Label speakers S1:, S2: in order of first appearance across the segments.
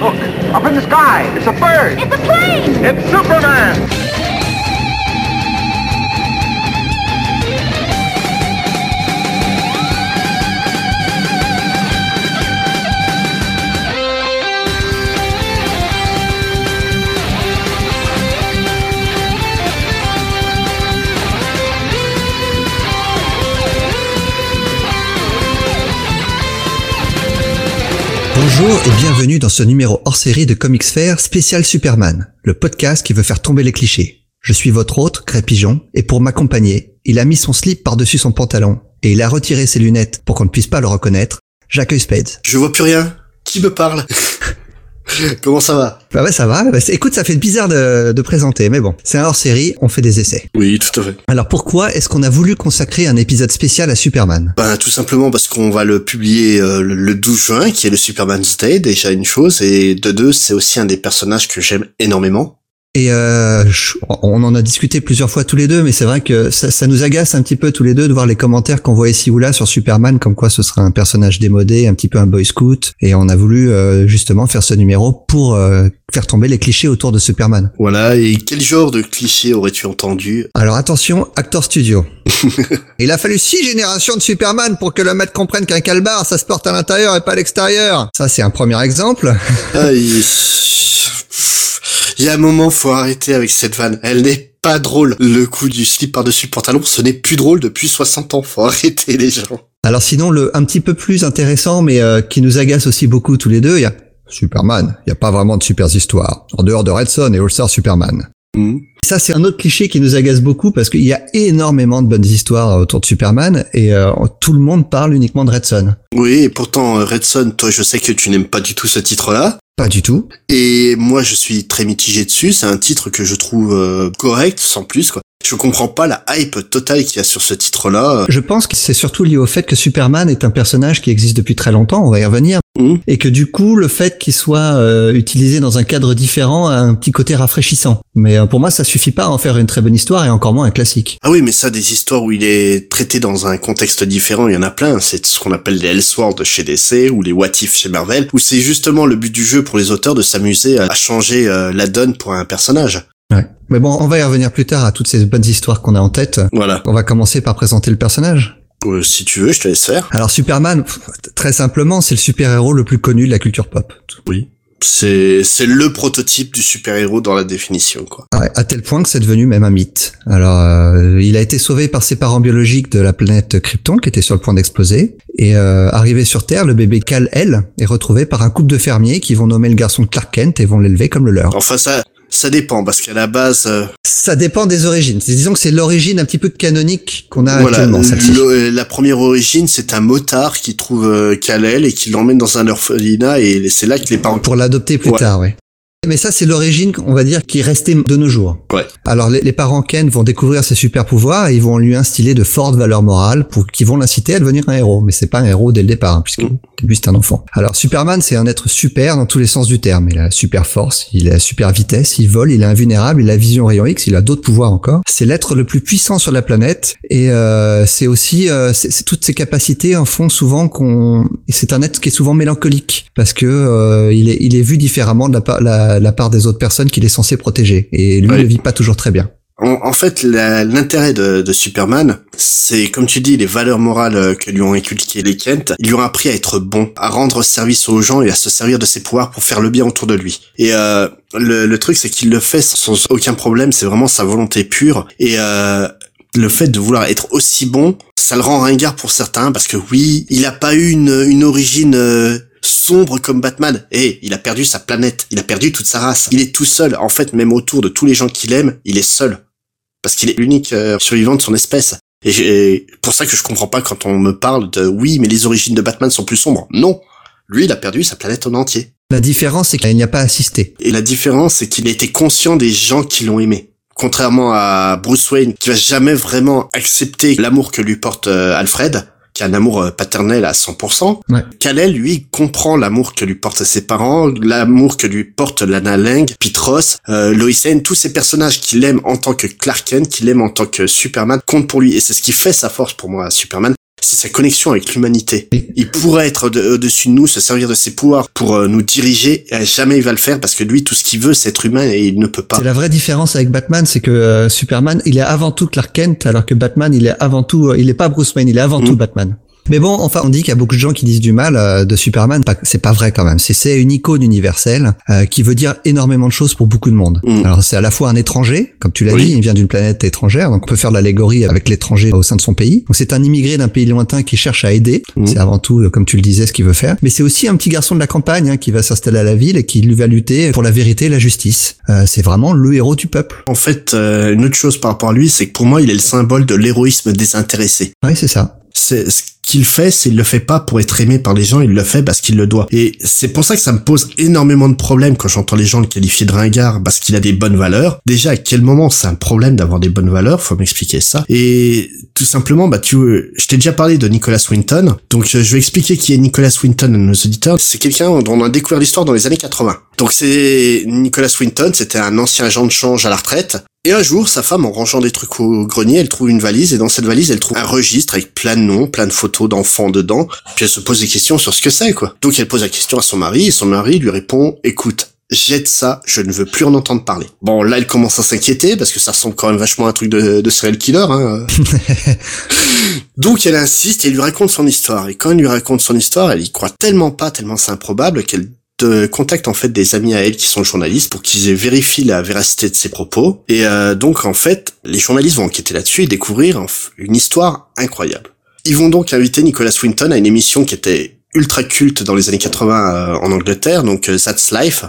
S1: Look, up in the sky. It's a bird.
S2: It's a plane!
S1: It's Superman.
S3: Bonjour et bienvenue dans ce numéro hors série de Comics Fair spécial Superman, le podcast qui veut faire tomber les clichés. Je suis votre hôte, Gré Pigeon, et pour m'accompagner, il a mis son slip par-dessus son pantalon, et il a retiré ses lunettes pour qu'on ne puisse pas le reconnaître. J'accueille Spades.
S4: Je vois plus rien. Qui me parle? Comment ça va?
S3: Bah ouais, ça va. Bah, écoute, ça fait bizarre de, de présenter, mais bon, c'est un hors série, on fait des essais.
S4: Oui, tout à fait.
S3: Alors pourquoi est-ce qu'on a voulu consacrer un épisode spécial à Superman?
S4: Ben, tout simplement parce qu'on va le publier euh, le- le 12 juin, qui est le Superman's Day, déjà une chose, et de deux, c'est aussi un des personnages que j'aime énormément.
S3: Et euh, on en a discuté plusieurs fois tous les deux, mais c'est vrai que ça, ça nous agace un petit peu tous les deux de voir les commentaires qu'on voit ici ou là sur Superman, comme quoi ce serait un personnage démodé, un petit peu un boy scout. Et on a voulu euh, justement faire ce numéro pour euh, faire tomber les clichés autour de Superman.
S4: Voilà, et quel genre de cliché aurais-tu entendu?
S3: Alors attention, Actor Studio. Il a fallu six générations de Superman pour que le maître comprenne qu'un calbar, ça se porte à l'intérieur et pas à l'extérieur. Ça, c'est un premier exemple.
S4: Ah, il... y a un moment, faut arrêter avec cette vanne. Elle n'est pas drôle. Le coup du slip par-dessus le pantalon, ce n'est plus drôle depuis 60 ans. Faut arrêter les gens.
S3: Alors sinon, le un petit peu plus intéressant, mais euh, qui nous agace aussi beaucoup tous les deux, il y a Superman. Il n'y a pas vraiment de super histoires. En dehors de Red Son et All-Star Superman.
S4: Hmm.
S3: Ça, c'est un autre cliché qui nous agace beaucoup parce qu'il y a énormément de bonnes histoires autour de Superman et euh, tout le monde parle uniquement de Red Son.
S4: Oui, et pourtant, euh, Red Son, toi, je sais que tu n'aimes pas du tout ce titre-là.
S3: Pas du tout.
S4: Et moi, je suis très mitigé dessus. C'est un titre que je trouve euh, correct, sans plus. Quoi. Je comprends pas la hype totale qu'il y a sur ce titre-là.
S3: Je pense que c'est surtout lié au fait que Superman est un personnage qui existe depuis très longtemps, on va y revenir,
S4: Hmm.
S3: et que du coup, le fait qu'il soit euh, utilisé dans un cadre différent a un petit côté rafraîchissant. Mais euh, pour moi, ça suffit pas à en faire une très bonne histoire et encore moins un classique.
S4: Ah oui, mais ça, des histoires où il est traité dans un contexte différent, il y en a plein. C'est ce qu'on appelle les Elseworlds chez DC ou les What If chez Marvel, où c'est justement le but du jeu pour les auteurs de s'amuser à à changer euh, la donne pour un personnage.
S3: Ouais. Mais bon, on va y revenir plus tard à toutes ces bonnes histoires qu'on a en tête.
S4: Voilà.
S3: On va commencer par présenter le personnage.
S4: Euh, si tu veux, je te laisse faire.
S3: Alors Superman, très simplement, c'est le super-héros le plus connu de la culture pop.
S4: Oui. C'est c'est le prototype du super-héros dans la définition, quoi.
S3: Ouais, à tel point que c'est devenu même un mythe. Alors, euh, il a été sauvé par ses parents biologiques de la planète Krypton, qui était sur le point d'exploser. Et euh, arrivé sur Terre, le bébé Kal-El est retrouvé par un couple de fermiers qui vont nommer le garçon Clark Kent et vont l'élever comme le leur.
S4: Enfin, ça, ça dépend, parce qu'à la base, euh,
S3: Ça dépend des origines. Disons que c'est l'origine un petit peu canonique qu'on a
S4: voilà,
S3: actuellement,
S4: le- la première origine, c'est un motard qui trouve euh, Kal-El et qui l'emmène dans un orphelinat et c'est là que les parents...
S3: Pour l'adopter plus
S4: Ouais.
S3: tard, oui. Mais ça, c'est l'origine, on va dire, qui est restée de nos jours.
S4: Ouais.
S3: Alors, les, les parents Ken vont découvrir ses super pouvoirs et ils vont lui instiller de fortes valeurs morales pour qui vont l'inciter à devenir un héros. Mais c'est pas un héros dès le départ, hein, puisque
S4: Mm.
S3: lui c'est un enfant. Alors, Superman, c'est un être super dans tous les sens du terme. Il a la super force, il a la super vitesse, il vole, il est invulnérable, il a la vision rayon X, il a d'autres pouvoirs encore. C'est l'être le plus puissant sur la planète et euh, c'est aussi, euh, c'est c'est toutes ses capacités en font souvent qu'on. C'est un être qui est souvent mélancolique parce que euh, il est il est vu différemment de la, part- la, la part des autres personnes qu'il est censé protéger et lui
S4: Ouais.
S3: ne vit pas toujours très bien.
S4: En, en fait, l'intérêt de, de Superman, c'est, comme tu dis, les valeurs morales euh, que lui ont inculquées les Kent. Ils lui ont appris à être bon, à rendre service aux gens et à se servir de ses pouvoirs pour faire le bien autour de lui. Et euh, le, le truc, c'est qu'il le fait sans aucun problème. C'est vraiment sa volonté pure. Et euh, le fait de vouloir être aussi bon, ça le rend ringard pour certains parce que oui, il a pas eu une, une origine euh, sombre comme Batman. Et il a perdu sa planète, il a perdu toute sa race. Il est tout seul. En fait, même autour de tous les gens qu'il aime, il est seul parce qu'il est l'unique euh, survivant de son espèce. Et pour ça que je comprends pas quand on me parle de oui, mais les origines de Batman sont plus sombres. Non, lui, il a perdu sa planète en entier.
S3: La différence c'est qu'il n'y a pas assisté.
S4: Et la différence, c'est qu'il a été conscient des gens qui l'ont aimé. Contrairement à Bruce Wayne, qui va jamais vraiment accepter l'amour que lui porte euh, Alfred, qui a un amour euh, paternel à 100%.
S3: Ouais.
S4: Kal-El, lui, comprend l'amour que lui portent ses parents, l'amour que lui porte Lana Lang, Pitros, euh, Lois Lane, tous ces personnages qu'il aime en tant que Clark Kent, qu'il aime en tant que Superman, comptent pour lui. Et c'est ce qui fait sa force pour moi, Superman. C'est sa connexion avec l'humanité. Il pourrait être de- au-dessus de nous, se servir de ses pouvoirs pour euh, nous diriger, et jamais il va le faire parce que lui, tout ce qu'il veut, c'est être humain et il ne peut pas.
S3: C'est la vraie différence avec Batman, c'est que euh, Superman, il est avant tout Clark Kent, alors que Batman, il est avant tout, euh, il est pas Bruce Wayne, il est avant
S4: Mm.
S3: tout Batman. Mais bon, enfin, on dit qu'il y a beaucoup de gens qui disent du mal euh, de Superman. C'est pas vrai quand même. C'est une icône universelle euh, qui veut dire énormément de choses pour beaucoup de monde.
S4: Mm.
S3: Alors c'est à la fois un étranger, comme tu l'as
S4: Oui.
S3: dit, il vient d'une planète étrangère, donc on peut faire de l'allégorie avec l'étranger au sein de son pays. Donc c'est un immigré d'un pays lointain qui cherche à aider.
S4: Mm.
S3: C'est avant tout, euh, comme tu le disais, ce qu'il veut faire. Mais c'est aussi un petit garçon de la campagne hein, qui va s'installer à la ville et qui lui va lutter pour la vérité et la justice. Euh, c'est vraiment le héros du peuple.
S4: En fait, euh, une autre chose par rapport à lui, c'est que pour moi, il est le symbole de l'héroïsme désintéressé.
S3: Oui, c'est ça.
S4: C'est ce qu'il fait, c'est il le fait pas pour être aimé par les gens, il le fait parce qu'il le doit. Et c'est pour ça que ça me pose énormément de problèmes quand j'entends les gens le qualifier de ringard parce qu'il a des bonnes valeurs. Déjà, à quel moment c'est un problème d'avoir des bonnes valeurs? Faut m'expliquer ça. Et tout simplement, bah tu, je t'ai déjà parlé de Nicholas Winton, donc euh, je vais expliquer qui est Nicholas Winton à nos auditeurs. C'est quelqu'un dont on a découvert l'histoire dans les années 80. Donc c'est Nicholas Winton, c'était un ancien agent de change à la retraite. Et un jour, sa femme, en rangeant des trucs au grenier, elle trouve une valise, et dans cette valise, elle trouve un registre avec plein de noms, plein de photos d'enfants dedans, puis elle se pose des questions sur ce que c'est, quoi. Donc elle pose la question à son mari, et son mari lui répond, écoute, jette ça, je ne veux plus en entendre parler. Bon, là, elle commence à s'inquiéter, parce que ça ressemble quand même vachement à un truc de, de serial killer, hein. Donc elle insiste et elle lui raconte son histoire. Et quand elle lui raconte son histoire, elle y croit tellement pas, tellement c'est improbable, qu'elle te contacte en fait des amis à elle qui sont journalistes pour qu'ils vérifient la véracité de ses propos. Et euh, donc en fait, les journalistes vont enquêter là-dessus et découvrir une histoire incroyable. Ils vont donc inviter Nicholas Winton à une émission qui était ultra culte dans les années 80 euh, en Angleterre, donc euh, That's Life.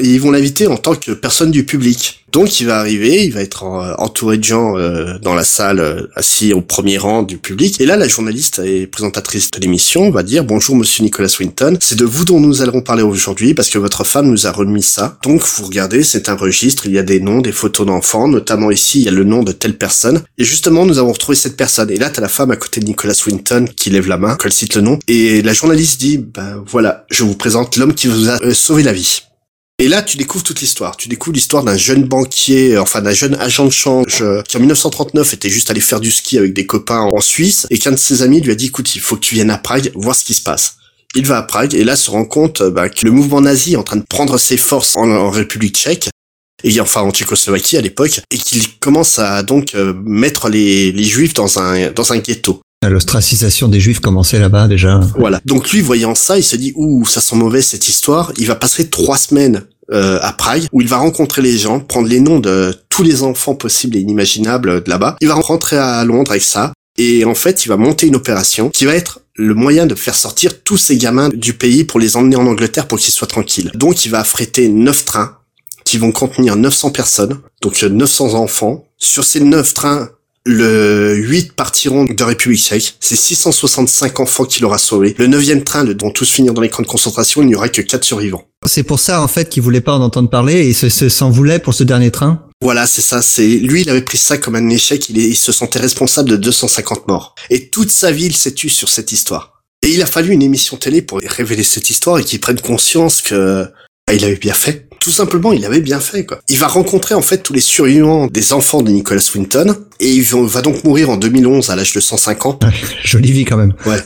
S4: Ils vont l'inviter en tant que personne du public. Donc il va arriver, il va être euh, entouré de gens dans la salle, assis au premier rang du public. Et là, la journaliste et présentatrice de l'émission va dire bonjour Monsieur Nicholas Winton, c'est de vous dont nous allons parler aujourd'hui parce que votre femme nous a remis ça. Donc vous regardez, c'est un registre, il y a des noms, des photos d'enfants, notamment ici il y a le nom de telle personne. Et justement, nous avons retrouvé cette personne. Et là, t'as la femme à côté de Nicholas Winton qui lève la main, qu'elle cite le nom. Et la journaliste dit ben voilà, je vous présente l'homme qui vous a euh, sauvé la vie. Et là, tu découvres toute l'histoire. Tu découvres l'histoire d'un jeune banquier, enfin d'un jeune agent de change euh, qui en 1939 était juste allé faire du ski avec des copains en Suisse et qu'un de ses amis lui a dit écoute, il faut que tu viennes à Prague voir ce qui se passe. Il va à Prague et là se rend compte euh, bah, que le mouvement nazi est en train de prendre ses forces en, République tchèque et enfin en Tchécoslovaquie à l'époque et qu'il commence à donc mettre les, juifs dans un ghetto.
S3: L'ostracisation des juifs commençait là-bas déjà.
S4: Voilà. Donc lui, voyant ça, il se dit ouh, ça sent mauvais cette histoire. Il va passer trois semaines euh, à Prague où il va rencontrer les gens, prendre les noms de tous les enfants possibles et inimaginables de là-bas. Il va rentrer à Londres avec ça et en fait, il va monter une opération qui va être le moyen de faire sortir tous ces gamins du pays pour les emmener en Angleterre pour qu'ils soient tranquilles. Donc il va affréter neuf trains qui vont contenir 900 personnes, donc euh, 900 enfants. Sur ces neuf trains, le 8 partiront de République tchèque. C'est 665 enfants qu'il aura sauvés. Le neuvième train le- vont tous finir dans les camps de concentration. Il n'y aura que quatre survivants.
S3: C'est pour ça en fait qu'il voulait pas en entendre parler et s'en voulait pour ce dernier train.
S4: Voilà, c'est ça. C'est lui, il avait pris ça comme un échec. Il, est- il se sentait responsable de 250 morts. Et toute sa ville s'est tue sur cette histoire. Et il a fallu une émission télé pour révéler cette histoire et qu'il prenne conscience que il avait bien fait. Tout simplement, il avait bien fait, quoi. Il va rencontrer, en fait, tous les survivants des enfants de Nicholas Winton, et il va va donc mourir en 2011 à l'âge de 105 ans.
S3: Jolie vie quand même.
S4: Ouais.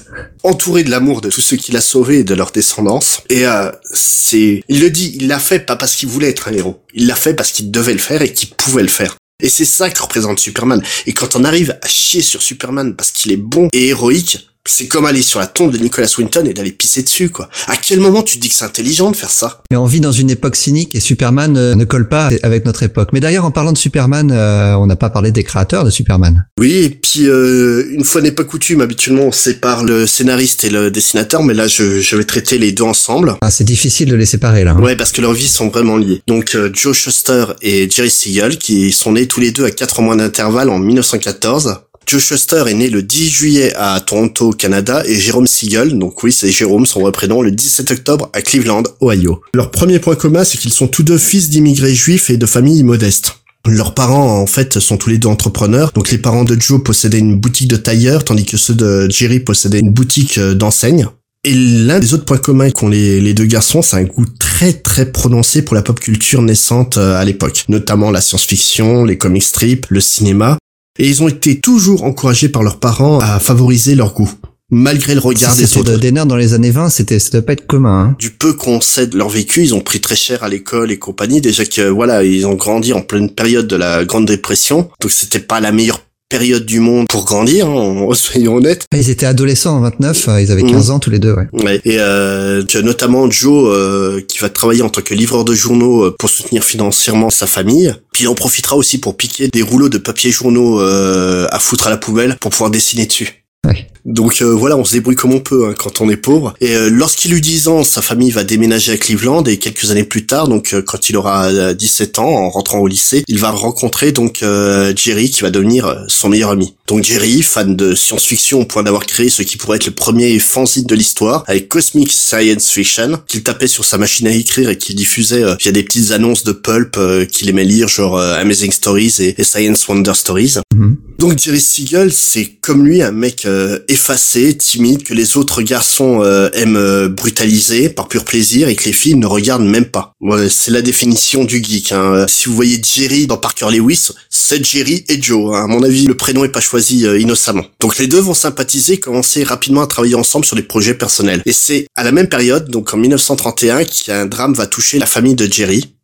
S4: Entouré de l'amour de tous ceux qu'il a sauvés et de leur descendance. Et euh, c'est, il le dit, il l'a fait pas parce qu'il voulait être un héros. Il l'a fait parce qu'il devait le faire et qu'il pouvait le faire. Et c'est ça que représente Superman. Et quand on arrive à chier sur Superman parce qu'il est bon et héroïque, c'est comme aller sur la tombe de Nicholas Winton et d'aller pisser dessus, quoi. À quel moment tu te dis que c'est intelligent de faire ça?
S3: Mais on vit dans une époque cynique et Superman euh, ne colle pas avec notre époque. Mais d'ailleurs, en parlant de Superman, euh, on n'a pas parlé des créateurs de Superman.
S4: Oui, et puis euh, une fois n'est pas coutume, habituellement on sépare le scénariste et le dessinateur, mais là je, je vais traiter les deux ensemble.
S3: Ah, c'est difficile de les séparer là. hein.
S4: Ouais, parce que leurs vies sont vraiment liées. Donc euh, Joe Shuster et Jerry Siegel, qui sont nés tous les deux à 4 mois d'intervalle en 1914. Joe Shuster est né le 10 juillet à Toronto, Canada, et Jérôme Siegel, donc oui, c'est Jérôme, son vrai le 17 octobre à Cleveland, Ohio. Leur premier point commun, c'est qu'ils sont tous deux fils d'immigrés juifs et de familles modestes. Leurs parents, en fait, sont tous les deux entrepreneurs. Donc, les parents de Joe possédaient une boutique de tailleur, tandis que ceux de Jerry possédaient une boutique euh, d'enseigne. Et l'un des autres points communs qu'ont les, les deux garçons, c'est un goût très très prononcé pour la pop culture naissante euh, à l'époque, notamment la science-fiction, les comic strips, le cinéma. Et ils ont été toujours encouragés par leurs parents à favoriser leur goût. Malgré le regard
S3: Si
S4: des autres.
S3: de- des nerds dans les années 20, c'était, ça pas être commun. Hein.
S4: Du peu qu'on sait de leur vécu, ils ont pris très cher à l'école et compagnie. Déjà que voilà, ils ont grandi en pleine période de la Grande Dépression, donc c'était pas la meilleure période du monde pour grandir, hein, soyons honnêtes.
S3: Ils étaient adolescents en 29, euh, ils avaient
S4: Mhm.
S3: 15 ans tous les deux, ouais.
S4: Ouais. Et euh, tu as notamment Joe euh, qui va travailler en tant que livreur de journaux euh, pour soutenir financièrement sa famille. Puis il en profitera aussi pour piquer des rouleaux de papier journaux euh, à foutre à la poubelle pour pouvoir dessiner dessus.
S3: Ouais.
S4: Donc euh, voilà, on se débrouille comme on peut hein, quand on est pauvre. Et euh, lorsqu'il eut 10 ans, sa famille va déménager à Cleveland et quelques années plus tard, donc euh, quand il aura euh, 17 ans, en rentrant au lycée, il va rencontrer donc euh, Jerry qui va devenir euh, son meilleur ami. Donc Jerry, fan de science-fiction au point d'avoir créé ce qui pourrait être le premier fanzine de l'histoire avec Cosmic Science Fiction qu'il tapait sur sa machine à écrire et qu'il diffusait euh, via des petites annonces de pulp euh, qu'il aimait lire genre euh, Amazing Stories et, et Science Wonder Stories.
S3: Mhm.
S4: Donc Jerry Siegel, c'est comme lui un mec euh, effacé, timide, que les autres garçons euh, aiment euh, brutaliser par pur plaisir et que les filles ne regardent même pas. Ouais, c'est la définition du geek. Hein. Euh, Si vous voyez Jerry dans Parker Lewis, c'est Jerry et Joe. hein. À mon avis, le prénom est pas choisi innocemment. Donc les deux vont sympathiser et commencer rapidement à travailler ensemble sur des projets personnels. Et c'est à la même période, donc en 1931, qu'un drame va toucher la famille de Jerry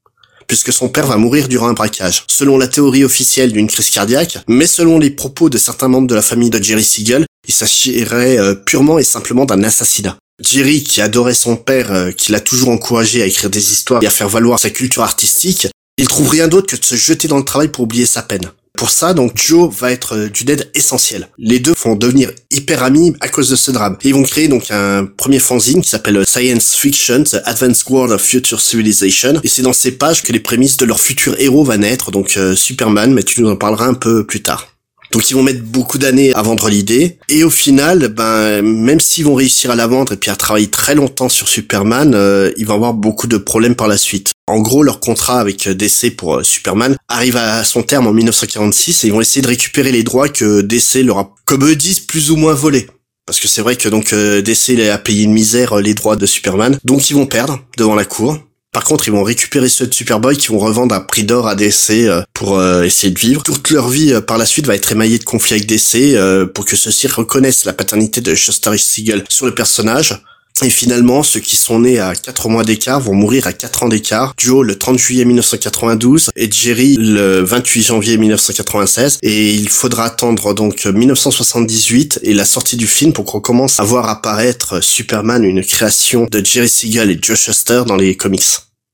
S4: puisque son père va mourir durant un braquage. Selon la théorie officielle d'une crise cardiaque, mais selon les propos de certains membres de la famille de Jerry Siegel, il s'agirait euh, purement et simplement d'un assassinat. Jerry, qui adorait son père, euh, qui l'a toujours encouragé à écrire des histoires et à faire valoir sa culture artistique, il trouve rien d'autre que de se jeter dans le travail pour oublier sa peine. Pour ça, donc, Joe va être euh, d'une aide essentielle. Les deux vont devenir hyper amis à cause de ce drame. Et ils vont créer donc un premier fanzine qui s'appelle euh, Science Fiction, The Advanced World of Future Civilization. Et c'est dans ces pages que les prémices de leur futur héros va naître, donc euh, Superman, mais tu nous en parleras un peu plus tard. Donc ils vont mettre beaucoup d'années à vendre l'idée. Et au final, ben même s'ils vont réussir à la vendre et puis à travailler très longtemps sur Superman, euh, ils vont avoir beaucoup de problèmes par la suite. En gros, leur contrat avec euh, DC pour euh, Superman arrive à son terme en 1946 et ils vont essayer de récupérer les droits que DC leur a, comme eux disent, plus ou moins volés. Parce que c'est vrai que donc euh, DC a payé une misère les droits de Superman, donc ils vont perdre devant la cour. Par contre, ils vont récupérer ceux de Superboy qui vont revendre à prix d'or à DC euh, pour euh, essayer de vivre. Toute leur vie euh, par la suite va être émaillée de conflits avec DC pour que ceux-ci reconnaissent la paternité de Shuster Siegel sur le personnage. Et finalement, ceux qui sont nés à 4 mois d'écart vont mourir à 4 ans d'écart. Joe le 30 juillet 1992 et Jerry le 28 janvier 1996. Et il faudra attendre donc 1978 et la sortie du film pour qu'on commence à voir apparaître Superman, une création de Jerry Siegel et Joe Shuster dans les comics.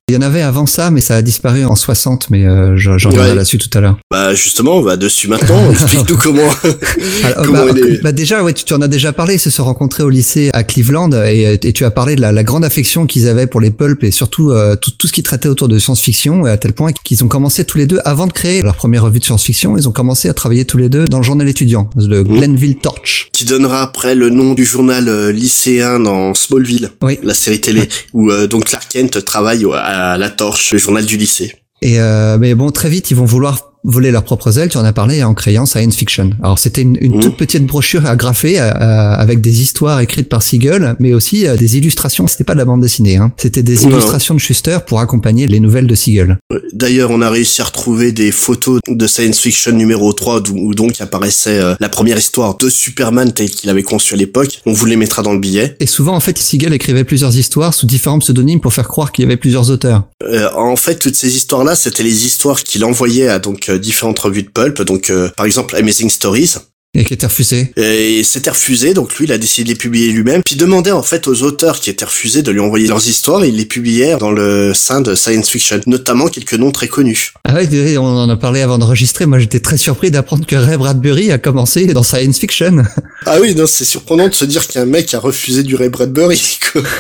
S3: Il y en avait avant ça, mais ça a disparu en 60, mais euh, je, je reviendrai
S4: Ouais.
S3: là-dessus tout à l'heure.
S4: Bah justement, on va dessus maintenant. Explique-nous comment.
S3: Alors,
S4: Comment
S3: bah,
S4: est-
S3: bah, déjà, ouais, tu, tu en as déjà parlé, ils se sont rencontrés au lycée à Cleveland et, et tu as parlé de la, la grande affection qu'ils avaient pour les pulps et surtout euh, tout, tout ce qui traitait autour de science-fiction, à tel point qu'ils ont commencé tous les deux, avant de créer leur première revue de science-fiction, ils ont commencé à travailler tous les deux dans le journal étudiant, le Glenville Torch.
S4: qui donnera après le nom du journal euh, lycéen dans Smallville,
S3: Oui.
S4: la série télé, où euh, donc Clark Kent travaille à la torche, le journal du lycée.
S3: Et euh, mais bon, très vite, ils vont vouloir voler leurs propres ailes. Tu en as parlé en créant Science Fiction. Alors c'était une, une
S4: Mhm.
S3: toute petite brochure agrafée euh, euh, avec des histoires écrites par Siegel, mais aussi euh, des illustrations. C'était pas de la bande dessinée, hein. C'était des
S4: Non.
S3: illustrations de Schuster pour accompagner les nouvelles de Siegel.
S4: D'ailleurs, on a réussi à retrouver des photos de Science Fiction numéro 3 d'où- où donc apparaissait euh, la première histoire de Superman tel qu'il avait conçu à l'époque. On vous les mettra dans le billet.
S3: Et souvent, en fait, Siegel écrivait plusieurs histoires sous différents pseudonymes pour faire croire qu'il y avait plusieurs auteurs.
S4: Euh, en fait, toutes ces histoires-là, c'était les histoires qu'il envoyait à donc différentes revues de pulp. Donc, euh, par exemple, Amazing Stories.
S3: Et qui était refusé.
S4: Et c'était refusé, donc lui, il a décidé de les publier lui-même. Puis il demandait en fait aux auteurs qui étaient refusés de lui envoyer leurs histoires, et il les publiait dans le sein de Science Fiction, notamment quelques noms très connus.
S3: Ah désolé, on en a parlé avant d'enregistrer. Moi, j'étais très surpris d'apprendre que Ray Bradbury a commencé dans Science Fiction.
S4: Ah oui, non, c'est surprenant de se dire qu'un mec a refusé du Ray Bradbury.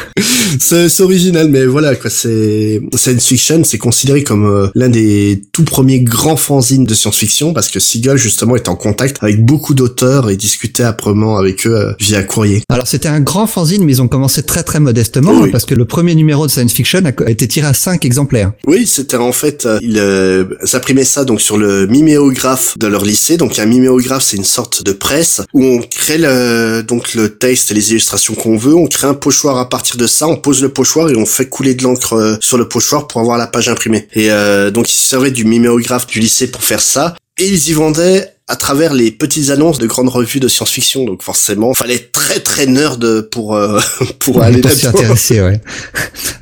S4: c'est original, mais voilà, quoi. C'est Science Fiction, c'est considéré comme euh, l'un des tout premiers grands fanzines de science-fiction parce que Siegel justement était en contact avec beaucoup d'auteurs et discutait âprement avec eux euh, via courrier.
S3: Alors c'était un grand fanzine, mais ils ont commencé très très modestement
S4: Oui.
S3: parce que le premier numéro de Science Fiction a été tiré à 5 exemplaires.
S4: Oui, c'était en fait, euh, ils euh, imprimaient ça donc sur le miméographe de leur lycée. Donc un miméographe, c'est une sorte de presse où on crée le, donc le texte et les illustrations qu'on veut. On crée un pochoir à partir de ça. On pose le pochoir et on fait couler de l'encre euh, sur le pochoir pour avoir la page imprimée. Et euh, donc ils se servaient du miméographe du lycée pour faire ça. Et ils y vendaient à travers les petites annonces de grandes revues de science-fiction. Donc forcément, fallait être très très nerd pour euh, pour aller
S3: pour s'y intéresser, ouais.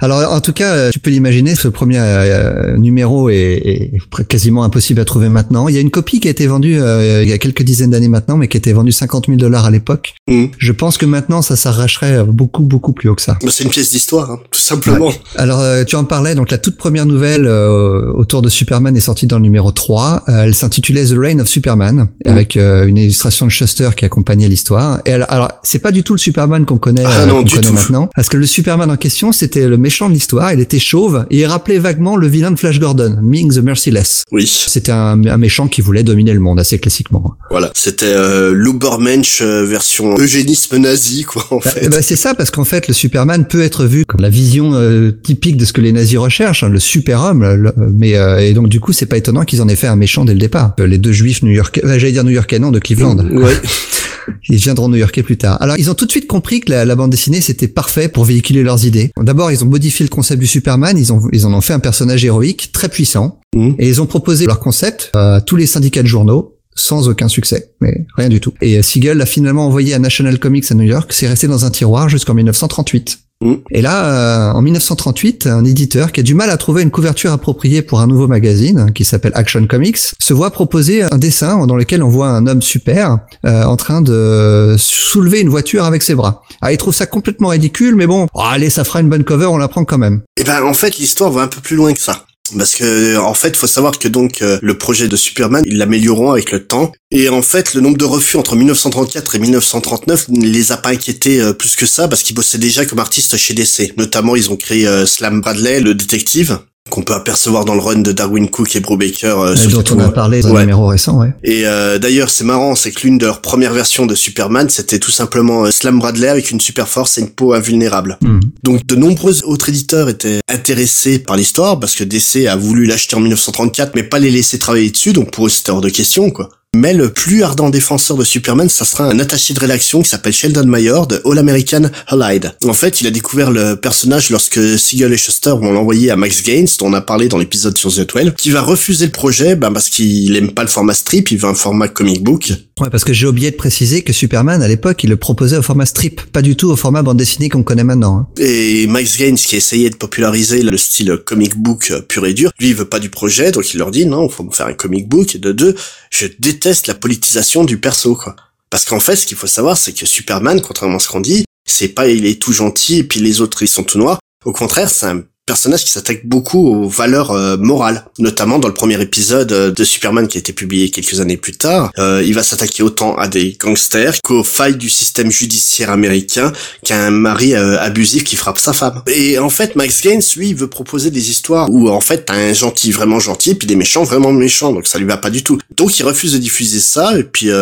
S3: Alors, en tout cas, euh, tu peux l'imaginer, ce premier euh, numéro est, est quasiment impossible à trouver maintenant. Il y a une copie qui a été vendue euh, il y a quelques dizaines d'années maintenant, mais qui a été vendue 50 000 dollars à l'époque.
S4: Mhm.
S3: Je pense que maintenant, ça s'arracherait beaucoup, beaucoup plus haut que ça.
S4: Bah, c'est une pièce d'histoire, hein, tout simplement.
S3: Alors, euh, tu en parlais, donc la toute première nouvelle euh, autour de Superman est sortie dans le numéro 3. Euh, elle s'intitulait The Reign of Superman, avec euh, une illustration de Shuster qui accompagnait l'histoire. Et elle- alors, c'est pas du tout le Superman qu'on connaît,
S4: Ah
S3: euh,
S4: non,
S3: qu'on
S4: du
S3: connaît
S4: tout.
S3: maintenant, parce que le Superman en question, c'était le méchant de l'histoire. Il était chauve et il rappelait vaguement le vilain de Flash Gordon, Ming the Merciless.
S4: Oui,
S3: C'était un, un méchant qui voulait dominer le monde, assez classiquement.
S4: voilà. C'était euh, l'Ubermensch euh, version eugénisme nazi, quoi, en
S3: Bah,
S4: fait.
S3: bah, c'est ça, parce qu'en fait, le Superman peut être vu comme la vision euh, typique de ce que les nazis recherchent, hein, le super-homme. le- mais euh, et donc du coup, c'est pas étonnant qu'ils en aient fait un méchant dès le départ. Euh, Les deux juifs new-yorkais, j'allais dire new-yorkais, non, de Cleveland.
S4: Ouais.
S3: Ils viendront new-yorkais plus tard. Alors, ils ont tout de suite compris que la, la bande dessinée c'était parfait pour véhiculer leurs idées. D'abord, ils ont modifié le concept du Superman. Ils ont ils en ont fait un personnage héroïque très puissant
S4: Mhm.
S3: et ils ont proposé leur concept à tous les syndicats de journaux sans aucun succès, mais rien du tout. Et euh, Siegel l'a finalement envoyé à National Comics à New York. C'est resté dans un tiroir jusqu'en 1938.
S4: Mhm.
S3: Et là, euh, en 1938, un éditeur qui a du mal à trouver une couverture appropriée pour un nouveau magazine hein, qui s'appelle Action Comics se voit proposer un dessin dans lequel on voit un homme super euh, en train de soulever une voiture avec ses bras. Ah, il trouve ça complètement ridicule, mais bon, oh, allez, ça fera une bonne cover, on la prend quand même.
S4: Et ben en fait l'histoire va un peu plus loin que ça. Parce que en fait, faut savoir que donc euh, le projet de Superman, ils l'amélioreront avec le temps. Et en fait, le nombre de refus entre 1934 et 1939 ne les a pas inquiétés euh, plus que ça, parce qu'ils bossaient déjà comme artistes chez DC. Notamment, ils ont créé euh, Slam Bradley, le détective, qu'on peut apercevoir dans le run de Darwin Cook et Brubaker. euh,
S3: Euh,
S4: sur
S3: dont on a
S4: tours.
S3: parlé dans un
S4: Ouais.
S3: numéro récent, ouais.
S4: Et euh, d'ailleurs, c'est marrant, c'est que l'une de leurs premières versions de Superman, c'était tout simplement euh, Slam Bradley avec une super force et une peau invulnérable.
S3: Mhm.
S4: Donc de nombreux autres éditeurs étaient intéressés par l'histoire parce que DC a voulu l'acheter en 1934 mais pas les laisser travailler dessus donc pour eux c'était hors de question quoi. Mais le plus ardent défenseur de Superman, ça sera un attaché de rédaction qui s'appelle Sheldon Mayer de All American Allied. En fait, il a découvert le personnage lorsque Siegel et Shuster vont l'envoyer à Max Gaines, dont on a parlé dans l'épisode sur The 12, qui va refuser le projet ben, parce qu'il aime pas le format strip, il veut un format comic book.
S3: Ouais, parce que j'ai oublié de préciser que Superman, à l'époque, il le proposait au format strip, pas du tout au format bande dessinée qu'on connaît maintenant. hein.
S4: Et Max Gaines, qui essayait de populariser le style comic book pur et dur, lui, il veut pas du projet, donc il leur dit non, faut me faire un comic book. Et de deux, je déteste la politisation du perso, quoi. Parce qu'en fait, ce qu'il faut savoir, c'est que Superman, contrairement à ce qu'on dit, c'est pas il est tout gentil et puis les autres ils sont tout noirs. Au contraire, c'est un personnage qui s'attaque beaucoup aux valeurs euh, morales, notamment dans le premier épisode euh, de Superman qui a été publié quelques années plus tard. Euh, il va s'attaquer autant à des gangsters qu'aux failles du système judiciaire américain qu'à un mari abusif qui frappe sa femme. Et en fait, Max Gaines, lui, il veut proposer des histoires où en fait t'as un gentil vraiment gentil et puis des méchants vraiment méchants, donc ça lui va pas du tout. Donc il refuse de diffuser ça et puis il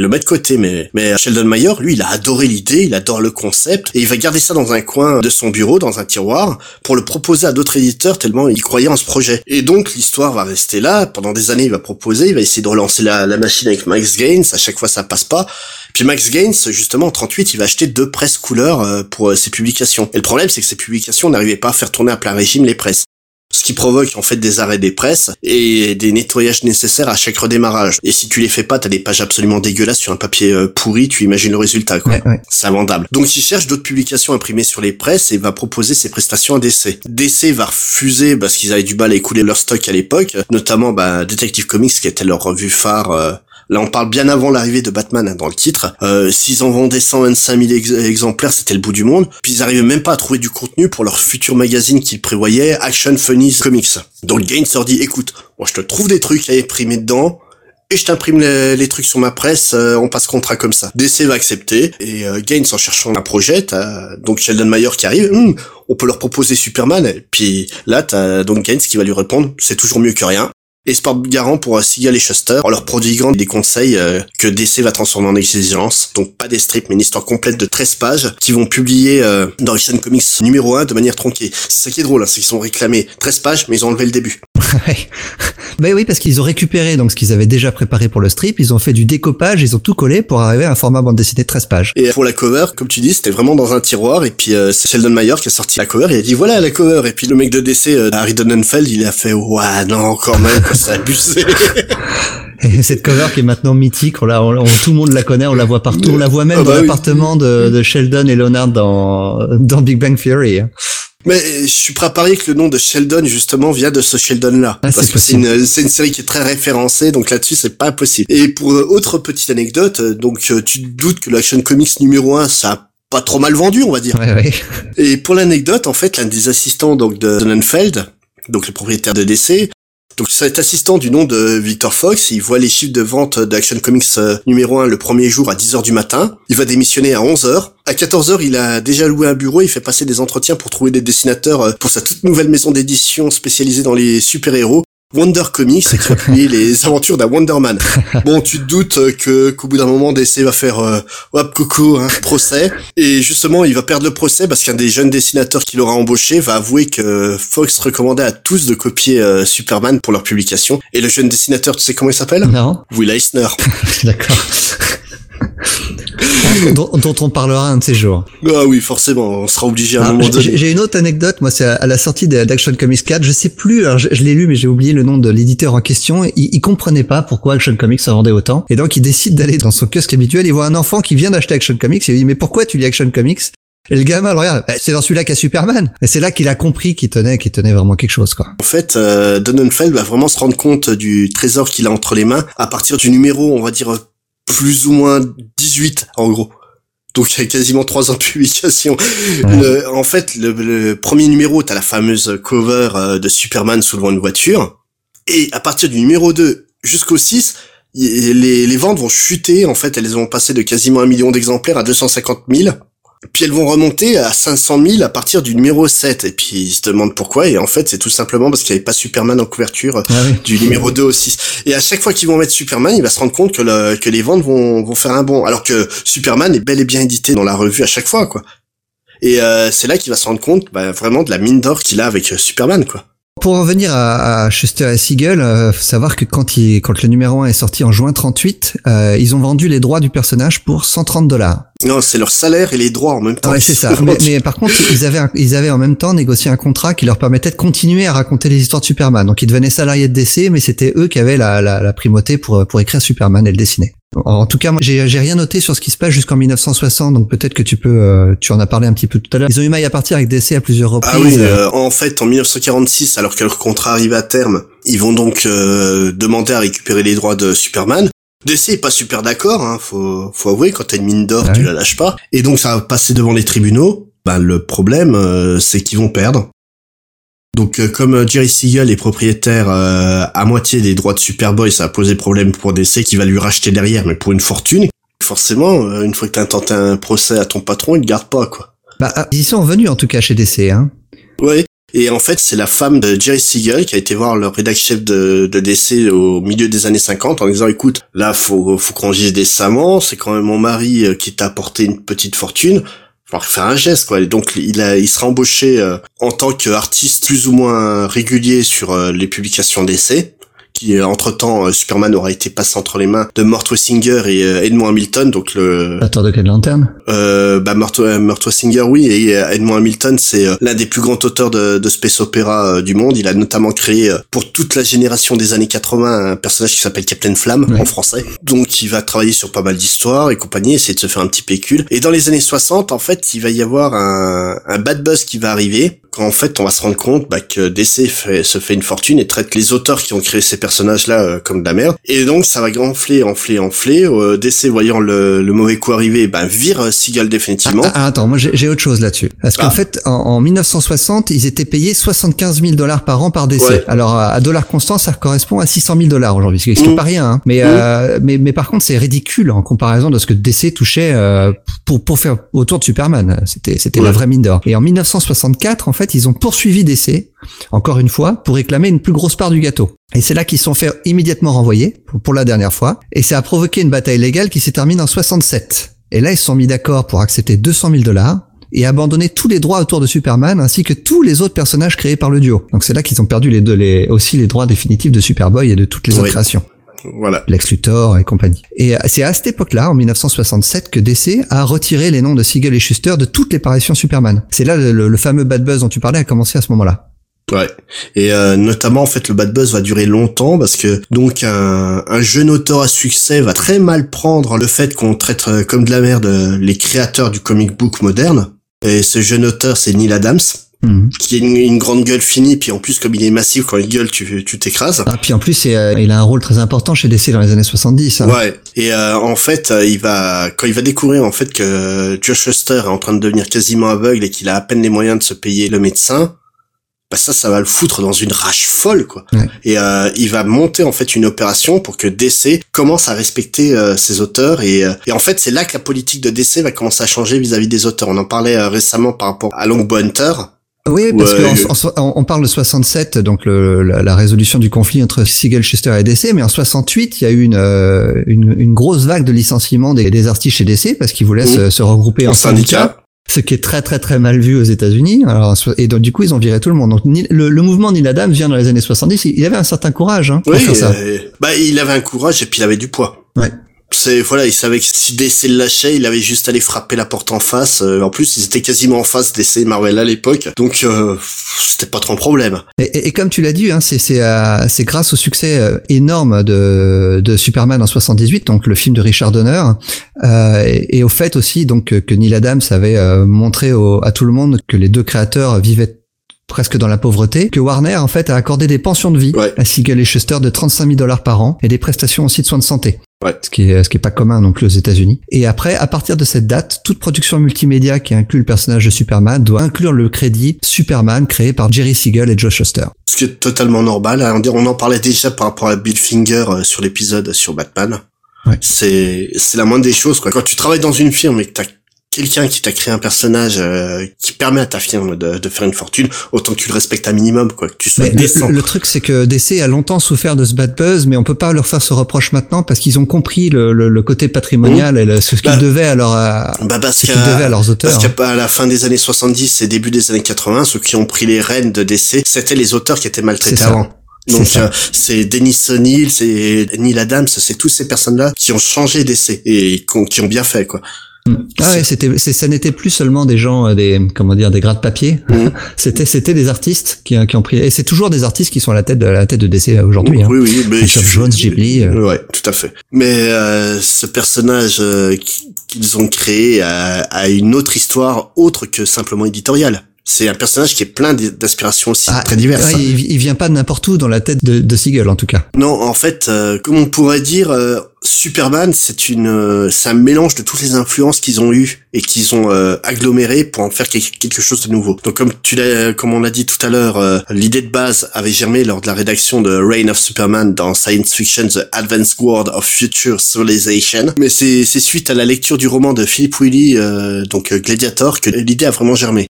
S4: le met de côté. Mais mais Sheldon Mayer, lui, il a adoré l'idée, il adore le concept et il va garder ça dans un coin de son bureau, dans un tiroir, pour le proposer à d'autres éditeurs tellement il croyait en ce projet. Et donc l'histoire va rester là. Pendant des années, il va proposer, il va essayer de relancer la, la machine avec Max Gaines. À chaque fois, ça passe pas. Puis Max Gaines, justement, en 38, il va acheter deux presses couleurs euh, pour euh, ses publications. Et le problème, c'est que ces publications n'arrivaient pas à faire tourner à plein régime les presses. Ce qui provoque en fait des arrêts des presses et des nettoyages nécessaires à chaque redémarrage. Et si tu les fais pas, t'as des pages absolument dégueulasses sur un papier euh, pourri, tu imagines le résultat quoi.
S3: Ouais, ouais.
S4: C'est invendable. Donc il cherche d'autres publications imprimées sur les presses et va proposer ses prestations à DC. DC va refuser parce qu'ils avaient du mal à écouler leur stock à l'époque, notamment bah, Detective Comics qui était leur revue phare. Là, on parle bien avant l'arrivée de Batman hein, dans le titre. Euh, S'ils en vendaient 125 000 ex- exemplaires, c'était le bout du monde. Puis ils arrivaient même pas à trouver du contenu pour leur futur magazine qu'ils prévoyaient, Action Funny Comics. Donc Gaines leur dit, écoute, moi je te trouve des trucs à imprimer dedans, et je t'imprime les, trucs sur ma presse, euh, on passe contrat comme ça. DC va accepter, et euh, Gaines en cherchant un projet, t'as donc Sheldon Mayer qui arrive, Hum, on peut leur proposer Superman, et puis là t'as donc Gaines qui va lui répondre, c'est toujours mieux que rien. Et se porte garant pour Seagal et Shuster en leur prodiguant des conseils euh, que DC va transformer en exigence. Donc pas des strips, mais une histoire complète de 13 pages qui vont publier euh, dans Action Comics numéro 1 de manière tronquée. C'est ça qui est drôle, hein, c'est qu'ils sont réclamés 13 pages, mais ils ont enlevé le début.
S3: Ben oui, parce qu'ils ont récupéré donc ce qu'ils avaient déjà préparé pour le strip, ils ont fait du découpage, ils ont tout collé pour arriver à un format bande dessinée de 13 pages.
S4: Et pour la cover, comme tu dis, c'était vraiment dans un tiroir. Et puis euh, c'est Sheldon Mayer qui a sorti la cover. Il a dit voilà la cover. Et puis le mec de DC, euh, Harry Donenfeld, il a fait ouais non quand même, c'est abusé.
S3: Et cette cover qui est maintenant mythique, on la, on- on- tout le monde la connaît, on la voit partout, on la voit même
S4: Ah bah
S3: dans
S4: oui.
S3: l'appartement de, de Sheldon et Leonard dans, dans Big Bang Theory. hein.
S4: Mais je suis prêt à parier que le nom de Sheldon justement vient de ce Sheldon-là,
S3: Ah,
S4: parce que c'est une, c'est une série qui est très référencée, donc là-dessus c'est pas possible. Et pour euh, autre petite anecdote, euh, donc euh, tu te doutes que l'Action Comics numéro 1, ça a pas trop mal vendu, on va dire.
S3: Ouais, ouais.
S4: Et pour l'anecdote, en fait, l'un des assistants donc de Sonnenfeld, donc le propriétaire de DC, donc cet assistant du nom de Victor Fox, il voit les chiffres de vente d'Action Comics euh, numéro 1 le premier jour à 10h du matin. Il va démissionner à 11h. À 14h, il a déjà loué un bureau, il fait passer des entretiens pour trouver des dessinateurs euh, pour sa toute nouvelle maison d'édition spécialisée dans les super-héros. Wonder Comics qui va publier les aventures d'un Wonder Man. Bon, tu te doutes euh, que qu'au bout d'un moment, DC va faire euh, hop coucou hein, procès et justement, il va perdre le procès parce qu'un des jeunes dessinateurs qu'il aura embauché va avouer que Fox recommandait à tous de copier euh, Superman pour leur publication. Et le jeune dessinateur, tu sais comment il s'appelle?
S3: Non
S4: Will Eisner.
S3: D'accord. Dont, dont on parlera un de ces jours.
S4: Ah oui, forcément, on sera obligé à un
S3: Ah,
S4: moment
S3: j'ai-
S4: donné.
S3: J'ai une autre anecdote, moi c'est à à la sortie de- d'Action Comics 4, je sais plus, alors je, je l'ai lu mais j'ai oublié le nom de l'éditeur en question, il, il comprenait pas pourquoi Action Comics se vendait autant, et donc il décide d'aller dans son kiosque habituel, il voit un enfant qui vient d'acheter Action Comics, et il dit mais pourquoi tu lis Action Comics? Et le gamin le regarde, Bah, c'est dans celui-là qu'il y a Superman. Et c'est là qu'il a compris qu'il tenait, qu'il tenait vraiment quelque chose, quoi.
S4: En fait, euh, Donenfeld va vraiment se rendre compte du trésor qu'il a entre les mains à partir du numéro, on va dire, plus ou moins 18, en gros. Donc il y a quasiment trois ans de publication. Le- en fait, le, le premier numéro, t'as la fameuse cover euh, de Superman soulevant une voiture. Et à partir du numéro 2 jusqu'au 6, y- les, les ventes vont chuter. En fait, elles vont passer de quasiment un million d'exemplaires à 250 000. Puis elles vont remonter à 500 000 à partir du numéro 7. Et puis ils se demandent pourquoi. Et en fait, c'est tout simplement parce qu'il n'y avait pas Superman en couverture
S3: Ah oui.
S4: du numéro 2 au 6. Et à chaque fois qu'ils vont mettre Superman, il va se rendre compte que, le, que les ventes vont, vont faire un bond. Alors que Superman est bel et bien édité dans la revue à chaque fois, quoi. Et euh, c'est là qu'il va se rendre compte bah, vraiment de la mine d'or qu'il a avec euh, Superman, quoi.
S3: Pour en venir à, à Schuster et Siegel, euh, faut savoir que quand, il, quand le numéro 1 est sorti en juin 38, euh, ils ont vendu les droits du personnage pour 130 dollars.
S4: Non, c'est leur salaire et les droits en même temps.
S3: Ouais, c'est ça. Mais, mais par contre, ils avaient, un- ils avaient en même temps négocié un contrat qui leur permettait de continuer à raconter les histoires de Superman. Donc, ils devenaient salariés de DC, mais c'était eux qui avaient la, la, la primauté pour, pour écrire Superman et le dessiner. En, tout cas, moi, j'ai rien noté sur ce qui se passe jusqu'en 1960, donc peut-être que tu peux, euh, tu en as parlé un petit peu tout à l'heure. Ils ont eu maille à partir avec DC à plusieurs reprises.
S4: Ah oui,
S3: euh,
S4: euh, en fait, en 1946, alors que leur contrat arrive à terme, ils vont donc euh, demander à récupérer les droits de Superman. DC est pas super d'accord, hein, faut, faut avouer, quand t'as une mine d'or,
S3: Ah
S4: tu la lâches pas. Et donc ça va passer devant les tribunaux. Ben, le problème, euh, c'est qu'ils vont perdre. Donc euh, comme euh, Jerry Siegel est propriétaire euh, à moitié des droits de Superboy, ça a posé problème pour DC qui va lui racheter derrière, mais pour une fortune. Forcément, une fois que t'as tenté un procès à ton patron, il te garde pas, quoi.
S3: bah, ah, ils sont revenus en tout cas chez DC. Hein.
S4: Ouais. Et en fait, c'est la femme de Jerry Siegel qui a été voir le rédacteur chef de, de DC au milieu des années 50 en disant, écoute, là, faut, faut qu'on gise décemment, c'est quand même mon mari qui t'a apporté une petite fortune. Faire un geste, quoi. Et donc, il a, il sera embauché euh, en tant qu'artiste plus ou moins régulier sur euh, les publications DC. Qui, entre temps, Superman aura été passé entre les mains de Mort Singer et euh, Edmond Hamilton, donc le,
S3: Batteur de Green Lantern.
S4: euh, bah, Mort, euh, Mort Singer, oui, et euh, Edmond Hamilton, c'est euh, l'un des plus grands auteurs de, de space opéra euh, du monde. Il a notamment créé euh, pour toute la génération des années 80 un personnage qui s'appelle Captain Flamme en français. Donc, il va travailler sur pas mal d'histoires et compagnie, essayer de se faire un petit pécule. Et dans les années 60, en fait, il va y avoir un, un bad buzz qui va arriver. Quand en fait, on va se rendre compte bah, que DC fait- se fait une fortune et traite les auteurs qui ont créé ces personnages-là euh, comme de la merde. Et donc, ça va gonfler, enfler, enfler. Euh, DC, voyant le, le mauvais coup arriver, bah, vire euh, Seagal définitivement.
S3: Ah, ah, attends, moi j'ai autre chose là-dessus. Parce qu'en
S4: Ah.
S3: fait, en, en 1960, ils étaient payés 75 000 dollars par an par DC.
S4: Ouais.
S3: Alors à, dollars constants, ça correspond à 600 000 dollars aujourd'hui, ce qui n'est
S4: Mmh.
S3: pas rien. Hein. Mais, euh, mais mais par contre, c'est ridicule en comparaison de ce que DC touchait euh, pour pour faire autour de Superman. C'était c'était la vraie mine d'or. Et en 1964, en fait, ils ont poursuivi DC encore une fois pour réclamer une plus grosse part du gâteau. Et c'est là qu'ils sont fait immédiatement renvoyer pour, la dernière fois. Et ça a provoqué une bataille légale qui s'est terminée en 67. Et là, ils se sont mis d'accord pour accepter 200 000 dollars et abandonner tous les droits autour de Superman ainsi que tous les autres personnages créés par le duo. Donc c'est là qu'ils ont perdu les deux, les, aussi les droits définitifs de Superboy et de toutes les autres créations.
S4: Voilà.
S3: Lex Luthor et compagnie. Et euh, c'est à cette époque-là, en 1967, que DC a retiré les noms de Siegel et Schuster de toutes les parutions Superman. C'est là le, le- le fameux bad buzz dont tu parlais a commencé à ce moment-là.
S4: Ouais. Et euh, notamment en fait le bad buzz va durer longtemps parce que donc un, un jeune auteur à succès va très mal prendre le fait qu'on traite euh, comme de la merde euh, les créateurs du comic book moderne. Et ce jeune auteur c'est Neil Adams
S3: Mhm.
S4: qui a une, une grande gueule finie puis en plus comme il est massif quand il gueule tu tu t'écrases.
S3: Ah, puis en plus, euh, il a un rôle très important chez DC dans les années 70. hein.
S4: Ouais. Et euh, en fait, il va quand il va découvrir en fait que Josh Shuster est en train de devenir quasiment aveugle et qu'il a à peine les moyens de se payer le médecin, bah ça, ça va le foutre dans une rage folle, quoi.
S3: Ouais.
S4: Et euh, il va monter en fait une opération pour que DC commence à respecter euh, ses auteurs et, euh, et en fait c'est là que la politique de DC va commencer à changer vis-à-vis des auteurs. On en parlait euh, récemment par rapport à Longbow Hunter.
S3: Oui, parce
S4: Ouais.
S3: qu'on on, on parle de 67, donc le, la, la résolution du conflit entre Siegel, Schuster et DC, mais en 68, il y a eu une, euh, une, une grosse vague de licenciements des, des artistes chez DC parce qu'ils voulaient se, se regrouper en,
S4: En syndicat.
S3: syndicat. Ce qui est très très très mal vu aux États-Unis. Alors et donc du coup ils ont viré tout le monde. Donc le, le mouvement Neil Adams vient dans les années 70. Il avait un certain courage hein, pour
S4: Oui,
S3: faire ça.
S4: euh, bah il avait un courage et puis il avait du poids.
S3: Ouais.
S4: C'est voilà, il savait que si DC le lâchait, il avait juste à frapper la porte en face. Euh, en plus, ils étaient quasiment en face DC et Marvel à l'époque, donc euh, c'était pas trop un problème.
S3: Et, comme tu l'as dit, hein, euh, c'est grâce au succès euh, énorme de Superman en 78, donc le film de Richard Donner, et, au fait aussi donc que, Neil Adams avait montré à tout le monde que les deux créateurs vivaient presque dans la pauvreté, que Warner en fait a accordé des pensions de vie
S4: Ouais.
S3: à Siegel et Schuster de 35 000 dollars par an et des prestations aussi de soins de santé.
S4: Ouais.
S3: Ce qui est ce qui est pas commun non plus aux États-Unis. Et après, à partir de cette date, toute production multimédia qui inclut le personnage de Superman doit inclure le crédit Superman créé par Jerry Siegel et Joe Shuster.
S4: Ce qui est totalement normal. On en parlait déjà par rapport à Bill Finger euh, sur l'épisode sur Batman.
S3: Ouais.
S4: C'est c'est la moindre des choses quoi. Quand tu travailles dans une firme et que t'as quelqu'un qui t'a créé un personnage euh, qui permet à ta firme de, de faire une fortune, autant que tu le respectes un minimum quoi, que tu sois
S3: Mais le,
S4: décent.
S3: le truc, c'est que DC a longtemps souffert de ce bad buzz, mais on peut pas leur faire ce reproche maintenant parce qu'ils ont compris le, le, le côté patrimonial et le- ce qu'ils
S4: Bah.
S3: devaient à, leur, à,
S4: Bah parce
S3: ce qu'ils devaient à leurs auteurs.
S4: Parce qu'à la fin des années 70 et début des années 80, ceux qui ont pris les rênes de DC, c'était les auteurs qui étaient maltraités avant. Donc euh, c'est Dennis O'Neill, c'est Neil Adams, c'est toutes ces personnes-là qui ont changé DC et qui ont, qui ont bien fait quoi.
S3: Ah ouais, c'était, c'est, ça n'était plus seulement des gens, euh, des, comment dire, des gras de papier.
S4: Mhm.
S3: c'était, c'était des artistes qui, qui ont pris, et c'est toujours des artistes qui sont à la tête de la tête de DC aujourd'hui. hein.
S4: Oui oui, mais
S3: Christophe Jones, Ghibli, euh.
S4: Ouais, tout à fait. Mais euh, ce personnage euh, qui- qu'ils ont créé a, a une autre histoire autre que simplement éditoriale. C'est un personnage qui est plein d'aspirations aussi
S3: Ah,
S4: très diverses.
S3: ouais, il, il vient pas de n'importe où dans la tête de, de Siegel en tout cas.
S4: Non, en fait, euh, comme on pourrait dire, euh, Superman, c'est une, euh, c'est un mélange de toutes les influences qu'ils ont eues et qu'ils ont euh, agglomérées pour en faire quel- quelque chose de nouveau. Donc, comme tu l'as, comme on l'a dit tout à l'heure, euh, l'idée de base avait germé lors de la rédaction de Reign of Superman dans Science Fiction The Advanced World of Future Civilization. Mais c'est, c'est suite à la lecture du roman de Philip Willy, euh, donc Gladiator, que l'idée a vraiment germé.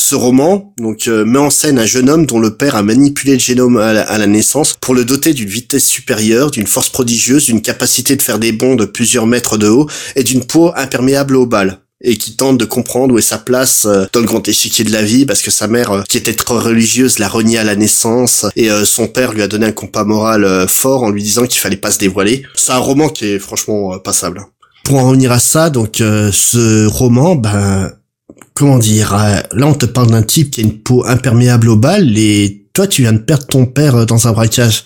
S4: Ce roman donc euh, met en scène un jeune homme dont le père a manipulé le génome à la, naissance pour le doter d'une vitesse supérieure, d'une force prodigieuse, d'une capacité de faire des bonds de plusieurs mètres de haut et d'une peau imperméable aux balles et qui tente de comprendre où est sa place euh, dans le grand échiquier de la vie parce que sa mère euh, qui était trop religieuse l'a renié à la naissance et son père lui a donné un compas moral fort en lui disant qu'il fallait pas se dévoiler. C'est un roman qui est franchement passable. Pour en revenir à ça, donc ce roman, ben comment dire, euh, là on te parle d'un type qui a une peau imperméable aux balles et toi tu viens de perdre ton père euh, dans un braquage.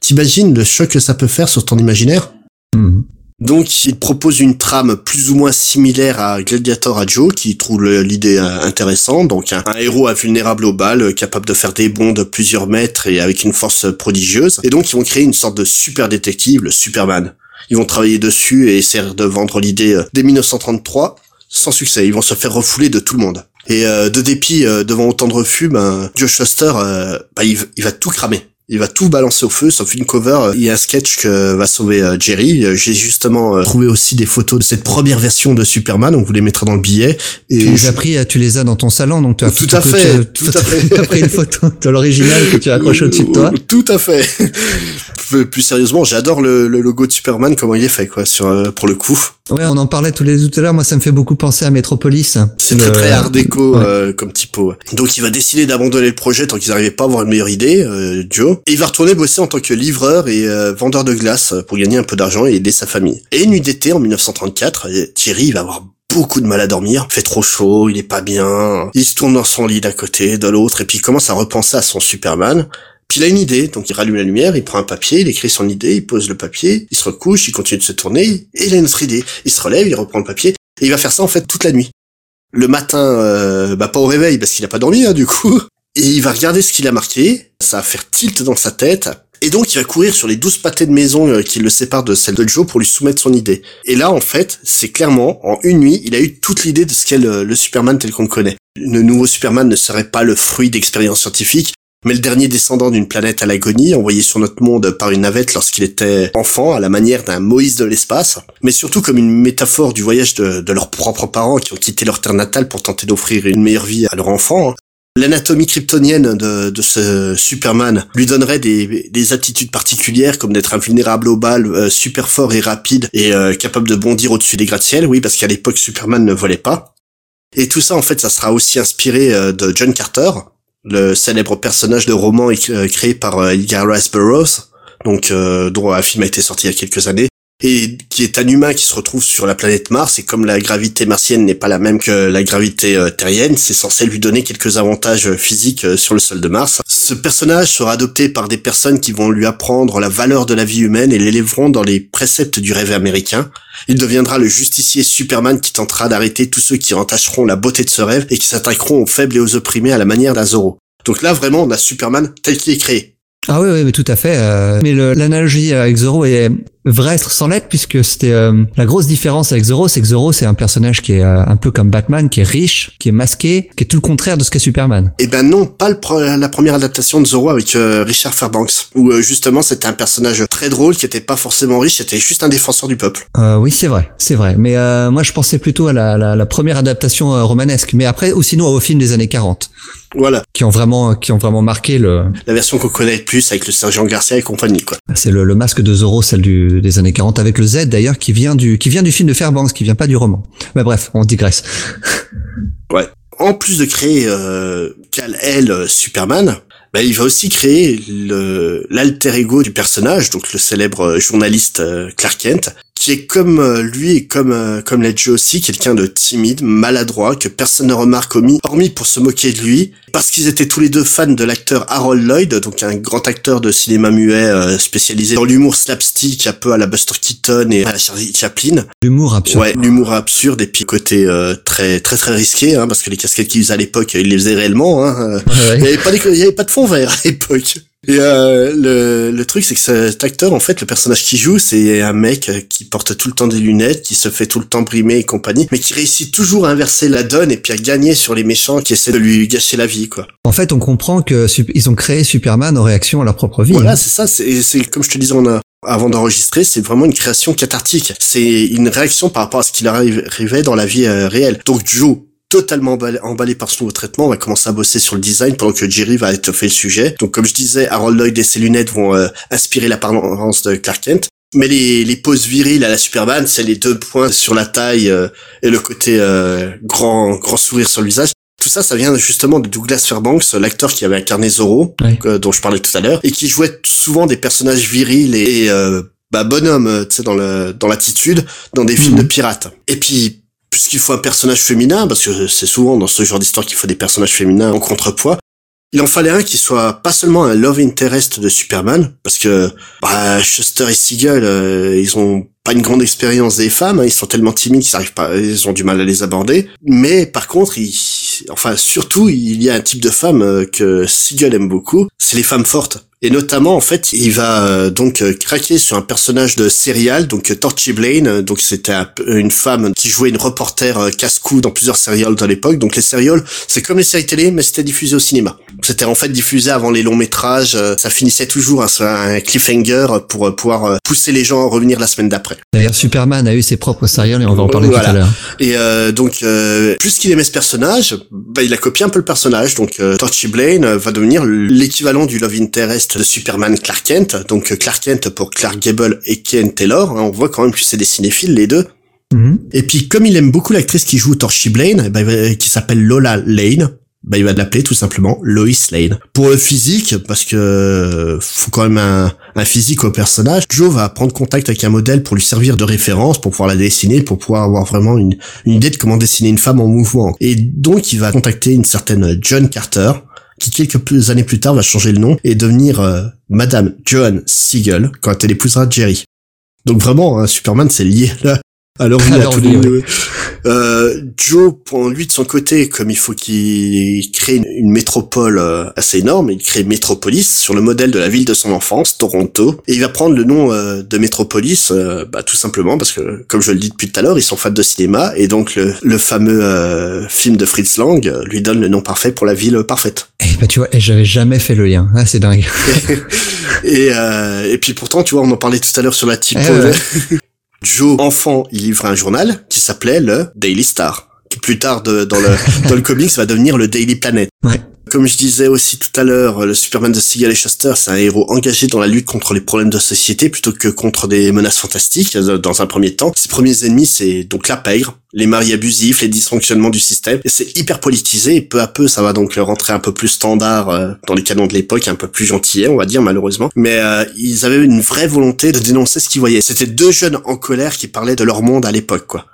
S4: T'imagines le choc que ça peut faire sur ton imaginaire?
S3: Mhm.
S4: Donc il propose une trame plus ou moins similaire à Gladiator à Joe qui trouve l'idée euh, intéressante. Donc un, un héros invulnérable aux balles, capable de faire des bonds de plusieurs mètres et avec une force prodigieuse. Et donc ils vont créer une sorte de super détective, le Superman. Ils vont travailler dessus et essayer de vendre l'idée dès 1933 sans succès. Ils vont se faire refouler de tout le monde. Et euh, de dépit euh, devant autant de refus, ben, Joe Shuster, euh, il, il va tout cramer. Il va tout balancer au feu, sauf une cover. Il y a un sketch que va sauver euh, Jerry. Euh, J'ai justement euh, trouvé aussi des photos de cette première version de Superman. On vous les mettra dans le billet. Et
S3: Tu les
S4: je-
S3: as pris, tu les as dans ton salon, donc tu as
S4: Tout à fait,
S3: tu
S4: tout à fait.
S3: Tu as pris une photo de l'original que tu accroches au-dessus de toi.
S4: Tout à fait. Plus- sérieusement, j'adore le, le logo de Superman, comment il est fait, quoi, sur euh, pour le coup.
S3: Ouais, on en parlait tous les deux tout à l'heure. Moi, ça me fait beaucoup penser à Metropolis.
S4: C'est
S3: Le-
S4: très très art déco
S3: Ouais.
S4: euh, comme typo. Donc il va décider d'abandonner le projet tant qu'ils n'arrivaient pas à avoir une meilleure idée, euh, Joe. Et il va retourner bosser en tant que livreur et euh, vendeur de glace pour gagner un peu d'argent et aider sa famille. Et une nuit d'été en 1934, euh, Thierry va avoir beaucoup de mal à dormir, fait trop chaud, il est pas bien, il se tourne dans son lit d'un côté, de l'autre, et puis il commence à repenser à son Superman. Puis il a une idée, donc il rallume la lumière, il prend un papier, il écrit son idée, il pose le papier, il se recouche, il continue de se tourner, et il a une autre idée. Il se relève, il reprend le papier, et il va faire ça en fait toute la nuit. Le matin, euh, bah pas au réveil parce qu'il a pas dormi hein, du coup, et il va regarder ce qu'il a marqué, ça va faire tilt dans sa tête, et donc, il va courir sur les douze pâtés de maison euh, qui le séparent de celle de Joe pour lui soumettre son idée. Et là, en fait, c'est clairement, en une nuit, il a eu toute l'idée de ce qu'est le, Superman tel qu'on le connaît. Le nouveau Superman ne serait pas le fruit d'expériences scientifiques, mais le dernier descendant d'une planète à l'agonie, envoyé sur notre monde par une navette lorsqu'il était enfant, à la manière d'un Moïse de l'espace, mais surtout comme une métaphore du voyage de, de leurs propres parents qui ont quitté leur terre natale pour tenter d'offrir une meilleure vie à leur enfant. L'anatomie kryptonienne de, ce Superman lui donnerait des, des aptitudes particulières comme d'être invulnérable au bal, euh, super fort et rapide et euh, capable de bondir au-dessus des gratte-ciel, oui parce qu'à l'époque Superman ne volait pas. Et tout ça en fait ça sera aussi inspiré euh, de John Carter, le célèbre personnage de roman créé par Edgar Rice Burroughs, donc dont un film a été sorti il y a quelques années, et qui est un humain qui se retrouve sur la planète Mars et comme la gravité martienne n'est pas la même que la gravité euh, terrienne, c'est censé lui donner quelques avantages euh, physiques euh, sur le sol de Mars. Ce personnage sera adopté par des personnes qui vont lui apprendre la valeur de la vie humaine et l'élèveront dans les préceptes du rêve américain. Il deviendra le justicier Superman qui tentera d'arrêter tous ceux qui entacheront la beauté de ce rêve et qui s'attaqueront aux faibles et aux opprimés à la manière d'un Zorro. Donc là, vraiment, on a Superman tel qu'il est créé.
S3: Ah oui, oui, mais tout à fait. mais l'analogie avec Zorro est vrai sans l'être puisque c'était euh, la grosse différence avec Zoro c'est que Zoro c'est un personnage qui est euh, un peu comme Batman qui est riche qui est masqué qui est tout le contraire de ce qu'est Superman
S4: eh ben non pas le la première adaptation de Zoro avec euh, Richard Fairbanks où justement c'était un personnage très drôle qui était pas forcément riche c'était juste un défenseur du peuple
S3: oui c'est vrai c'est vrai mais moi je pensais plutôt à la, la, la première adaptation romanesque mais après ou sinon au film des années 40
S4: voilà.
S3: Qui ont vraiment, qui ont vraiment marqué le.
S4: La version qu'on connaît le plus avec le sergent Garcia et compagnie, quoi.
S3: C'est le, le masque de Zoro, celle du, des années 40 avec le Z d'ailleurs qui vient du qui vient du film de Fairbanks qui vient pas du roman. Mais bref, on digresse.
S4: Ouais. En plus de créer euh, Kal-El euh, Superman, bah, il va aussi créer l'alter ego du personnage, donc le célèbre euh, journaliste euh, Clark Kent, qui est comme euh, lui et comme euh, comme Ledger aussi quelqu'un de timide, maladroit que personne ne remarque hormis, hormis pour se moquer de lui parce qu'ils étaient tous les deux fans de l'acteur Harold Lloyd, donc un grand acteur de cinéma muet euh, spécialisé dans l'humour slapstick un peu à la Buster Keaton et à la Charlie Chaplin.
S3: L'humour absurde.
S4: Ouais, l'humour absurde et puis côté très très très risqué hein, parce que les casquettes qu'ils faisaient à l'époque, ils les faisaient réellement hein. Il avait pas il y avait pas de fond vert à l'époque. Et euh, le, le truc, c'est que cet acteur, en fait, le personnage qui joue, c'est un mec qui porte tout le temps des lunettes, qui se fait tout le temps brimer et compagnie, mais qui réussit toujours à inverser la donne et puis à gagner sur les méchants qui essaient de lui gâcher la vie, quoi.
S3: En fait, on comprend que ils ont créé Superman en réaction à leur propre vie.
S4: Voilà, c'est ça. C'est comme je te disais, on a avant d'enregistrer, c'est vraiment une création cathartique. C'est une réaction par rapport à ce qui leur arrivait dans la vie euh, réelle. Donc Joe, totalement emballé, par ce nouveau traitement. On va commencer à bosser sur le design pendant que Jerry va étoffer le sujet. Donc comme je disais, Harold Lloyd et ses lunettes vont euh, inspirer l'apparence de Clark Kent. Mais les, les poses viriles à la Superman, c'est les deux points sur la taille euh, et le côté euh, grand grand sourire sur le visage. Tout ça, ça vient justement de Douglas Fairbanks, l'acteur qui avait incarné Zorro, dont je parlais tout à l'heure, et qui jouait souvent des personnages virils et, bah, bonhomme, tu sais, dans le dans l'attitude, dans des films mhm. de pirates. Et puis puisqu'il faut un personnage féminin, parce que c'est souvent dans ce genre d'histoire qu'il faut des personnages féminins en contrepoids, il en fallait un qui soit pas seulement un love interest de Superman, parce que bah, Shuster et Siegel, euh, ils ont pas une grande expérience des femmes, hein, ils sont tellement timides qu'ils arrivent pas, ils ont du mal à les aborder. Mais par contre, enfin surtout, il y a un type de femme euh, que Siegel aime beaucoup, c'est les femmes fortes. Et notamment, en fait, il va euh, donc euh, craquer sur un personnage de serial, donc Torchy Blaine. Donc c'était une femme qui jouait une reporter casse-cou dans plusieurs serials de l'époque. Donc les serials, c'est comme les séries télé, mais c'était diffusé au cinéma. C'était en fait diffusé avant les longs métrages. Ça finissait toujours un, un cliffhanger pour pouvoir pousser les gens à revenir la semaine d'après.
S3: D'ailleurs, Superman a eu ses propres serials et on va en parler tout à l'heure.
S4: Et euh, donc, euh, plus qu'il aimait ce personnage, bah, il a copié un peu le personnage. Donc, euh, Torchy Blaine va devenir l'équivalent du love interest de Superman Clark Kent. Donc, Clark Kent pour Clark Gable et Ken Taylor. Hein, on voit quand même que c'est des cinéphiles les deux. Mhm. Et puis, comme il aime beaucoup l'actrice qui joue Torchy Blaine, bah, qui s'appelle Lola Lane, bah il va l'appeler tout simplement Lois Lane. Pour le physique, parce que faut quand même un, un, physique au personnage, Joe va prendre contact avec un modèle pour lui servir de référence, pour pouvoir la dessiner, pour pouvoir avoir vraiment une, une idée de comment dessiner une femme en mouvement. Et donc il va contacter une certaine John Carter, qui quelques années plus tard va changer le nom et devenir euh, Madame Joan Siegel quand elle épousera Jerry. Donc vraiment, hein, Superman c'est lié là alors il a tous les... euh, Joe, pour lui de son côté, comme il faut qu'il crée une, métropole euh, assez énorme, il crée Metropolis sur le modèle de la ville de son enfance, Toronto, et il va prendre le nom euh, de Metropolis, euh, bah, tout simplement parce que, comme je le dis depuis tout à l'heure, ils sont fans de cinéma, et donc le, fameux film de Fritz Lang lui donne le nom parfait pour la ville parfaite.
S3: Et eh bah tu vois, eh, j'avais jamais fait le lien, ah, c'est dingue.
S4: et, et puis pourtant, tu vois, on en parlait tout à l'heure sur la typo. Eh Joe, enfant, il livre un journal qui s'appelait le Daily Star, qui plus tard dans le dans le comics va devenir le Daily Planet.
S3: Ouais.
S4: Comme je disais aussi tout à l'heure, le Superman de Siegel et Shuster, c'est un héros engagé dans la lutte contre les problèmes de société plutôt que contre des menaces fantastiques euh, dans un premier temps. Ses premiers ennemis, c'est donc la pègre, les maris abusifs, les dysfonctionnements du système. C'est hyper politisé et peu à peu, ça va donc rentrer un peu plus standard euh, dans les canons de l'époque, un peu plus gentillet, on va dire malheureusement. Mais euh, ils avaient une vraie volonté de dénoncer ce qu'ils voyaient. C'était deux jeunes en colère qui parlaient de leur monde à l'époque, quoi.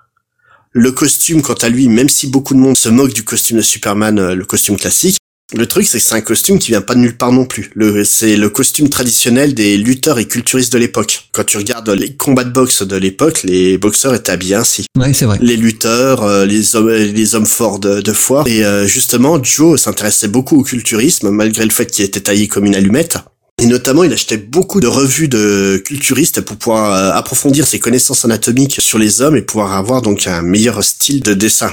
S4: Le costume, quant à lui, même si beaucoup de monde se moque du costume de Superman, le costume classique, le truc, c'est que c'est un costume qui vient pas de nulle part non plus. Le, c'est le costume traditionnel des lutteurs et culturistes de l'époque. Quand tu regardes les combats de boxe de l'époque, les boxeurs étaient habillés ainsi.
S3: Ouais, c'est vrai.
S4: Les lutteurs, euh, les hommes, les hommes forts de, de foire. Et euh, justement, Joe s'intéressait beaucoup au culturisme, malgré le fait qu'il était taillé comme une allumette. Et notamment, il achetait beaucoup de revues de culturistes pour pouvoir euh, approfondir ses connaissances anatomiques sur les hommes et pouvoir avoir donc un meilleur style de dessin.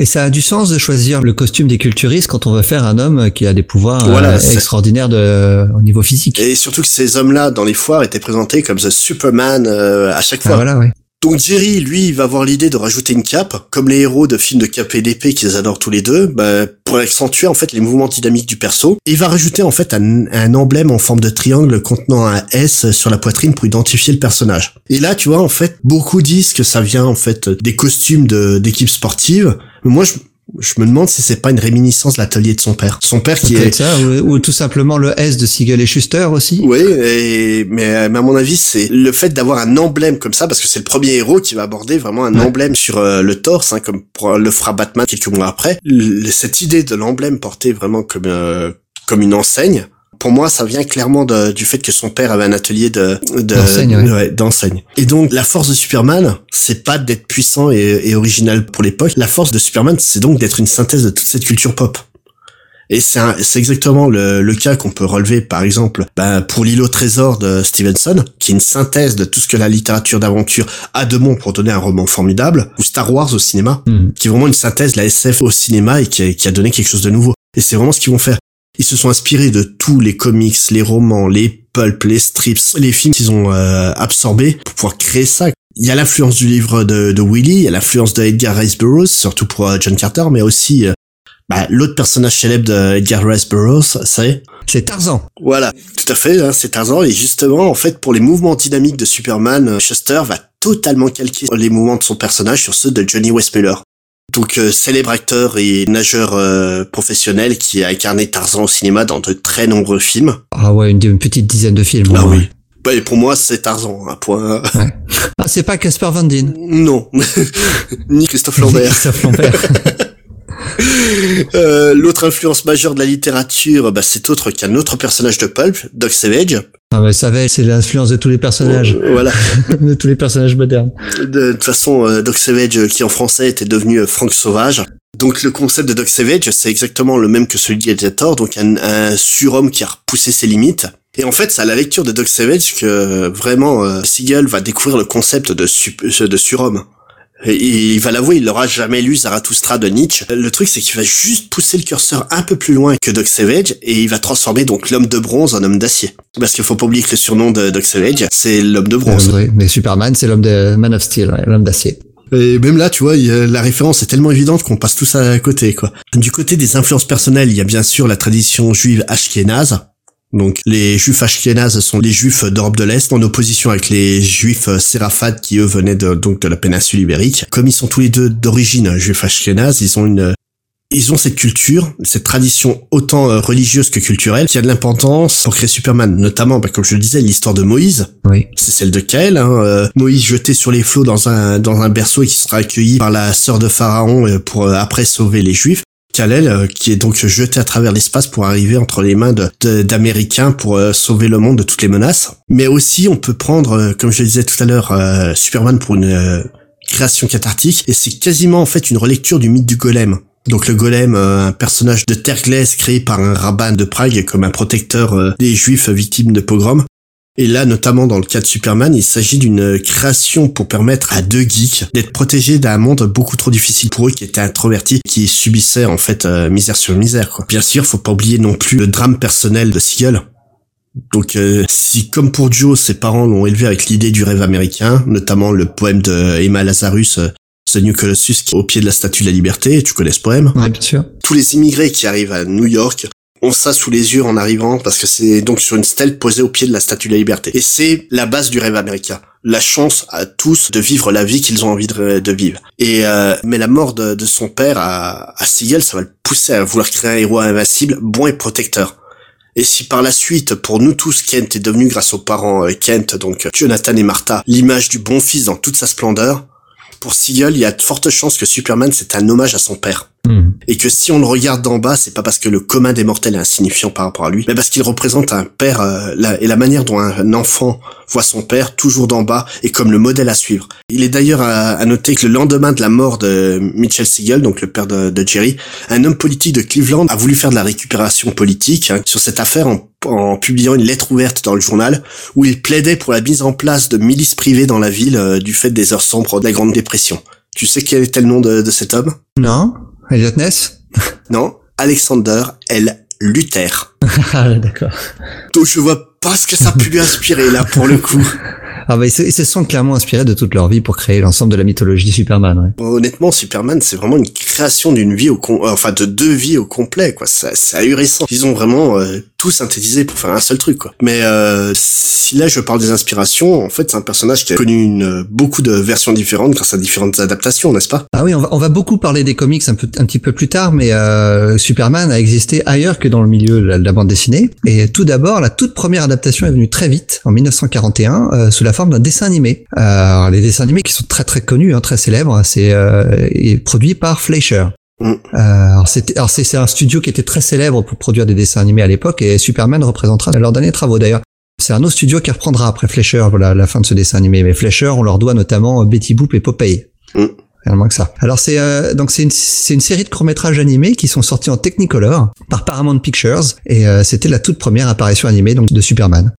S3: Et ça a du sens de choisir le costume des culturistes quand on veut faire un homme qui a des pouvoirs euh, extraordinaires de, au niveau physique.
S4: Et surtout que ces hommes-là, dans les foires, étaient présentés comme The Superman euh, à chaque ah, fois.
S3: voilà, ouais.
S4: Donc Jerry, lui, il va avoir l'idée de rajouter une cape, comme les héros de films de cap et d'épée qu'ils adorent tous les deux, bah, pour accentuer en fait les mouvements dynamiques du perso. Et il va rajouter en fait un, emblème en forme de triangle contenant un S sur la poitrine pour identifier le personnage. Et là, tu vois, en fait, beaucoup disent que ça vient en fait des costumes d'équipes sportives. Moi, je, je me demande si c'est pas une réminiscence de l'atelier de son père. Son père qui est
S3: ça, ou, tout simplement le S de Siegel et Schuster aussi.
S4: Oui, mais, mais à mon avis, c'est le fait d'avoir un emblème comme ça, parce que c'est le premier héros qui va aborder vraiment un emblème sur euh, le torse, hein, comme le fera Batman quelques mois après. cette idée de l'emblème porté vraiment comme euh, comme une enseigne, pour moi, ça vient clairement du fait que son père avait un atelier de d'enseigne. et donc, la force de Superman, c'est pas d'être puissant et, original pour l'époque. La force de Superman, c'est donc d'être une synthèse de toute cette culture pop. Et c'est exactement le, cas qu'on peut relever, par exemple, ben, pour l'îlot trésor de Stevenson, qui est une synthèse de tout ce que la littérature d'aventure a de bon pour donner un roman formidable, ou Star Wars au cinéma, hmm. qui est vraiment une synthèse de la SF au cinéma et qui qui a donné quelque chose de nouveau. Et c'est vraiment ce qu'ils vont faire. Ils se sont inspirés de tous les comics, les romans, les pulps, les strips, les films qu'ils ont euh, absorbés pour pouvoir créer ça. Il y a l'influence du livre de, de Willy, il y a l'influence de Edgar Rice Burroughs, surtout pour euh, John Carter, mais aussi euh, bah, l'autre personnage célèbre de Edgar Rice Burroughs, c'est
S3: c'est Tarzan.
S4: Voilà, tout à fait, hein, c'est Tarzan. Et justement, en fait, pour les mouvements dynamiques de Superman, Shuster va totalement calquer les mouvements de son personnage sur ceux de Johnny Westmuller. Donc euh, célèbre acteur et nageur euh, professionnel qui a incarné Tarzan au cinéma dans de très nombreux films.
S3: Ah ouais, une, petite dizaine de films.
S4: Ah oui. Bah, et pour moi, c'est Tarzan, un point.
S3: Ah, c'est pas Casper Van Dien.
S4: Non. Ni Christophe Lambert.
S3: Christophe Lambert.
S4: Euh, l'autre influence majeure de la littérature, bah, c'est autre qu'un autre personnage de pulp, Doc Savage.
S3: Ah ouais, Savage, c'est l'influence de tous les personnages.
S4: Euh, voilà.
S3: de tous les personnages modernes.
S4: De, toute façon, euh, Doc Savage, qui en français était devenu Frank Sauvage. Donc le concept de Doc Savage, c'est exactement le même que celui d'Editor, donc un, un surhomme qui a repoussé ses limites. Et en fait, c'est à la lecture de Doc Savage que vraiment euh, Siegel va découvrir le concept de, de surhomme. Et il va l'avouer, il n'aura jamais lu Zarathustra de Nietzsche. Le truc, c'est qu'il va juste pousser le curseur un peu plus loin que Doc Savage et il va transformer donc l'homme de bronze en homme d'acier. Parce qu'il faut pas oublier que le surnom de Doc Savage, c'est l'homme de bronze.
S3: oui, mais Superman, c'est l'homme de Man of Steel, l'homme d'acier.
S4: Et même là, tu vois, la référence est tellement évidente qu'on passe tous à côté, quoi. Du côté des influences personnelles, il y a bien sûr la tradition juive ashkénaze, donc les juifs ashkénazes sont les juifs d'Europe de l'Est en opposition avec les juifs séraphades qui eux venaient de, donc de la péninsule ibérique. Comme ils sont tous les deux d'origine juifs ashkénazes, ils ont une ils ont cette culture, cette tradition autant euh, religieuse que culturelle, qui a de l'importance pour créer Superman. Notamment, bah, comme je le disais, l'histoire de Moïse.
S3: Oui.
S4: C'est celle de Kael. Hein, euh, Moïse jeté sur les flots dans un dans un berceau et qui sera accueilli par la sœur de Pharaon euh, pour après sauver les Juifs. Kalel, qui est donc jeté à travers l'espace pour arriver entre les mains d'Américains pour sauver le monde de toutes les menaces. Mais aussi, on peut prendre, comme je le disais tout à l'heure, Superman pour une création cathartique, et c'est quasiment en fait une relecture du mythe du golem. Donc le golem, euh, un personnage de terre glaise créé par un rabbin de Prague comme un protecteur euh, des juifs victimes de pogroms. Et là, notamment dans le cas de Superman, il s'agit d'une création pour permettre à deux geeks d'être protégés d'un monde beaucoup trop difficile pour eux qui étaient introvertis, qui subissaient en fait euh, misère sur misère. Quoi. Bien sûr, faut pas oublier non plus le drame personnel de Siegel. Donc si comme pour Joe, ses parents l'ont élevé avec l'idée du rêve américain, notamment le poème de Emma Lazarus The New Colossus qui est au pied de la Statue de la Liberté, tu connais ce poème?
S3: Ouais, bien sûr.
S4: Tous les immigrés qui arrivent à New York ont ça sous les yeux en arrivant parce que c'est donc sur une stèle posée au pied de la Statue de la Liberté. Et c'est la base du rêve américain. La chance à tous de vivre la vie qu'ils ont envie de, vivre. Et euh, mais la mort de, son père à, à ça va le pousser à vouloir créer un héros invincible, bon et protecteur. Et si par la suite, pour nous tous, Kent est devenu, grâce aux parents euh, Kent, donc Jonathan et Martha, l'image du bon fils dans toute sa splendeur, pour Siegel, il y a de fortes chances que Superman c'est un hommage à son père. Hmm. Et que si on le regarde d'en bas, c'est pas parce que le commun des mortels est insignifiant par rapport à lui, mais parce qu'il représente un père euh, et la manière dont un enfant voit son père toujours d'en bas et comme le modèle à suivre. Il est d'ailleurs à, noter que le lendemain de la mort de Mitchell Siegel, donc le père de, Jerry, un homme politique de Cleveland a voulu faire de la récupération politique hein, sur cette affaire en, publiant une lettre ouverte dans le journal où il plaidait pour la mise en place de milices privées dans la ville euh, du fait des heures sombres de la Grande Dépression. Tu sais quel était le nom de, de cet homme?
S3: Non Elliot Ness
S4: Non, Alexander L. Luther.
S3: ah, d'accord.
S4: Donc je vois pas ce que ça a pu lui inspirer là pour le coup.
S3: Ah bah, ils, se, sont clairement inspirés de toute leur vie pour créer l'ensemble de la mythologie Superman.
S4: Ouais. Honnêtement, Superman, c'est vraiment une création d'une vie au con... Euh, enfin de deux vies au complet, quoi. C'est ahurissant. Ils ont vraiment euh, tout synthétisé pour faire un seul truc, quoi. Mais euh, si là je parle des inspirations, en fait, c'est un personnage qui a connu beaucoup de versions différentes grâce à différentes adaptations, n'est-ce pas?
S3: Ah oui, on va, beaucoup parler des comics un, petit peu plus tard, mais euh, Superman a existé ailleurs que dans le milieu de la, de la bande dessinée. Et tout d'abord, la toute première adaptation est venue très vite, en 1941, euh, sous la forme d'un dessin animé. Euh, les dessins animés qui sont très très connus, hein, très célèbres, c'est euh, produit par Fleischer. Mm. Euh, alors c'était, alors c'est, un studio qui était très célèbre pour produire des dessins animés à l'époque et Superman représentera leurs derniers travaux d'ailleurs. C'est un autre studio qui reprendra après Fleischer, voilà, la fin de ce dessin animé. Mais Fleischer, on leur doit notamment Betty Boop et Popeye. Mm. Rien moins que ça. Alors c'est euh, donc c'est une, c'est une série de courts métrages animés qui sont sortis en Technicolor par Paramount Pictures et euh, c'était la toute première apparition animée donc de Superman.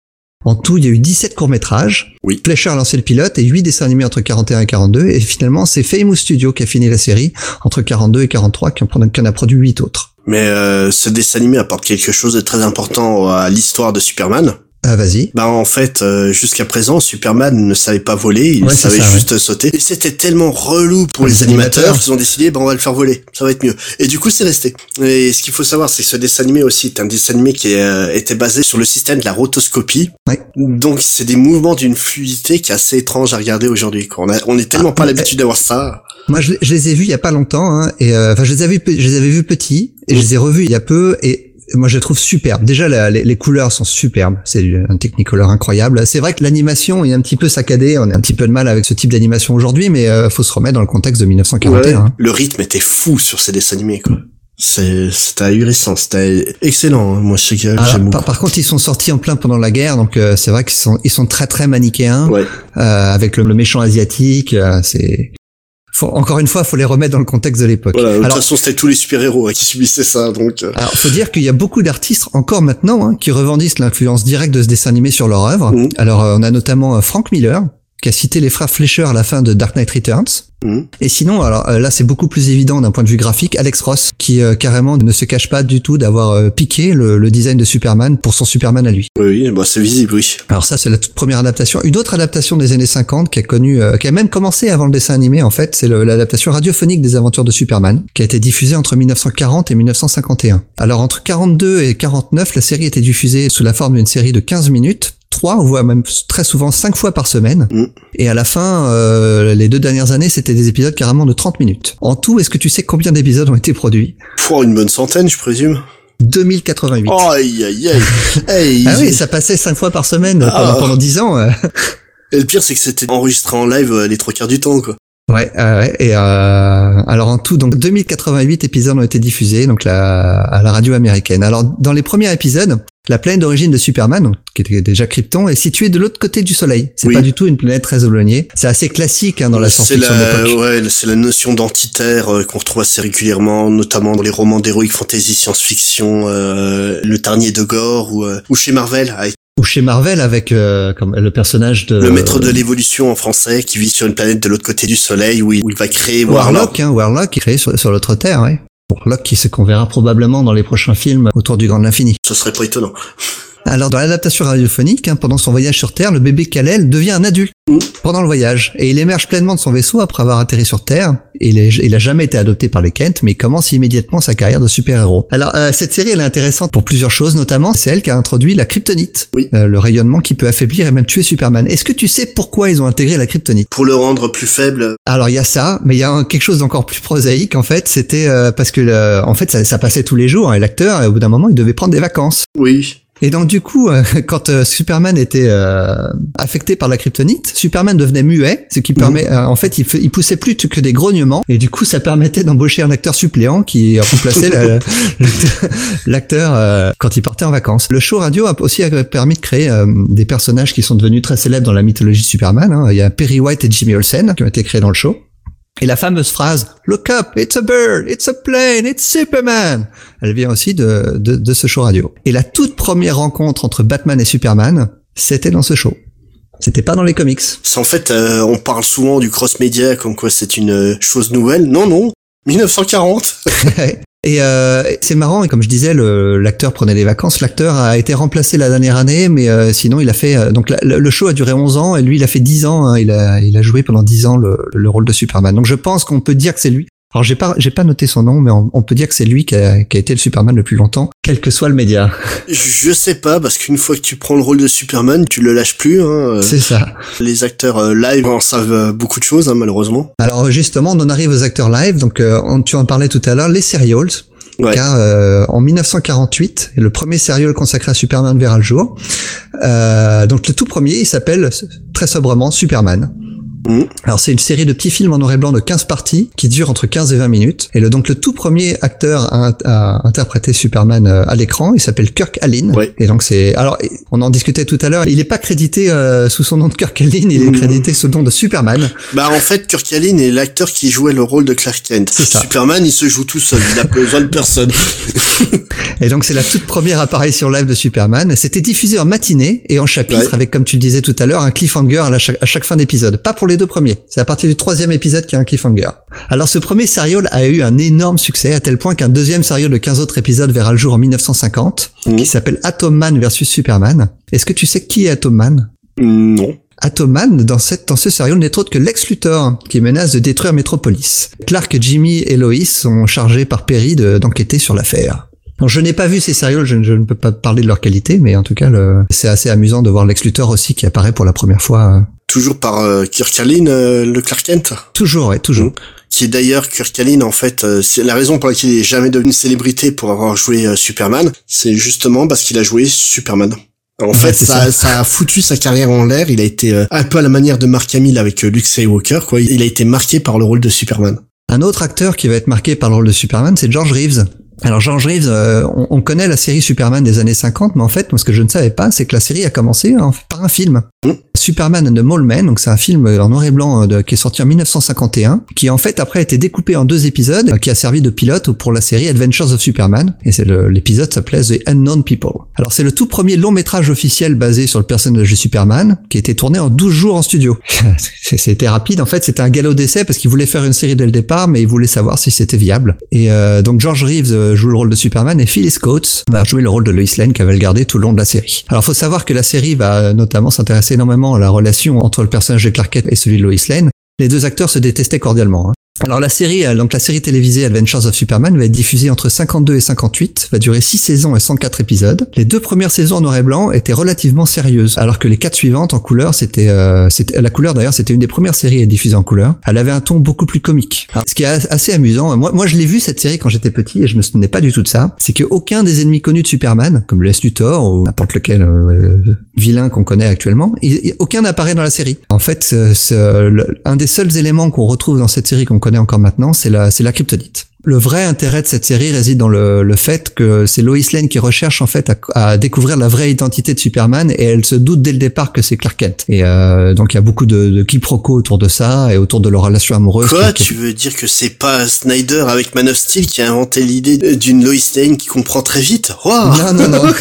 S3: En tout, il y a eu 17 courts-métrages.
S4: Oui.
S3: Fleischer a lancé le pilote et 8 dessins animés entre 41 et 42. Et finalement, c'est Famous Studio qui a fini la série entre 42 et 43, qui en, a produit 8 autres.
S4: Mais euh, ce dessin animé apporte quelque chose de très important à l'histoire de Superman.
S3: Ah, vas-y.
S4: Bah en fait, euh, jusqu'à présent, Superman ne savait pas voler, il savait juste sauter. Et c'était tellement relou pour les, animateurs, qu'ils ont décidé, bah on va le faire voler, ça va être mieux. Et du coup, c'est resté. Et ce qu'il faut savoir, c'est que ce dessin animé aussi est un dessin animé qui euh, était basé sur le système de la rotoscopie.
S3: Ouais.
S4: Donc c'est des mouvements d'une fluidité qui est assez étrange à regarder aujourd'hui. On, on est tellement pas ah, l'habitude d'avoir ça.
S3: Moi, je, les ai vus il y a pas longtemps, hein, et euh, enfin, je les avais, je les avais vus petits, et je les ai revus il y a peu, et moi je les trouve superbes. Déjà les, couleurs sont superbes, c'est un technicolor incroyable. C'est vrai que l'animation est un petit peu saccadée, on a un petit peu de mal avec ce type d'animation aujourd'hui, mais euh, faut se remettre dans le contexte de 1941.
S4: le rythme était fou sur ces dessins animés quoi. C'était ahurissant, c'était excellent. Hein. Moi, je sais que j'aime
S3: par, par, contre, ils sont sortis en plein pendant la guerre, donc euh, c'est vrai qu'ils sont ils sont très très manichéens,
S4: ouais.
S3: euh, avec le, le, méchant asiatique. Euh, c'est encore une fois, faut les remettre dans le contexte de l'époque.
S4: Voilà, de toute façon, c'était tous les super-héros hein, qui subissaient ça, donc. Euh.
S3: Alors, faut dire qu'il y a beaucoup d'artistes encore maintenant hein, qui revendissent l'influence directe de ce dessin animé sur leur œuvre. Mmh. Alors, euh, on a notamment euh, Frank Miller, qui a cité les frères Fleischer à la fin de Dark Knight Returns.
S4: Mhm.
S3: Et sinon, alors euh, là, c'est beaucoup plus évident d'un point de vue graphique. Alex Ross, qui euh, carrément ne se cache pas du tout d'avoir euh, piqué le, design de Superman pour son Superman à lui.
S4: Oui, bah c'est visible, oui.
S3: Alors ça, c'est la toute première adaptation. Une autre adaptation des années 50 qui a connu, qui a même commencé avant le dessin animé, en fait, c'est l'adaptation radiophonique des aventures de Superman, qui a été diffusée entre 1940 et 1951. Alors entre 42 et 49, la série était diffusée sous la forme d'une série de 15 minutes trois, voire même très souvent cinq fois par semaine.
S4: Mm.
S3: Et à la fin, euh, les deux dernières années, c'était des épisodes carrément de 30 minutes. En tout, est-ce que tu sais combien d'épisodes ont été produits?
S4: Pour une bonne centaine, je présume.
S3: 2088.
S4: Oh, aïe, aïe, aïe.
S3: Ah oui, ça passait cinq fois par semaine
S4: Ah.
S3: pendant, pendant 10 ans. euh.
S4: Et le pire, c'est que c'était enregistré en live euh, les trois quarts du temps, quoi.
S3: Ouais, euh, ouais, et euh, alors en tout, donc 2088 épisodes ont été diffusés donc la, à la radio américaine. Alors dans les premiers épisodes, la planète d'origine de Superman, donc, qui était déjà Krypton, est située de l'autre côté du Soleil. C'est
S4: Oui.
S3: pas du tout une planète très éloignée. C'est assez classique hein, dans la science-fiction
S4: la,
S3: d'époque.
S4: ouais, c'est la notion d'antiterre euh, qu'on retrouve assez régulièrement, notamment dans les romans d'héroïque fantasy science-fiction, euh, Le Tarnier de Gore ou, euh, ou chez Marvel, avec
S3: Ou chez Marvel avec euh, comme le personnage de
S4: le maître de l'évolution en français qui vit sur une planète de l'autre côté du soleil où il, où il va créer Warlock.
S3: Warlock, hein, Warlock qui est créé sur, sur l'autre Terre, ouais. Warlock qui se qu'on verra probablement dans les prochains films autour du Grand de l'Infini.
S4: Ce serait pas étonnant.
S3: Alors dans l'adaptation radiophonique, hein, pendant son voyage sur Terre, le bébé Kal-El devient un adulte
S4: Mm.
S3: pendant le voyage et il émerge pleinement de son vaisseau après avoir atterri sur Terre. Et il, est- il a jamais été adopté par les Kent, mais il commence immédiatement sa carrière de super-héros. Alors euh, cette série elle est intéressante pour plusieurs choses, notamment c'est elle qui a introduit la kryptonite,
S4: Oui.
S3: Euh, le rayonnement qui peut affaiblir et même tuer Superman. Est-ce que tu sais pourquoi ils ont intégré la kryptonite?
S4: Pour le rendre plus faible,
S3: alors il y a ça, mais il y a un- quelque chose d'encore plus prosaïque en fait. C'était euh, parce que le- en fait ça, ça passait tous les jours hein, et l'acteur euh, au bout d'un moment il devait prendre des vacances.
S4: oui.
S3: Et donc du coup, euh, quand euh, Superman était euh, affecté par la kryptonite, Superman devenait muet, ce qui permet, euh, en fait, il, poussait plus que des grognements, et du coup, ça permettait d'embaucher un acteur suppléant qui remplaçait la- l'acteur- quand il partait en vacances. Le show radio a aussi permis de créer des personnages qui sont devenus très célèbres dans la mythologie de Superman. hein. Il y a Perry White et Jimmy Olsen qui ont été créés dans le show. Et la fameuse phrase Look up, it's a bird, it's a plane, it's Superman. Elle vient aussi de, de, ce show radio. Et la toute première rencontre entre Batman et Superman, c'était dans ce show. C'était pas dans les comics.
S4: En fait, euh, on parle souvent du cross-média comme quoi c'est une euh, chose nouvelle. Non, non. 1940.
S3: et euh, c'est marrant, et comme je disais, l'acteur prenait des vacances. L'acteur a été remplacé la dernière année, mais euh, sinon il a fait. euh, donc le show a duré 11 ans, et lui il a fait 10 ans. hein. il a il a joué pendant 10 ans le, le rôle de Superman. Donc je pense qu'on peut dire que c'est lui. Alors j'ai pas j'ai pas noté son nom, mais on, on peut dire que c'est lui qui a, qui a été le Superman le plus longtemps, quel que soit le média.
S4: Je sais pas, parce qu'une fois que tu prends le rôle de Superman, tu le lâches plus. Hein. euh.
S3: C'est ça.
S4: Les acteurs euh, live en savent euh, beaucoup de choses, hein, malheureusement.
S3: Alors justement, on en arrive aux acteurs live. Donc euh, on- tu en parlais tout à l'heure, les serials.
S4: Ouais.
S3: Car euh, en 1948, le premier serial consacré à Superman verra le jour. Euh, donc le tout premier, il s'appelle très sobrement Superman.
S4: Mhm.
S3: Alors c'est une série de petits films en noir et blanc de 15 parties qui durent entre 15 et 20 minutes. Et le, donc le tout premier acteur à, à interpréter Superman euh, à l'écran, il s'appelle Kirk Allen. Et donc c'est alors on en discutait tout à l'heure, il n'est pas crédité euh, sous son nom de Kirk Allen, il est
S4: Mhm.
S3: crédité sous le nom de Superman.
S4: Bah en fait, Kirk Allen est l'acteur qui jouait le rôle de Clark Kent. Superman, il se joue tout seul, il a besoin de personne.
S3: Et donc c'est la toute première apparition live de Superman. C'était diffusé en matinée et en chapitre
S4: Ouais.
S3: avec, comme tu le disais tout à l'heure, un cliffhanger à, la à chaque fin d'épisode. Pas pour les deux premiers. C'est à partir du troisième épisode qu'il y a un cliffhanger. Alors ce premier serial a eu un énorme succès à tel point qu'un deuxième serial de 15 autres épisodes verra le jour en 1950
S4: Mhm.
S3: qui s'appelle Atom Man versus Superman. Est-ce que tu sais qui est Atom Man?
S4: Non.
S3: Atom Man, dans, cette, dans ce serial, n'est autre que Lex Luthor, qui menace de détruire Metropolis. Clark, Jimmy et Lois sont chargés par Perry de- d'enquêter sur l'affaire. Je n'ai pas vu ces serials, je, je ne peux pas parler de leur qualité, mais en tout cas, c'est assez amusant de voir Lex Luthor aussi qui apparaît pour la première fois.
S4: Toujours par euh, Kirk Allen, euh, le Clark Kent.
S3: Toujours, ouais, toujours.
S4: Mhm. Qui est d'ailleurs Kirk Allen, en fait, euh, c'est la raison pour laquelle il est jamais devenu une célébrité pour avoir joué euh, Superman. C'est justement parce qu'il a joué Superman. En
S3: Ouais,
S4: fait, ça,
S3: ça.
S4: ça a foutu sa carrière en l'air. Il a été euh, un peu à la manière de Mark Hamill avec euh, Luke Skywalker, quoi. Il a été marqué par le rôle de Superman.
S3: Un autre acteur qui va être marqué par le rôle de Superman, c'est George Reeves. Alors George Reeves, euh, on, on connaît la série Superman des années 50, mais en fait, moi, ce que je ne savais pas, c'est que la série a commencé en- par un film. Superman and the Mole Man, donc c'est un film en noir et blanc euh, qui est sorti en 1951, qui en fait après a été découpé en deux épisodes, euh, qui a servi de pilote pour la série Adventures of Superman, et c'est l'épisode s'appelait The Unknown People. Alors c'est le tout premier long métrage officiel basé sur le personnage de Superman, qui a été tourné en 12 jours en studio. C'était rapide, en fait c'était un galop d'essai parce qu'il voulait faire une série dès le départ, mais il voulait savoir si c'était viable. Et euh, donc George Reeves euh, joue le rôle de Superman et Phyllis Coates va jouer le rôle de Lois Lane qu'elle va le garder tout le long de la série. Alors faut savoir que la série va notamment s'intéresser énormément la relation entre le personnage de Clark et celui de Lois Lane. Les deux acteurs se détestaient cordialement. hein. Alors la série, euh, donc la série télévisée Adventures of Superman va être diffusée entre 52 et 58, va durer 6 saisons et 104 épisodes. Les deux premières saisons en noir et blanc étaient relativement sérieuses, alors que les quatre suivantes en couleur, c'était, euh, c'était la couleur d'ailleurs, c'était une des premières séries à être diffusée en couleur. Elle avait un ton beaucoup plus comique. Ce qui est assez amusant, moi, moi je l'ai vu cette série quand j'étais petit et je me souvenais pas du tout de ça, c'est que aucun des ennemis connus de Superman, comme le S Luthor ou n'importe lequel euh, vilain qu'on connaît actuellement, aucun n'apparaît dans la série. En fait, un des seuls éléments qu'on retrouve dans cette série qu'on connaît encore maintenant, c'est la, c'est la. Le vrai intérêt de cette série réside dans le, le fait que c'est Lois Lane qui recherche en fait à, à découvrir la vraie identité de Superman et elle se doute dès le départ que c'est Clark Kent. Et euh, donc il y a beaucoup de, de quiproquos autour de ça et autour de leur relation amoureuse.
S4: Quoi Tu veux dire que c'est pas Snyder avec Man of Steel qui a inventé l'idée d'une Lois Lane qui comprend très vite? Waouh
S3: Non, non, non.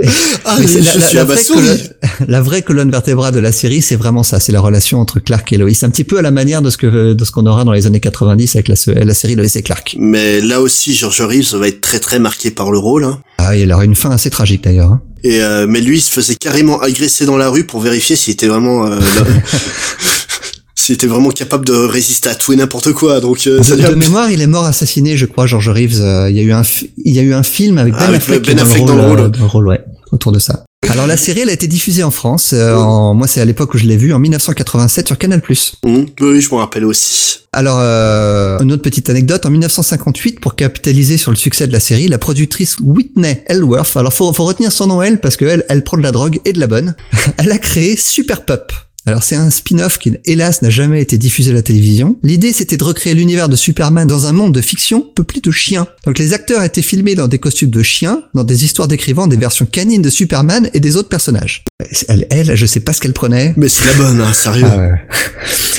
S4: Ah,
S3: Mais c'est
S4: je suis
S3: vraie
S4: abasourdi.
S3: colonne, la vraie colonne vertébrale de la série, c'est vraiment ça, c'est la relation entre Clark et Lois. Un petit peu à la manière de ce que de ce qu'on aura dans les années 90 avec la, la série Lois et Clark.
S4: Mais là aussi, George Reeves va être très très marqué par le rôle. hein.
S3: Ah, il aura une fin assez tragique d'ailleurs. hein.
S4: Et euh, mais lui, il se faisait carrément agresser dans la rue pour vérifier s'il était vraiment euh, là- s'il était vraiment capable de résister à tout et n'importe quoi. Donc euh, ça
S3: De, de mémoire, il est mort assassiné, je crois, George Reeves. Euh, il y a eu un, il y a eu un film avec Ben
S4: Ah, avec
S3: Affleck,
S4: Ben
S3: qui est
S4: Affleck dans le rôle.
S3: euh, dans le rôle, ouais, autour de ça. Alors la série, elle a été diffusée en France. euh, en, moi, c'est à l'époque où je l'ai vue, en 1987 sur Canal+.
S4: Hum, oui, je m'en rappelle aussi.
S3: Alors, euh, une autre petite anecdote, en 1958, pour capitaliser sur le succès de la série, la productrice Whitney Ellsworth, alors faut, faut retenir son nom elle, parce qu'elle, elle prend de la drogue et de la bonne, elle a créé Super Pup. Alors c'est un spin-off qui, hélas, n'a jamais été diffusé à la télévision. L'idée, c'était de recréer l'univers de Superman dans un monde de fiction peuplé de chiens. Donc les acteurs étaient filmés dans des costumes de chiens, dans des histoires décrivant des versions canines de Superman et des autres personnages. Elle, elle je sais pas ce qu'elle prenait.
S4: Mais c'est la bonne, hein, sérieux.
S3: Ah ouais.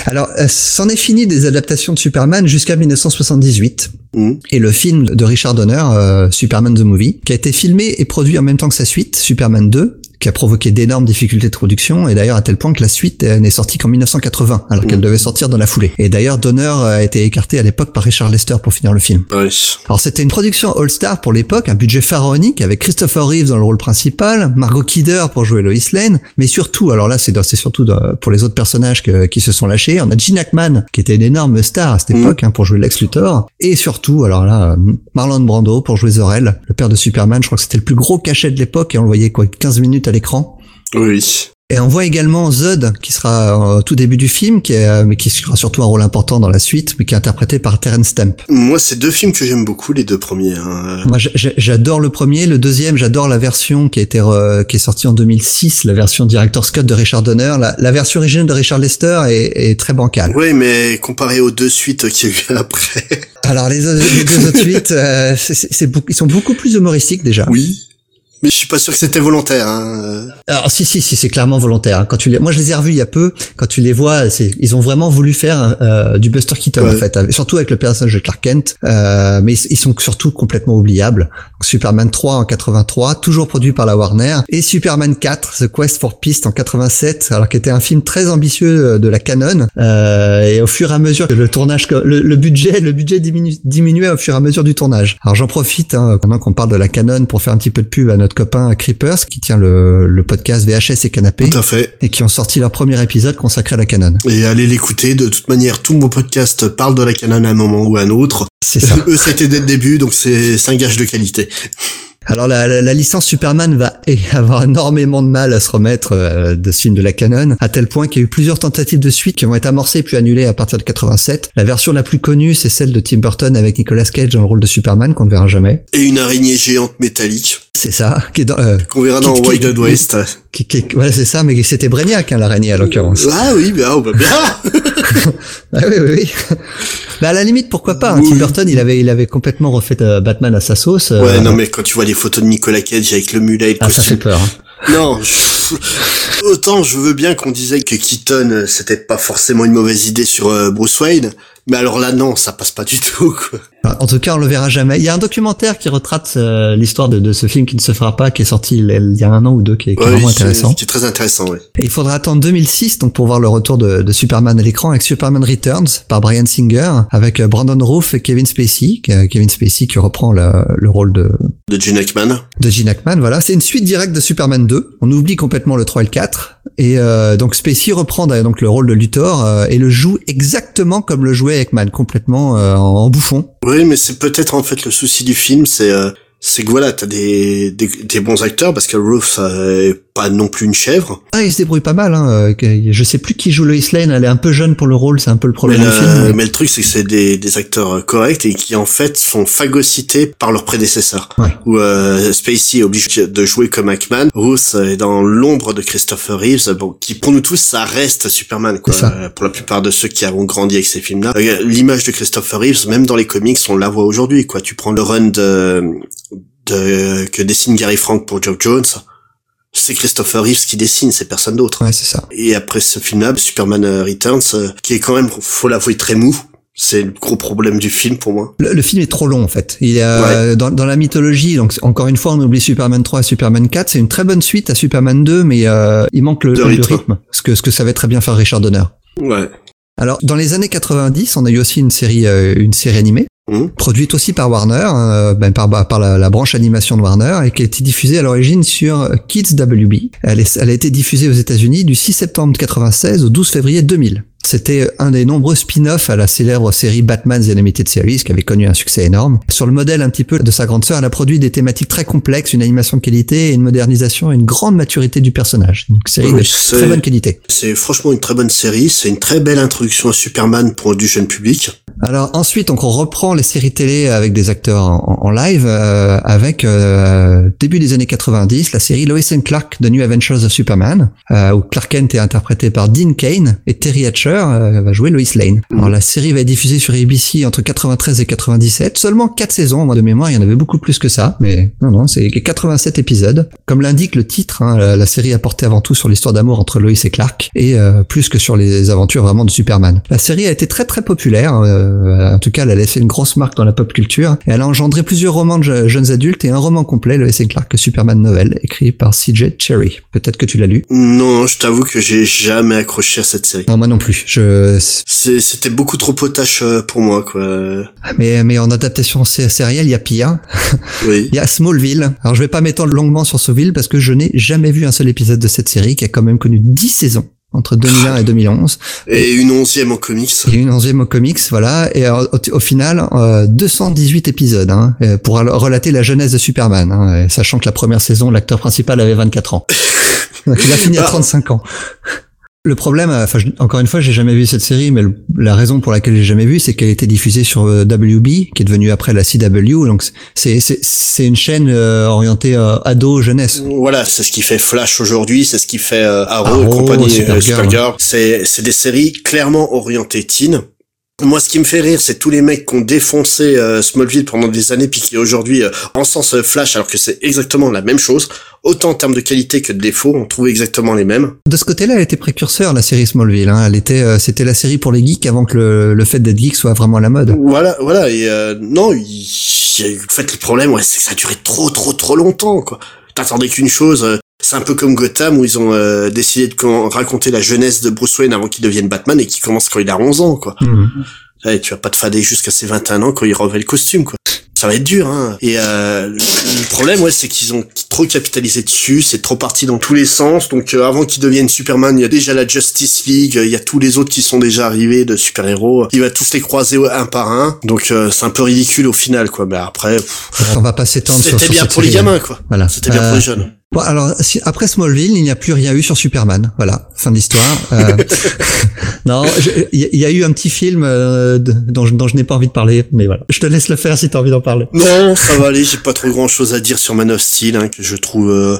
S3: Alors, euh, c'en est fini des adaptations de Superman jusqu'à 1978.
S4: Hum.
S3: Et le film de Richard Donner, euh, Superman the Movie, qui a été filmé et produit en même temps que sa suite, Superman 2, qui a provoqué d'énormes difficultés de production, et d'ailleurs à tel point que la suite euh, n'est sortie qu'en 1980, alors qu'elle
S4: Mhm.
S3: devait sortir dans la foulée. Et d'ailleurs, Donner a été écarté à l'époque par Richard Lester pour finir le film. Alors c'était une production All-Star pour l'époque, un budget pharaonique avec Christopher Reeves dans le rôle principal, Margot Kidder pour jouer Lois Lane, mais surtout, alors là c'est surtout dans- pour les autres personnages que- qui se sont lâchés, on a Gene Hackman qui était une énorme star à cette
S4: Mhm.
S3: époque hein, pour jouer Lex Luthor, et surtout, alors là, euh, Marlon Brando pour jouer Zor-El, le père de Superman, je crois que c'était le plus gros cachet de l'époque et on le voyait quoi 15 minutes à l'écran.
S4: Oui.
S3: Et on voit également Zod, qui sera au tout début du film, qui est, euh, mais qui sera surtout un rôle important dans la suite, mais qui est interprété par Terence Stamp.
S4: Moi, c'est deux films que j'aime beaucoup, les deux premiers. hein.
S3: Moi, j'adore le premier. Le deuxième, j'adore la version qui a été re- qui est sortie en 2006, la version Director's Cut de Richard Donner. La, la version originale de Richard Lester est, est très bancale.
S4: Ouais, mais comparé aux deux suites qu'il y a eu après.
S3: Alors les, les deux autres suites, euh, c'est- c'est- c'est ils sont beaucoup plus humoristiques déjà.
S4: Oui. Mais je suis pas sûr que c'était volontaire. Hein.
S3: Alors si si si c'est clairement volontaire. hein. Quand tu les, moi je les ai revus il y a peu. Quand tu les vois, c'est, ils ont vraiment voulu faire euh, du Buster Keaton
S4: Ouais.
S3: en fait, avec- surtout avec le personnage de Clark Kent. Euh, mais ils, ils sont surtout complètement oubliables. Donc, Superman 3 en 83, toujours produit par la Warner, et Superman 4, The Quest for Peace en 87, alors qui était un film très ambitieux euh, de la canon. Euh, et au fur et à mesure que le tournage, le, le budget, le budget diminu- diminuait au fur et à mesure du tournage. Alors j'en profite hein, pendant qu'on parle de la canon pour faire un petit peu de pub à notre copain Creepers qui tient le, le podcast VHS et Canapé
S4: Tout à fait.
S3: et qui ont sorti leur premier épisode consacré à la canon.
S4: Et allez l'écouter. De toute manière, tout mon podcast parle de la canon à un moment ou à un autre.
S3: C'est ça.
S4: Eux, c'était dès le début, donc c'est c'est un gage de qualité.
S3: Alors la, la- la licence Superman va avoir énormément de mal à se remettre euh, de ce film de la canon, à tel point qu'il y a eu plusieurs tentatives de suite qui vont être amorcées puis annulées à partir de 87. La version la plus connue, c'est celle de Tim Burton avec Nicolas Cage dans le rôle de Superman qu'on ne verra jamais.
S4: Et une araignée géante métallique
S3: C'est ça, qui est dans, euh,
S4: qu'on verra dans
S3: Qui- qui-
S4: Wild West.
S3: qui, qui- voilà, c'est ça, mais c'était Brainiac hein, l'araignée à l'occurrence.
S4: Ah oui, bah, oh, bah bien.
S3: Ah oui, oui, oui. bah à la limite, pourquoi pas hein.
S4: Oui.
S3: Tim Burton, il avait, il avait complètement refait euh, Batman à sa sauce. euh,
S4: Ouais, non, mais quand tu vois les photos de Nicolas Cage avec le mulet et le
S3: ah, ça fait peur. hein.
S4: Non, je- autant je veux bien qu'on disait que Keaton, euh, c'était pas forcément une mauvaise idée sur Bruce Wayne, mais alors là, non, ça passe pas du tout, quoi.
S3: En tout cas, on le verra jamais. Il y a un documentaire qui retrace euh, l'histoire de, de ce film qui ne se fera pas, qui est sorti il, il y a un an ou deux, qui est, qui est
S4: Ouais,
S3: vraiment
S4: c'est-
S3: intéressant.
S4: Qui est très intéressant.
S3: Et il faudra attendre 2006 donc pour voir le retour de, de Superman à l'écran avec Superman Returns par Brian Singer, avec euh, Brandon Routh et Kevin Spacey, euh, Kevin Spacey qui reprend le, le rôle de,
S4: De Gene Hackman.
S3: de Gene Hackman. Voilà, c'est une suite directe de Superman 2. On oublie complètement le 3 et le 4. Et euh, donc Spacey reprend donc le rôle de Luthor euh, et le joue exactement comme le jouait Complètement euh, en.
S4: Oui, mais c'est peut-être en fait le souci du film, c'est euh, c'est que voilà, t'as des, des des bons acteurs parce que Ruth euh, est pas non plus une chèvre.
S3: Ah, il se débrouille pas mal. Hein. euh, Je sais plus qui joue Lois Lane. Elle est un peu jeune pour le rôle. C'est un peu le
S4: Mais
S3: problème
S4: le,
S3: du film. mais-
S4: mais le truc, c'est que c'est des, des acteurs euh, corrects et qui en fait sont phagocytés par leurs prédécesseurs.
S3: Ouais.
S4: Où euh, Spacey est obligé de jouer comme Hackman. Ruth est dans l'ombre de Christopher Reeves. Bon, qui pour nous tous, ça reste Superman. Quoi.
S3: Ça.
S4: Euh, Pour la plupart de ceux qui ont grandi avec ces films-là, l'image de Christopher Reeves, même dans les comics, on la voit aujourd'hui. Quoi, tu prends le run de, de que dessine Gary Frank pour Joe Jones. C'est Christopher Reeves qui dessine, c'est personne d'autre.
S3: Ouais, c'est ça.
S4: Et après ce film-là, Superman euh, Returns, euh, qui est quand même, faut l'avouer, très mou. C'est le gros problème du film pour moi.
S3: Le, le film est trop long en fait. Il est euh, dans, dans la mythologie. Donc encore une fois, on oublie Superman 3 et Superman 4. C'est une très bonne suite à Superman 2, mais euh, il manque le,
S4: rythme.
S3: rythme. Ce que ce que savait très bien faire Richard Donner.
S4: Ouais.
S3: Alors dans les années 90, on a eu aussi une série euh, une série animée
S4: Mhm.
S3: produite aussi par Warner, euh, ben, par, par la, la branche animation de Warner, et qui a été diffusée à l'origine sur Kids WB. Elle, est- elle a été diffusée aux États-Unis du 6 septembre 96 au 12 février 2000. C'était un des nombreux spin-offs à la célèbre série Batman The Animated Series, qui avait connu un succès énorme. Sur le modèle un petit peu de sa grande sœur, elle a produit des thématiques très complexes, une animation de qualité, une modernisation et une grande maturité du personnage. Une série
S4: Oui,
S3: de très bonne qualité.
S4: C'est franchement une très bonne série. C'est une très belle introduction à Superman pour du jeune public.
S3: Alors ensuite, donc on reprend les séries télé avec des acteurs en, en live, euh, avec euh, début des années 90 la série Lois and Clark The New Adventures of Superman, euh, où Clark Kent est interprété par Dean Kane et Terry Hatcher euh, va jouer Lois Lane. Alors la série va être diffusée sur ABC entre 93 et 97, seulement quatre saisons. Moi de mémoire, il y en avait beaucoup plus que ça, mais non non, c'est 87 épisodes. Comme l'indique le titre, hein, la, la série a porté avant tout sur l'histoire d'amour entre Lois et Clark et euh, plus que sur les aventures vraiment de Superman. La série a été très très populaire. euh, en tout cas, elle a laissé une grosse marque dans la pop culture et elle a engendré plusieurs romans de je- jeunes adultes et un roman complet, Lois et Clark Superman Novel, écrit par C.J. Cherry. Peut-être que tu l'as lu.
S4: Non, je t'avoue que j'ai jamais accroché à cette série.
S3: Non, moi non plus. Je,
S4: C'est- C'était beaucoup trop potache euh, pour moi, quoi.
S3: mais, mais en adaptation sé- sérielle, il y a pire.
S4: Oui.
S3: Il y a Smallville. Alors je vais pas m'étendre longuement sur Smallville parce que je n'ai jamais vu un seul épisode de cette série qui a quand même connu 10 saisons entre 2001 et 2011.
S4: Et une onzième en comics.
S3: A une onzième au comics, voilà, et euh, au, au final, euh, 218 épisodes hein, euh, pour relater la jeunesse de Superman, hein, et sachant que la première saison, l'acteur principal avait 24 ans. Donc il a fini à
S4: Ah.
S3: 35 ans. Le problème, euh, enfin, je- encore une fois, j'ai jamais vu cette série, mais le- la raison pour laquelle j'ai jamais vu, c'est qu'elle été diffusée sur euh, WB, qui est devenue après la CW. Donc c'est une chaîne euh, orientée euh, ado jeunesse.
S4: Voilà, c'est ce qui fait Flash aujourd'hui, c'est ce qui fait euh, Arrow,
S3: Arrow,
S4: et compagnie,
S3: Supergirl.
S4: Supergirl. C'est c'est des séries clairement orientées teen. Moi, ce qui me fait rire, c'est tous les mecs qui ont défoncé euh, Smallville pendant des années, puis qui aujourd'hui euh, encensent euh, Flash, alors que c'est exactement la même chose. Autant en termes de qualité que de défaut, on trouve exactement les mêmes.
S3: De ce côté-là, elle était précurseur, la série Smallville. Hein. Elle était, euh, c'était la série pour les geeks avant que le, le fait d'être geek soit vraiment à la mode.
S4: Voilà, voilà. Et euh, non, il il y a eu. En fait, le problème, ouais, c'est que ça a duré trop, trop, trop longtemps, quoi. T'attendais qu'une chose. euh, C'est un peu comme Gotham où ils ont euh, décidé de con- raconter la jeunesse de Bruce Wayne avant qu'il devienne Batman et qui commence quand il a 11 ans, quoi. Ouais, tu vas pas te fader jusqu'à ses 21 ans quand il revêt le costume, quoi. Ça va être dur, hein. Et euh, le problème, ouais, c'est qu'ils ont trop capitalisé dessus, c'est trop parti dans tous les sens. Donc euh, avant qu'il devienne Superman, il y a déjà la Justice League, il y a tous les autres qui sont déjà arrivés de super-héros. Il va tous les croiser un par un. Donc euh, c'est un peu ridicule au final, quoi. Mais après, pff,
S3: On va pas s'étendre
S4: c'était bien pour les gamins, quoi.
S3: Voilà.
S4: C'était bien
S3: Euh,
S4: pour les jeunes.
S3: Bon, alors, si- après Smallville, il n'y a plus rien eu sur Superman. Voilà, fin de l'histoire. Euh, non, il y, a- il y a eu un petit film euh, dont je, dont je n'ai pas envie de parler, mais voilà. Je te laisse le faire si tu as envie d'en parler.
S4: Non, ça va aller. J'ai pas trop grand chose à dire sur Man of Steel, hein, que je trouve euh,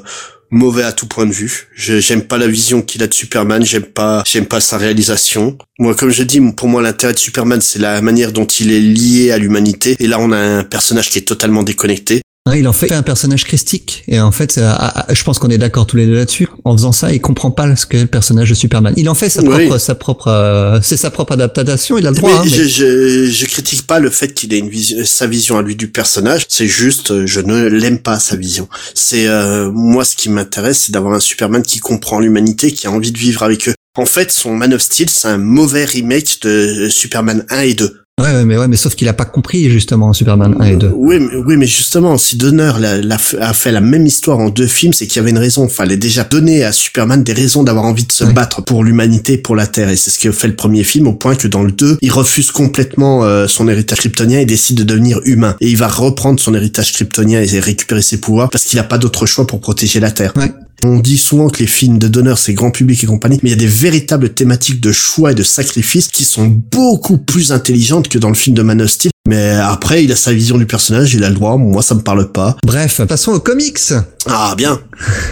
S4: mauvais à tout point de vue. Je- J'aime pas la vision qu'il a de Superman. J'aime pas, j'aime pas sa réalisation. Moi, comme je dis, pour moi, l'intérêt de Superman, c'est la manière dont il est lié à l'humanité. Et là, on a un personnage qui est totalement déconnecté.
S3: Hein, Il en fait un personnage christique et en fait, euh, je pense qu'on est d'accord tous les deux là-dessus. En faisant ça, il comprend pas ce qu'est le personnage de Superman. Il en fait sa
S4: Oui.
S3: propre, sa propre, euh, c'est sa propre adaptation. Il a le droit.
S4: mais
S3: hein, mais-
S4: je, je, je critique pas le fait qu'il ait une vision, sa vision à lui du personnage. C'est juste, euh, je ne l'aime pas sa vision. C'est euh, moi ce qui m'intéresse, c'est d'avoir un Superman qui comprend l'humanité, qui a envie de vivre avec eux. En fait, son Man of Steel, c'est un mauvais remake de Superman 1 et 2.
S3: Ouais, ouais, mais ouais, mais sauf qu'il a pas compris justement Superman 1 et 2.
S4: Oui, mais, oui, mais justement, si Donner l'a- l'a fait- a fait la même histoire en deux films, c'est qu'il y avait une raison. Fallait déjà donner à Superman des raisons d'avoir envie de se
S3: Ouais.
S4: battre pour l'humanité, pour la Terre. Et c'est ce que fait le premier film, au point que dans le 2, il refuse complètement euh, son héritage kryptonien et décide de devenir humain. Et il va reprendre son héritage kryptonien et récupérer ses pouvoirs parce qu'il n'a pas d'autre choix pour protéger la Terre.
S3: Ouais.
S4: On dit souvent que les films de Donner, c'est grand public et compagnie, mais il y a des véritables thématiques de choix et de sacrifice qui sont beaucoup plus intelligentes que dans le film de Man. Mais après, il a sa vision du personnage, il a le droit, moi ça me parle pas.
S3: Bref, passons aux comics.
S4: Ah bien,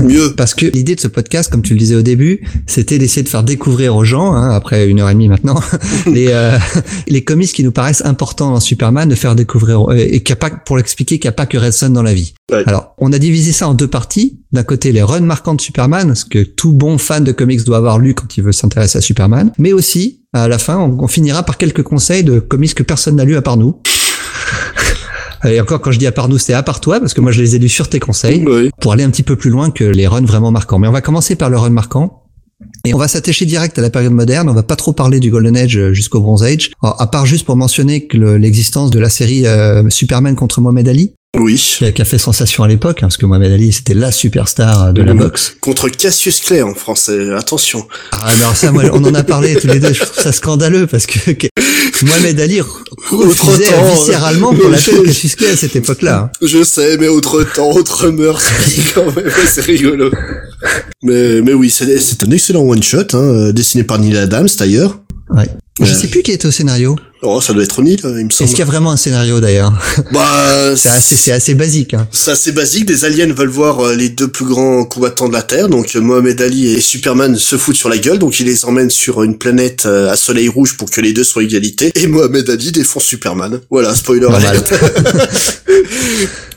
S4: mieux.
S3: Parce que l'idée de ce podcast, comme tu le disais au début, c'était d'essayer de faire découvrir aux gens, hein, après une heure et demie maintenant, les, euh, les comics qui nous paraissent importants dans Superman, de faire découvrir, euh, et qu'il a pas, pour l'expliquer qu'il n'y a pas que Red Son dans la vie.
S4: Ouais.
S3: Alors, on a divisé ça en deux parties. D'un côté, les runs marquants de Superman, ce que tout bon fan de comics doit avoir lu quand il veut s'intéresser à Superman. Mais aussi, à la fin, on, on finira par quelques conseils de comics que personne n'a lu à part nous. Et encore, quand je dis à part nous, c'est à part toi, parce que moi, je les ai lus sur tes conseils
S4: Oui.
S3: pour aller un petit peu plus loin que les runs vraiment marquants. Mais on va commencer par le run marquant. Et on va s'attacher direct à la période moderne. On va pas trop parler du Golden Age euh, jusqu'au Bronze Age. Alors, à part juste pour mentionner que le- l'existence de la série euh, Superman contre Mohamed Ali,
S4: Oui.
S3: qui a, fait sensation à l'époque, hein, parce que Mohamed Ali c'était la superstar euh, de la
S4: Mhm.
S3: boxe.
S4: Contre Cassius Clay en français, attention.
S3: Ah, alors ça, moi, on en a parlé tous les deux. Je trouve ça scandaleux parce que, Mohamed Ali re- refusait
S4: temps,
S3: viscéralement pour la tête de Cassius Clay à cette époque-là. hein.
S4: Je sais, mais autre temps, autre mœurs, quand même, c'est rigolo. Mais, mais oui, c'est c'est un excellent one-shot, hein, euh, dessiné par Neil Adams d'ailleurs.
S3: Ouais. Je sais plus qui était au scénario.
S4: Oh, ça doit être Neil, euh, il me
S3: Est-ce
S4: semble.
S3: qu'il y a vraiment un scénario d'ailleurs?
S4: Bah,
S3: C'est assez, c'est assez basique. Hein.
S4: C'est assez basique, des aliens veulent voir euh, les deux plus grands combattants de la Terre, donc euh, Mohamed Ali et Superman se foutent sur la gueule, donc il les emmène sur une planète euh, à soleil rouge pour que les deux soient égalité, et Mohamed Ali défend Superman. Voilà, spoiler alert.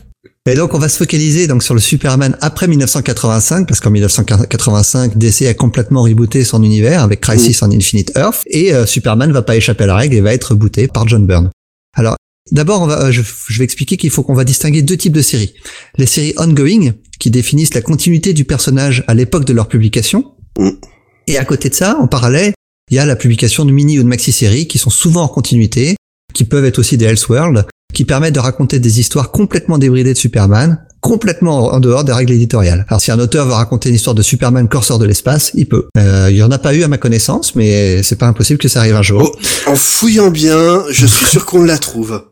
S3: Et donc on va se focaliser donc sur le Superman après 1985 parce qu'en 1985 DC a complètement rebooté son univers avec Crisis on Infinite Earth et euh, Superman va pas échapper à la règle et va être rebooté par John Byrne. Alors d'abord on va euh, je, je vais expliquer qu'il faut qu'on va distinguer deux types de séries. Les séries ongoing qui définissent la continuité du personnage à l'époque de leur publication et à côté de ça en parallèle il y a la publication de mini ou de maxi séries qui sont souvent en continuité qui peuvent être aussi des Elseworlds qui permettent de raconter des histoires complètement débridées de Superman, complètement en dehors des règles éditoriales. Alors si un auteur veut raconter une histoire de Superman corps de l'espace, il peut. Euh, il y en a pas eu à ma connaissance, mais c'est pas impossible que ça arrive un jour.
S4: En fouillant bien, je suis sûr qu'on la trouve.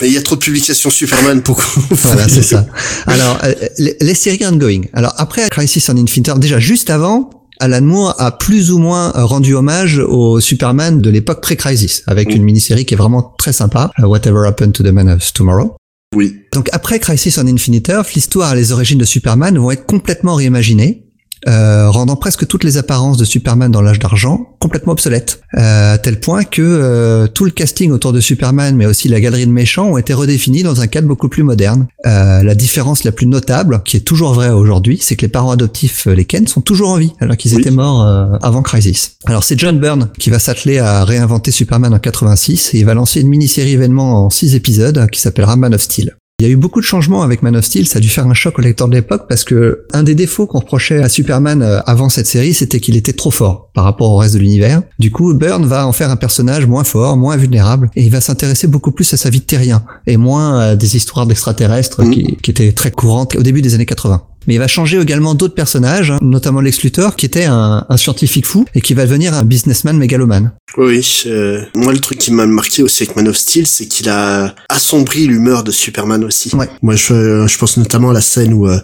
S4: Mais il y a trop de publications Superman pour qu'on
S3: Voilà, c'est ça. Alors, euh, les, les séries ongoing. Alors après Crisis on Infinite déjà juste avant, Alan Moore a plus ou moins rendu hommage au Superman de l'époque pré-Crisis, avec une mini-série qui est vraiment très sympa, euh, Whatever Happened to the Man of Tomorrow.
S4: Oui.
S3: Donc après Crisis on Infinite Earth, l'histoire et les origines de Superman vont être complètement réimaginées, euh, rendant presque toutes les apparences de Superman dans l'âge d'argent complètement obsolètes, euh, à tel point que euh, tout le casting autour de Superman, mais aussi la galerie de méchants, ont été redéfinis dans un cadre beaucoup plus moderne. Euh, la différence la plus notable, qui est toujours vraie aujourd'hui, c'est que les parents adoptifs, euh, les Ken, sont toujours en vie, alors qu'ils
S4: Oui.
S3: étaient morts euh, avant Crisis. Alors c'est John Byrne qui va s'atteler à réinventer Superman en 86, et il va lancer une mini-série événement en six épisodes qui s'appellera Man of Steel. Il y a eu beaucoup de changements avec Man of Steel, ça a dû faire un choc au lecteur de l'époque parce que un des défauts qu'on reprochait à Superman euh, avant cette série, c'était qu'il était trop fort par rapport au reste de l'univers. Du coup, Byrne va en faire un personnage moins fort, moins vulnérable, et il va s'intéresser beaucoup plus à sa vie de terrien et moins à des histoires d'extraterrestres
S4: Mhm.
S3: qui, qui étaient très courantes au début des années 80. Mais il va changer également d'autres personnages, hein, notamment Lex Luthor, qui était un, un scientifique fou et qui va devenir un businessman mégalomane.
S4: Oui, euh, moi le truc qui m'a marqué aussi avec Man of Steel, c'est qu'il a assombri l'humeur de Superman aussi.
S3: Ouais.
S4: Moi je, je pense notamment à la scène où euh,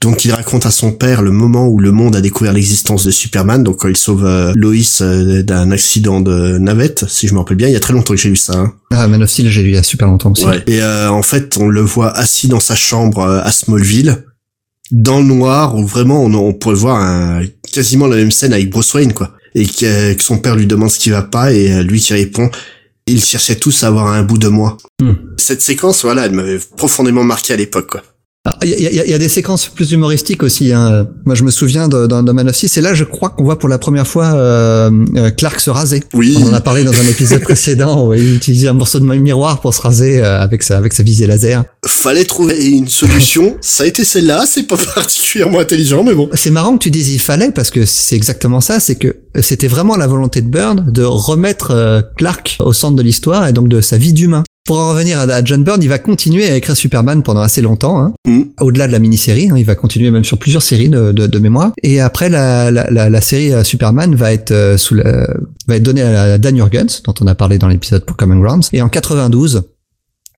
S4: donc il raconte à son père le moment où le monde a découvert l'existence de Superman, donc quand il sauve euh, Lois euh, d'un accident de navette, si je me rappelle bien, il y a très longtemps que j'ai lu ça. Hein.
S3: Ah, Man of Steel, j'ai lu il y a super longtemps aussi.
S4: Ouais. Et euh, en fait, on le voit assis dans sa chambre euh, à Smallville, dans le noir, où vraiment on, on pourrait voir un, quasiment la même scène avec Bruce Wayne, quoi. Et que, que son père lui demande ce qui va pas, et euh, lui qui répond, ils cherchaient tous à avoir un bout de moi.
S3: Hmm.
S4: Cette séquence, voilà, elle m'avait profondément marqué à l'époque, quoi.
S3: Il y, y, y, a des séquences plus humoristiques aussi. Hein. Moi, je me souviens de, dans, dans Man of Steel, c'est là, je crois qu'on voit pour la première fois euh, euh, Clark se raser.
S4: Oui.
S3: On en a parlé dans un épisode précédent où il utilisait un morceau de miroir pour se raser euh, avec sa avec sa visée laser.
S4: Fallait trouver une solution. ça a été celle-là. C'est pas particulièrement intelligent, mais bon.
S3: C'est marrant que tu dises il fallait parce que c'est exactement ça. C'est que c'était vraiment la volonté de Byrne de remettre euh, Clark au centre de l'histoire et donc de sa vie d'humain. Pour en revenir à John Byrne, il va continuer à écrire Superman pendant assez longtemps, hein,
S4: Mm.
S3: au-delà de la mini-série. Hein, il va continuer même sur plusieurs séries de, de, de mémoire. Et après, la, la, la, la série euh, Superman va être euh, sous la, va être donnée à Dan Jurgens, dont on a parlé dans l'épisode pour Common Grounds. Et en 92,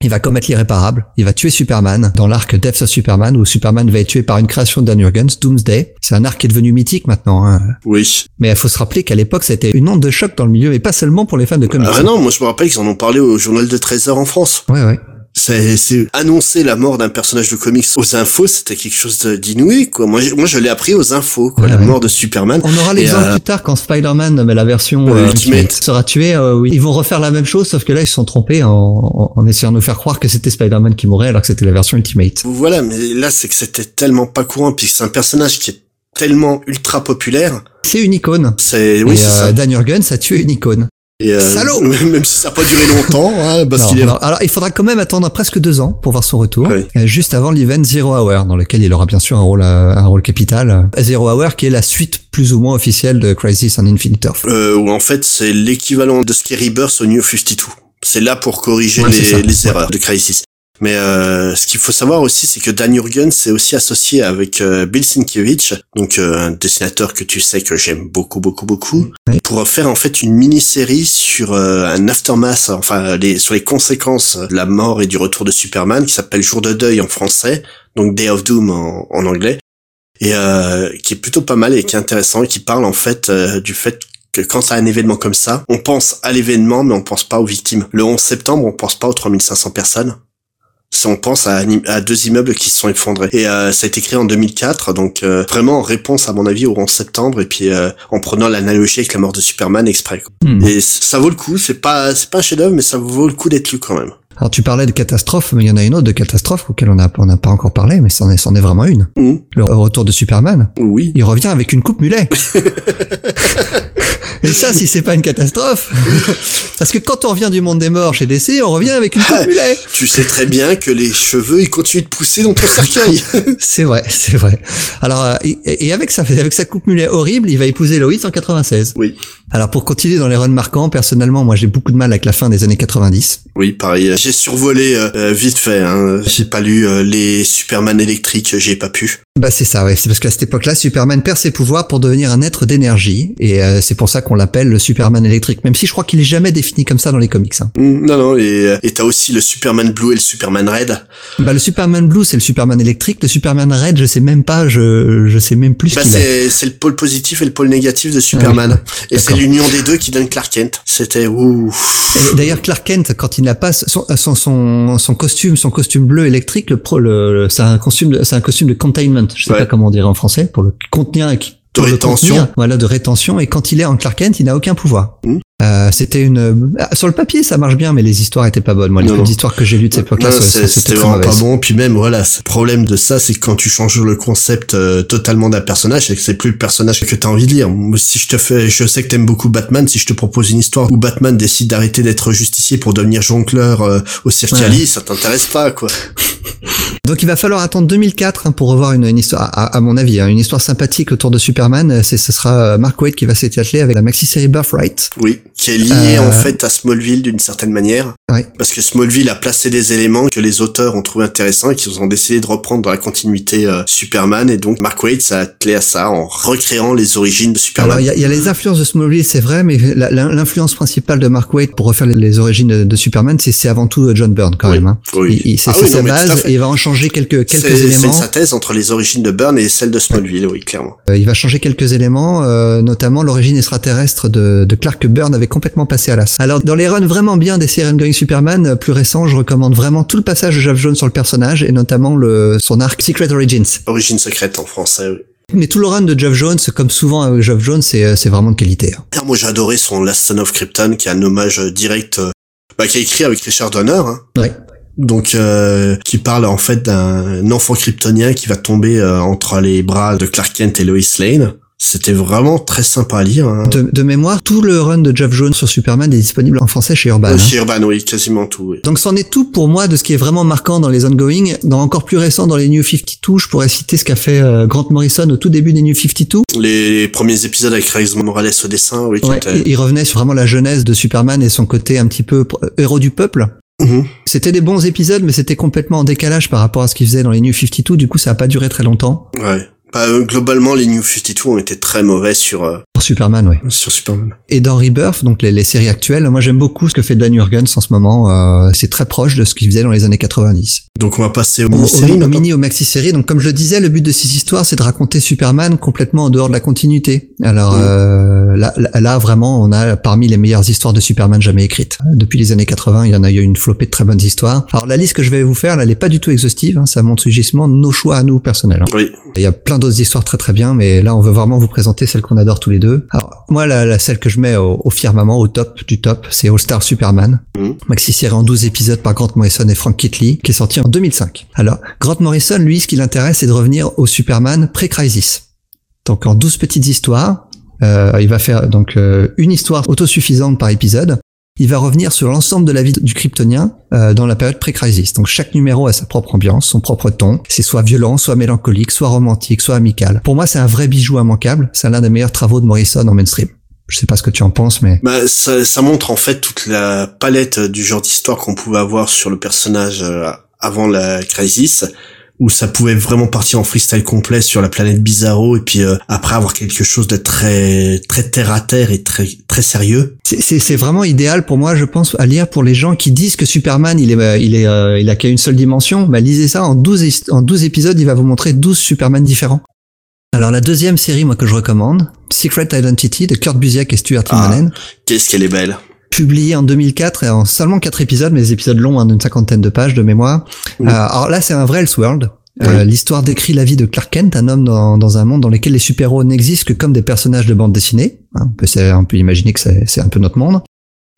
S3: il va commettre l'irréparable. Il va tuer Superman dans l'arc Death of Superman où Superman va être tué par une création de Dan Jurgens, Doomsday. C'est un arc qui est devenu mythique maintenant. Hein.
S4: Oui.
S3: Mais il faut se rappeler qu'à l'époque, c'était une onde de choc dans le milieu, et pas seulement pour les fans de comics.
S4: Ah non, moi je me rappelle qu'ils en ont parlé au journal de 13 heures en France.
S3: Ouais, ouais.
S4: C'est, c'est annoncer la mort d'un personnage de comics aux infos, c'était quelque chose d'inouï, quoi. Moi, je- moi, je l'ai appris aux infos, quoi,
S3: Ouais,
S4: la
S3: ouais.
S4: mort de Superman.
S3: On aura l'exemple
S4: euh,
S3: plus tard quand Spider-Man, mais la version
S4: Ouais,
S3: euh,
S4: Ultimate.
S3: sera tué. euh, oui. Ils vont refaire la même chose, sauf que là, ils se sont trompés en, en, en essayant de nous faire croire que c'était Spider-Man qui mourait alors que c'était la version Ultimate.
S4: Voilà, mais là, c'est que c'était tellement pas courant, puis c'est un personnage qui est tellement ultra populaire.
S3: C'est une icône.
S4: C'est, oui,
S3: euh,
S4: ça.
S3: Dan Jurgens a tué une icône.
S4: Et, euh,
S3: salaud
S4: Même si ça n'a pas duré longtemps, hein, parce qu'il est
S3: non. Alors, il faudra quand même attendre presque deux ans pour voir son retour,
S4: Oui.
S3: euh, juste avant l'event Zero Hour, dans lequel il aura bien sûr un rôle, un rôle capital. Zero Hour, qui est la suite plus ou moins officielle de Crisis on Infinite Earth.
S4: euh, où en fait c'est l'équivalent de Scary Burst au New 52. C'est là pour corriger
S3: Ouais,
S4: les, les
S3: Ouais.
S4: erreurs de Crisis. Mais euh, ce qu'il faut savoir aussi, c'est que Dan Jurgens s'est aussi associé avec euh, Bill Sienkiewicz, donc euh, un dessinateur que tu sais que j'aime beaucoup, beaucoup, beaucoup, pour faire en fait une mini-série sur euh, un aftermath, enfin les, sur les conséquences de la mort et du retour de Superman, qui s'appelle Jour de deuil en français, donc Day of Doom en, en anglais, et euh, qui est plutôt pas mal et qui est intéressant et qui parle en fait euh, du fait que quand t'as un événement comme ça, on pense à l'événement, mais on pense pas aux victimes. Le 11 septembre, on pense pas aux 3500 personnes. Si on pense à, deux immeubles qui se sont effondrés. Et euh, ça a été créé en 2004, donc euh, vraiment en réponse à mon avis au 11 septembre, et puis euh, en prenant l'analogie avec la mort de Superman exprès. quoi.
S3: Hmm.
S4: Et ça vaut le coup, c'est pas c'est pas un chef-d'œuvre, mais ça vaut le coup d'être lu quand même.
S3: Alors tu parlais de catastrophe, mais il y en a une autre de catastrophe auquel on n'a on pas encore parlé, mais c'en est, c'en est vraiment une.
S4: Hmm.
S3: Le retour de Superman.
S4: Oui.
S3: Il revient avec une coupe mulet. Et ça, si c'est pas une catastrophe. Parce que quand on revient du monde des morts chez DC, on revient avec une coupe mulet.
S4: Tu sais très bien que les cheveux ils continuent de pousser dans ton cercueil.
S3: C'est vrai, c'est vrai. Alors, euh, et, et avec sa, avec sa coupe mulet horrible, il va épouser Lois en 96.
S4: oui.
S3: Alors, pour continuer dans les runs marquants, personnellement, moi, j'ai beaucoup de mal avec la fin des années 90.
S4: Oui, pareil. J'ai survolé euh, euh, vite fait. Hein. J'ai pas lu euh, les Superman électriques, j'ai pas pu.
S3: Bah c'est ça, ouais. C'est parce qu'à cette époque-là, Superman perd ses pouvoirs pour devenir un être d'énergie, et euh, c'est pour ça qu'on l'appelle le Superman électrique. Même si je crois qu'il est jamais défini comme ça dans les comics. Hein.
S4: Mm, Non, non. Et euh, et t'as aussi le Superman Blue et le Superman Red.
S3: Bah le Superman Blue, c'est le Superman électrique. Le Superman Red, je sais même pas, je je sais même plus
S4: Bah, c'est c'est le pôle positif et le pôle négatif de Superman. Et c'est l'union des deux qui donne Clark Kent. C'était.
S3: Et D'ailleurs, Clark Kent, quand il n'a pas son, son, son, son costume, son costume bleu électrique, le, pro, le, le- c'est un costume, de, c'est un costume de containment. Je sais
S4: Ouais.
S3: pas comment on dirait en français pour le contenir qui
S4: De rétention.
S3: contenir. voilà, de rétention. Et quand il est en Clark Kent, il n'a aucun pouvoir.
S4: Mhm.
S3: Euh, c'était une ah, sur le papier ça marche bien mais les histoires étaient pas bonnes moi les
S4: Non,
S3: petites
S4: non.
S3: histoires que j'ai lues de cette ça-
S4: c'était vraiment pas bon. Puis même, voilà, le problème de ça, c'est que quand tu changes le concept euh, totalement d'un personnage, c'est que c'est plus le personnage que t'as envie de lire. Si je te fais, je sais que t'aimes beaucoup Batman, si je te propose une histoire où Batman décide d'arrêter d'être justicier pour devenir jongleur euh, au Cirque
S3: Ouais.
S4: Ça t'intéresse pas, quoi.
S3: donc il va falloir attendre 2004 hein, pour revoir une, une histoire à, à mon avis hein, une histoire sympathique autour de Superman c'est ce sera Mark Waid qui va s'y atteler avec la maxi série Birthright
S4: Oui, qui est lié
S3: Euh,
S4: en fait à Smallville d'une certaine manière.
S3: Ouais.
S4: Parce que Smallville a placé des éléments que les auteurs ont trouvé intéressants et qu'ils ont décidé de reprendre dans la continuité euh, Superman. Et donc Mark Waid s'est attelé à ça en recréant les origines de Superman.
S3: Alors il y a, il y a les influences de Smallville, c'est vrai, mais l'influence principale de Mark Waid pour refaire les, les origines de, de Superman, c'est avant tout euh, John Byrne quand
S4: Oui.
S3: même. Hein.
S4: Oui.
S3: C'est
S4: Ah oui,
S3: sa base et il va en changer quelques quelques
S4: C'est c'est
S3: éléments.
S4: sa thèse entre les origines de Byrne et celles de Smallville, oui, clairement.
S3: Euh, il va changer quelques éléments, notamment l'origine extraterrestre de, de Clark Byrne avait complètement passé à l'as. Alors dans les runs vraiment bien des séries Going Superman euh, plus récents, je recommande vraiment tout le passage de Jeff Jones sur le personnage et notamment le son arc Secret Origins.
S4: Origine secrète en français, oui.
S3: Mais tout le run de Jeff Jones, comme souvent avec Jeff Jones, c'est euh, c'est vraiment de qualité. hein.
S4: Moi j'ai adoré son Last Son of Krypton, qui est un hommage direct, euh, bah, qui a écrit avec Richard Donner, hein.
S3: Ouais.
S4: Donc, euh, qui parle en fait d'un enfant kryptonien qui va tomber euh, entre les bras de Clark Kent et Lois Lane. C'était vraiment très sympa à lire. Hein.
S3: De, de, mémoire, tout le run de Jeff Jones sur Superman est disponible en français chez Urban.
S4: Euh, chez Urban, oui, quasiment tout. Oui.
S3: Donc c'en est tout pour moi de ce qui est vraiment marquant dans les ongoing. Dans encore plus récent, dans les New 52, je pourrais citer ce qu'a fait euh, Grant Morrison au tout début des New 52.
S4: Les premiers épisodes avec Rex Morales au dessin, oui.
S3: Ouais, il revenait sur vraiment la jeunesse de Superman et son côté un petit peu héros du peuple.
S4: Mmh.
S3: C'était des bons épisodes, mais c'était complètement en décalage par rapport à ce qu'il faisait dans les New 52. Du coup, ça a pas duré très longtemps.
S4: Ouais. Bah, euh, globalement, les New 52 ont été très mauvais sur euh,
S3: Sur Superman, oui.
S4: sur Superman.
S3: Et dans Rebirth, donc les, les séries actuelles, moi j'aime beaucoup ce que fait Dan Jurgens en ce moment. Euh, c'est très proche de ce qu'il faisait dans les années 90.
S4: Donc on va passer aux
S3: Au, au,
S4: mini-séries
S3: au mini, au maxi-série. Donc comme je le disais, le but de ces histoires, c'est de raconter Superman complètement en dehors de la continuité. Alors euh, là, là, vraiment, on a parmi les meilleures histoires de Superman jamais écrites. Depuis les années 80, il y en a eu une flopée de très bonnes histoires. Alors la liste que je vais vous faire, là, elle est pas du tout exhaustive. hein. ça montre justement nos choix à nous personnels. hein.
S4: Oui.
S3: Il y a plein d'autres histoires très très bien, mais là on veut vraiment vous présenter celle qu'on adore tous les deux. Alors moi la, la celle que je mets au, au firmament, au top du top, c'est All Star Superman,
S4: Mhm.
S3: maxi série en 12 épisodes par Grant Morrison et Frank Kitley, qui est sorti en 2005. Alors Grant Morrison, lui, ce qui l'intéresse, c'est de revenir au Superman pré-crisis. Donc en 12 petites histoires, euh, il va faire donc euh, une histoire autosuffisante par épisode. Il va revenir sur l'ensemble de la vie du Kryptonien euh, dans la période pré-crisis. Donc chaque numéro a sa propre ambiance, son propre ton. C'est soit violent, soit mélancolique, soit romantique, soit amical. Pour moi, c'est un vrai bijou immanquable. C'est l'un des meilleurs travaux de Morrison en mainstream. Je sais pas ce que tu en penses, mais
S4: Bah, ça, montre en fait toute la palette du genre d'histoire qu'on pouvait avoir sur le personnage euh, avant la crisis, où ça pouvait vraiment partir en freestyle complet sur la planète Bizarro et puis euh, après avoir quelque chose de très très terre à terre et très très sérieux.
S3: c'est- vraiment idéal pour moi, je pense, à lire pour les gens qui disent que Superman, il est, euh, il est, euh, il a qu'à une seule dimension. Bah, lisez ça en 12, hist- en 12 épisodes, il va vous montrer 12 Superman différents. Alors la deuxième série, moi, que je recommande, Secret Identity de Kurt Busiek et Stuart
S4: Ah.
S3: Immonen.
S4: Qu'est-ce qu'elle est belle.
S3: Publié en 2004 et en seulement quatre épisodes, mais des épisodes longs hein, d'une cinquantaine de pages de mémoire. Euh, alors là, c'est un vrai Elseworld. Euh. L'histoire décrit la vie de Clark Kent, un homme dans, dans un monde dans lequel les super-héros n'existent que comme des personnages de bande dessinée. Hein, on, peut, on peut imaginer que c'est c'est un peu notre monde.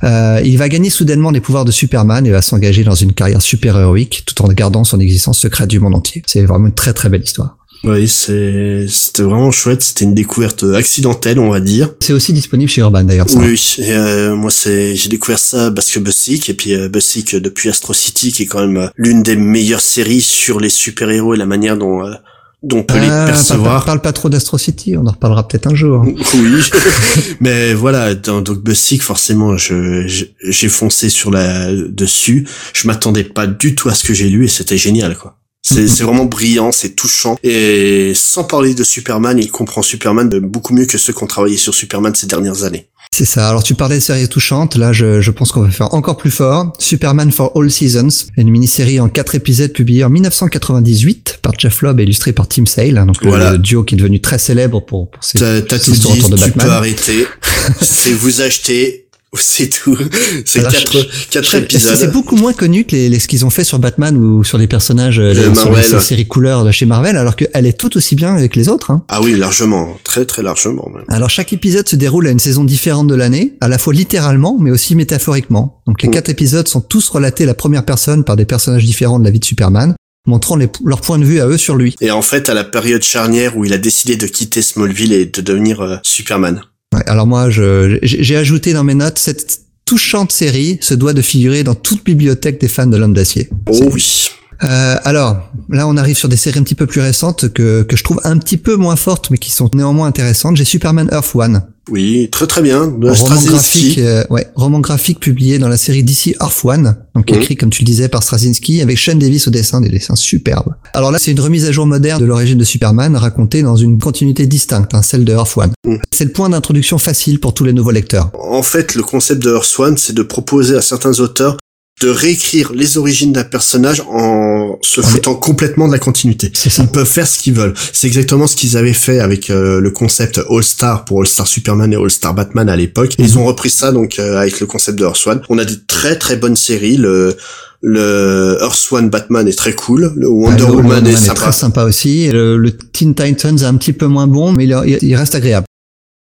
S3: Euh, il va gagner soudainement les pouvoirs de Superman et va s'engager dans une carrière super-héroïque tout en gardant son existence secrète du monde entier. C'est vraiment une très très belle histoire.
S4: Oui, c'était vraiment chouette. C'était une découverte accidentelle, on va dire.
S3: C'est aussi disponible chez Urban d'ailleurs.
S4: Oui. Et, euh, moi c'est j'ai découvert ça parce que Busick et puis euh, Busick euh, depuis Astro City qui est quand même euh, l'une des meilleures séries sur les super-héros et la manière dont euh, dont on peut les
S3: Euh,
S4: percevoir.
S3: Parle, parle pas trop d'Astro City, on en reparlera peut-être un jour.
S4: Oui, mais voilà, dans donc Busick, forcément, je je- j'ai foncé sur la dessus. Je m'attendais pas du tout à ce que j'ai lu et c'était génial, quoi. C'est vraiment brillant, c'est touchant et sans parler de Superman, il comprend Superman beaucoup mieux que ceux qui ont travaillé sur Superman ces dernières années.
S3: C'est ça. Alors tu parlais de séries touchantes. Là, je, je pense qu'on va faire encore plus fort. Superman for All Seasons, une mini-série en quatre épisodes publiée en 1998 par Jeff Lobb et illustrée par Tim Sale, hein, donc le-
S4: Voilà.
S3: le, duo qui est devenu très célèbre pour, pour ses,
S4: T'as tout
S3: histoires
S4: dit,
S3: de
S4: tu
S3: Batman.
S4: peux arrêter. c'est vous acheter, c'est tout. C'est quatre, quatre
S3: C'est
S4: épisodes.
S3: beaucoup moins connu que les, les- ce qu'ils ont fait sur Batman ou sur les personnages euh,
S4: De
S3: sur les-
S4: Marvel, ouais.
S3: séries couleurs de chez Marvel, alors qu'elle est tout aussi bien avec les autres. Hein.
S4: Ah oui, largement, très très largement. même.
S3: Alors chaque épisode se déroule à une saison différente de l'année, à la fois littéralement, mais aussi métaphoriquement. Donc les
S4: Mm.
S3: quatre épisodes sont tous relatés à la première personne par des personnages différents de la vie de Superman, montrant les- leur point de vue à eux sur lui.
S4: Et en fait, à la période charnière où il a décidé de quitter Smallville et de devenir euh, Superman.
S3: Ouais, alors moi, j'ai ajouté dans mes notes cette touchante série se doit de figurer dans toute bibliothèque des fans de l'homme d'acier.
S4: Oh oui.
S3: Euh, alors, là, on arrive sur des séries un petit peu plus récentes que, que je trouve un petit peu moins fortes, mais qui sont néanmoins intéressantes. J'ai Superman Earth One,
S4: Oui, très très bien. De
S3: roman graphique, euh, ouais, roman graphique publié dans la série DC Earth One, donc écrit comme tu le disais par Straczynski, avec Shane Davis au dessin, des dessins superbes. Alors là, c'est une remise à jour moderne de l'origine de Superman, racontée dans une continuité distincte, hein, celle de Earth One.
S4: Mhm.
S3: C'est le point d'introduction facile pour tous les nouveaux lecteurs.
S4: En fait, le concept de Earth One, c'est de proposer à certains auteurs de réécrire les origines d'un personnage en se foutant complètement de la continuité. Ils peuvent faire ce qu'ils veulent. C'est exactement ce qu'ils avaient fait avec euh, le concept All Star pour All Star Superman et All Star Batman à l'époque. Ils ont repris ça donc euh, avec le concept de Earth One. On a des très très bonnes séries. Le le Earth One Batman est très cool. Le Wonder
S3: le
S4: Woman est
S3: est
S4: sympa.
S3: très sympa aussi. Le, le Teen Titans est un petit peu moins bon, mais il reste agréable.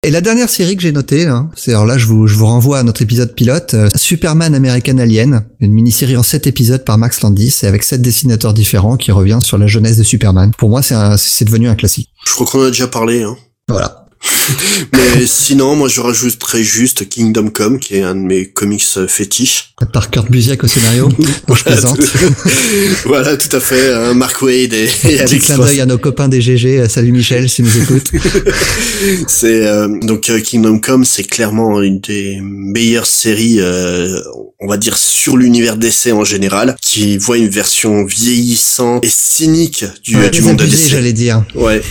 S3: Et la dernière série que j'ai notée, hein, c'est alors là je vous, je vous renvoie à notre épisode pilote, euh, Superman American Alien, une mini-série en 7 épisodes par Max Landis et avec sept dessinateurs différents qui revient sur la jeunesse de Superman. Pour moi c'est un- c'est devenu un classique.
S4: Je crois qu'on en a déjà parlé. Hein.
S3: Voilà.
S4: Mais sinon, moi, je rajouterais juste Kingdom Come, qui est un de mes comics euh, fétiches.
S3: Par Kurt Busiek au scénario. Bon, je plaisante.
S4: voilà, tout à fait. hein, Mark Wade et, et
S3: Petit
S4: Alex
S3: clin
S4: Ross.
S3: d'œil à nos copains des GG. Salut Michel, si nous écoutes.
S4: C'est euh, donc euh, Kingdom Come, c'est clairement une des meilleures séries, euh, on va dire sur l'univers d'essai en général, qui voit une version vieillissante et cynique du,
S3: Ouais,
S4: du monde de
S3: désabusé,
S4: l'essai.
S3: j'allais dire.
S4: Ouais.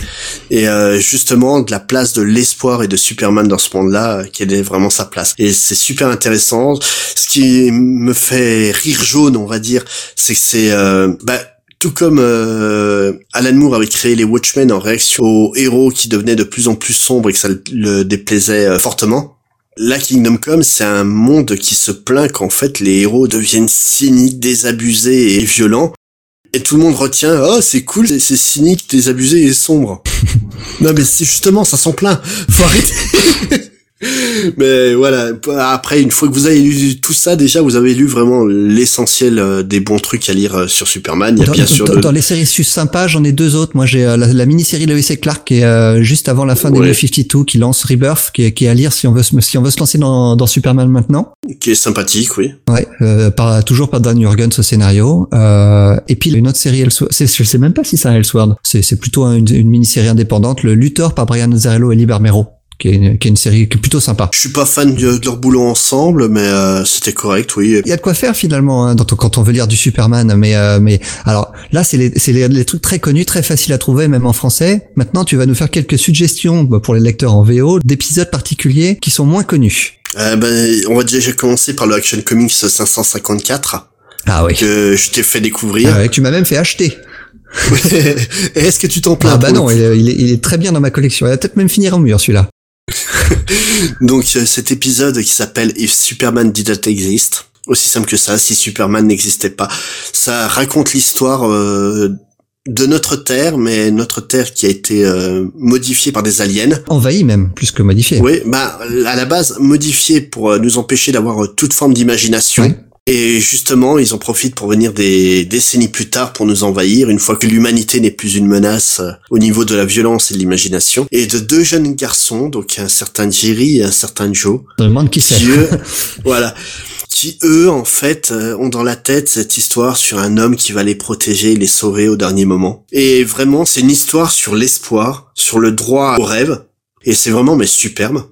S4: Et euh, justement de la place de l'espoir et de Superman dans ce monde-là, euh, quelle est vraiment sa place. Et c'est super intéressant. Ce qui me fait rire jaune, on va dire, c'est que c'est euh, bah, tout comme euh, Alan Moore avait créé les Watchmen en réaction aux héros qui devenaient de plus en plus sombres et que ça le- déplaisait euh, fortement. Là, Kingdom Come, c'est un monde qui se plaint qu'en fait les héros deviennent cyniques, désabusés et violents. Et tout le monde retient, oh c'est cool, c'est- cynique, désabusé et sombre. non mais c'est justement, ça s'en plaint. Faut arrêter. Mais voilà, après une fois que vous avez lu tout ça, déjà vous avez lu vraiment l'essentiel euh, des bons trucs à lire euh, sur Superman. Il y a
S3: Dans,
S4: bien sûr
S3: dans- dans les séries sympas, j'en ai deux autres. Moi, j'ai euh, la, la mini-série Lois et Clark qui est euh, juste avant la fin des
S4: Ouais.
S3: New 52 qui lance Rebirth, qui est, qui est à lire si on veut se, si on veut se lancer dans, dans Superman maintenant.
S4: qui est sympathique, oui.
S3: Ouais, euh, par, toujours par Dan Jurgens au scénario. Euh, et puis une autre série, Elseworld, je sais même pas si c'est un Elseworld. C'est, plutôt un- une, une mini-série indépendante, Le Lutteur par Brian Azzarello et Lee Barmero, qui est, une, qui est une série qui est plutôt sympa.
S4: Je suis pas fan de, de leur boulot ensemble, mais euh, c'était correct, oui.
S3: Il y a de quoi faire finalement hein, quand on veut lire du Superman, mais euh, mais alors là c'est les c'est les, les trucs très connus, très faciles à trouver même en français. Maintenant tu vas nous faire quelques suggestions bah, pour les lecteurs en VO d'épisodes particuliers qui sont moins connus.
S4: Euh, ben, on va déjà commencer par le Action Comics 554
S3: Ah oui.
S4: que je t'ai fait découvrir.
S3: Ah ouais, tu m'as même fait acheter.
S4: Et Est-ce que tu t'en plains
S3: Ah bah non, il est, il est- il est très bien dans ma collection. Il va peut-être même finir en mur celui-là.
S4: Donc euh, cet épisode qui s'appelle If Superman Didn't Exist, aussi simple que ça, si Superman n'existait pas, ça raconte l'histoire euh, de notre Terre, mais notre Terre qui a été euh, modifiée par des aliens.
S3: Envahi même, plus que modifié.
S4: Oui, bah à la base modifiée pour nous empêcher d'avoir toute forme d'imagination.
S3: Ouais.
S4: Et justement, ils en profitent pour venir des décennies plus tard pour nous envahir, une fois que l'humanité n'est plus une menace euh, au niveau de la violence et de l'imagination. Et de deux jeunes garçons, donc un certain Jerry et un certain Joe,
S3: demande qui c'est.
S4: voilà, qui eux en fait euh, ont dans la tête cette histoire sur un homme qui va les protéger, les sauver au dernier moment. Et vraiment, c'est une histoire sur l'espoir, sur le droit au rêve, et c'est vraiment mais superbe.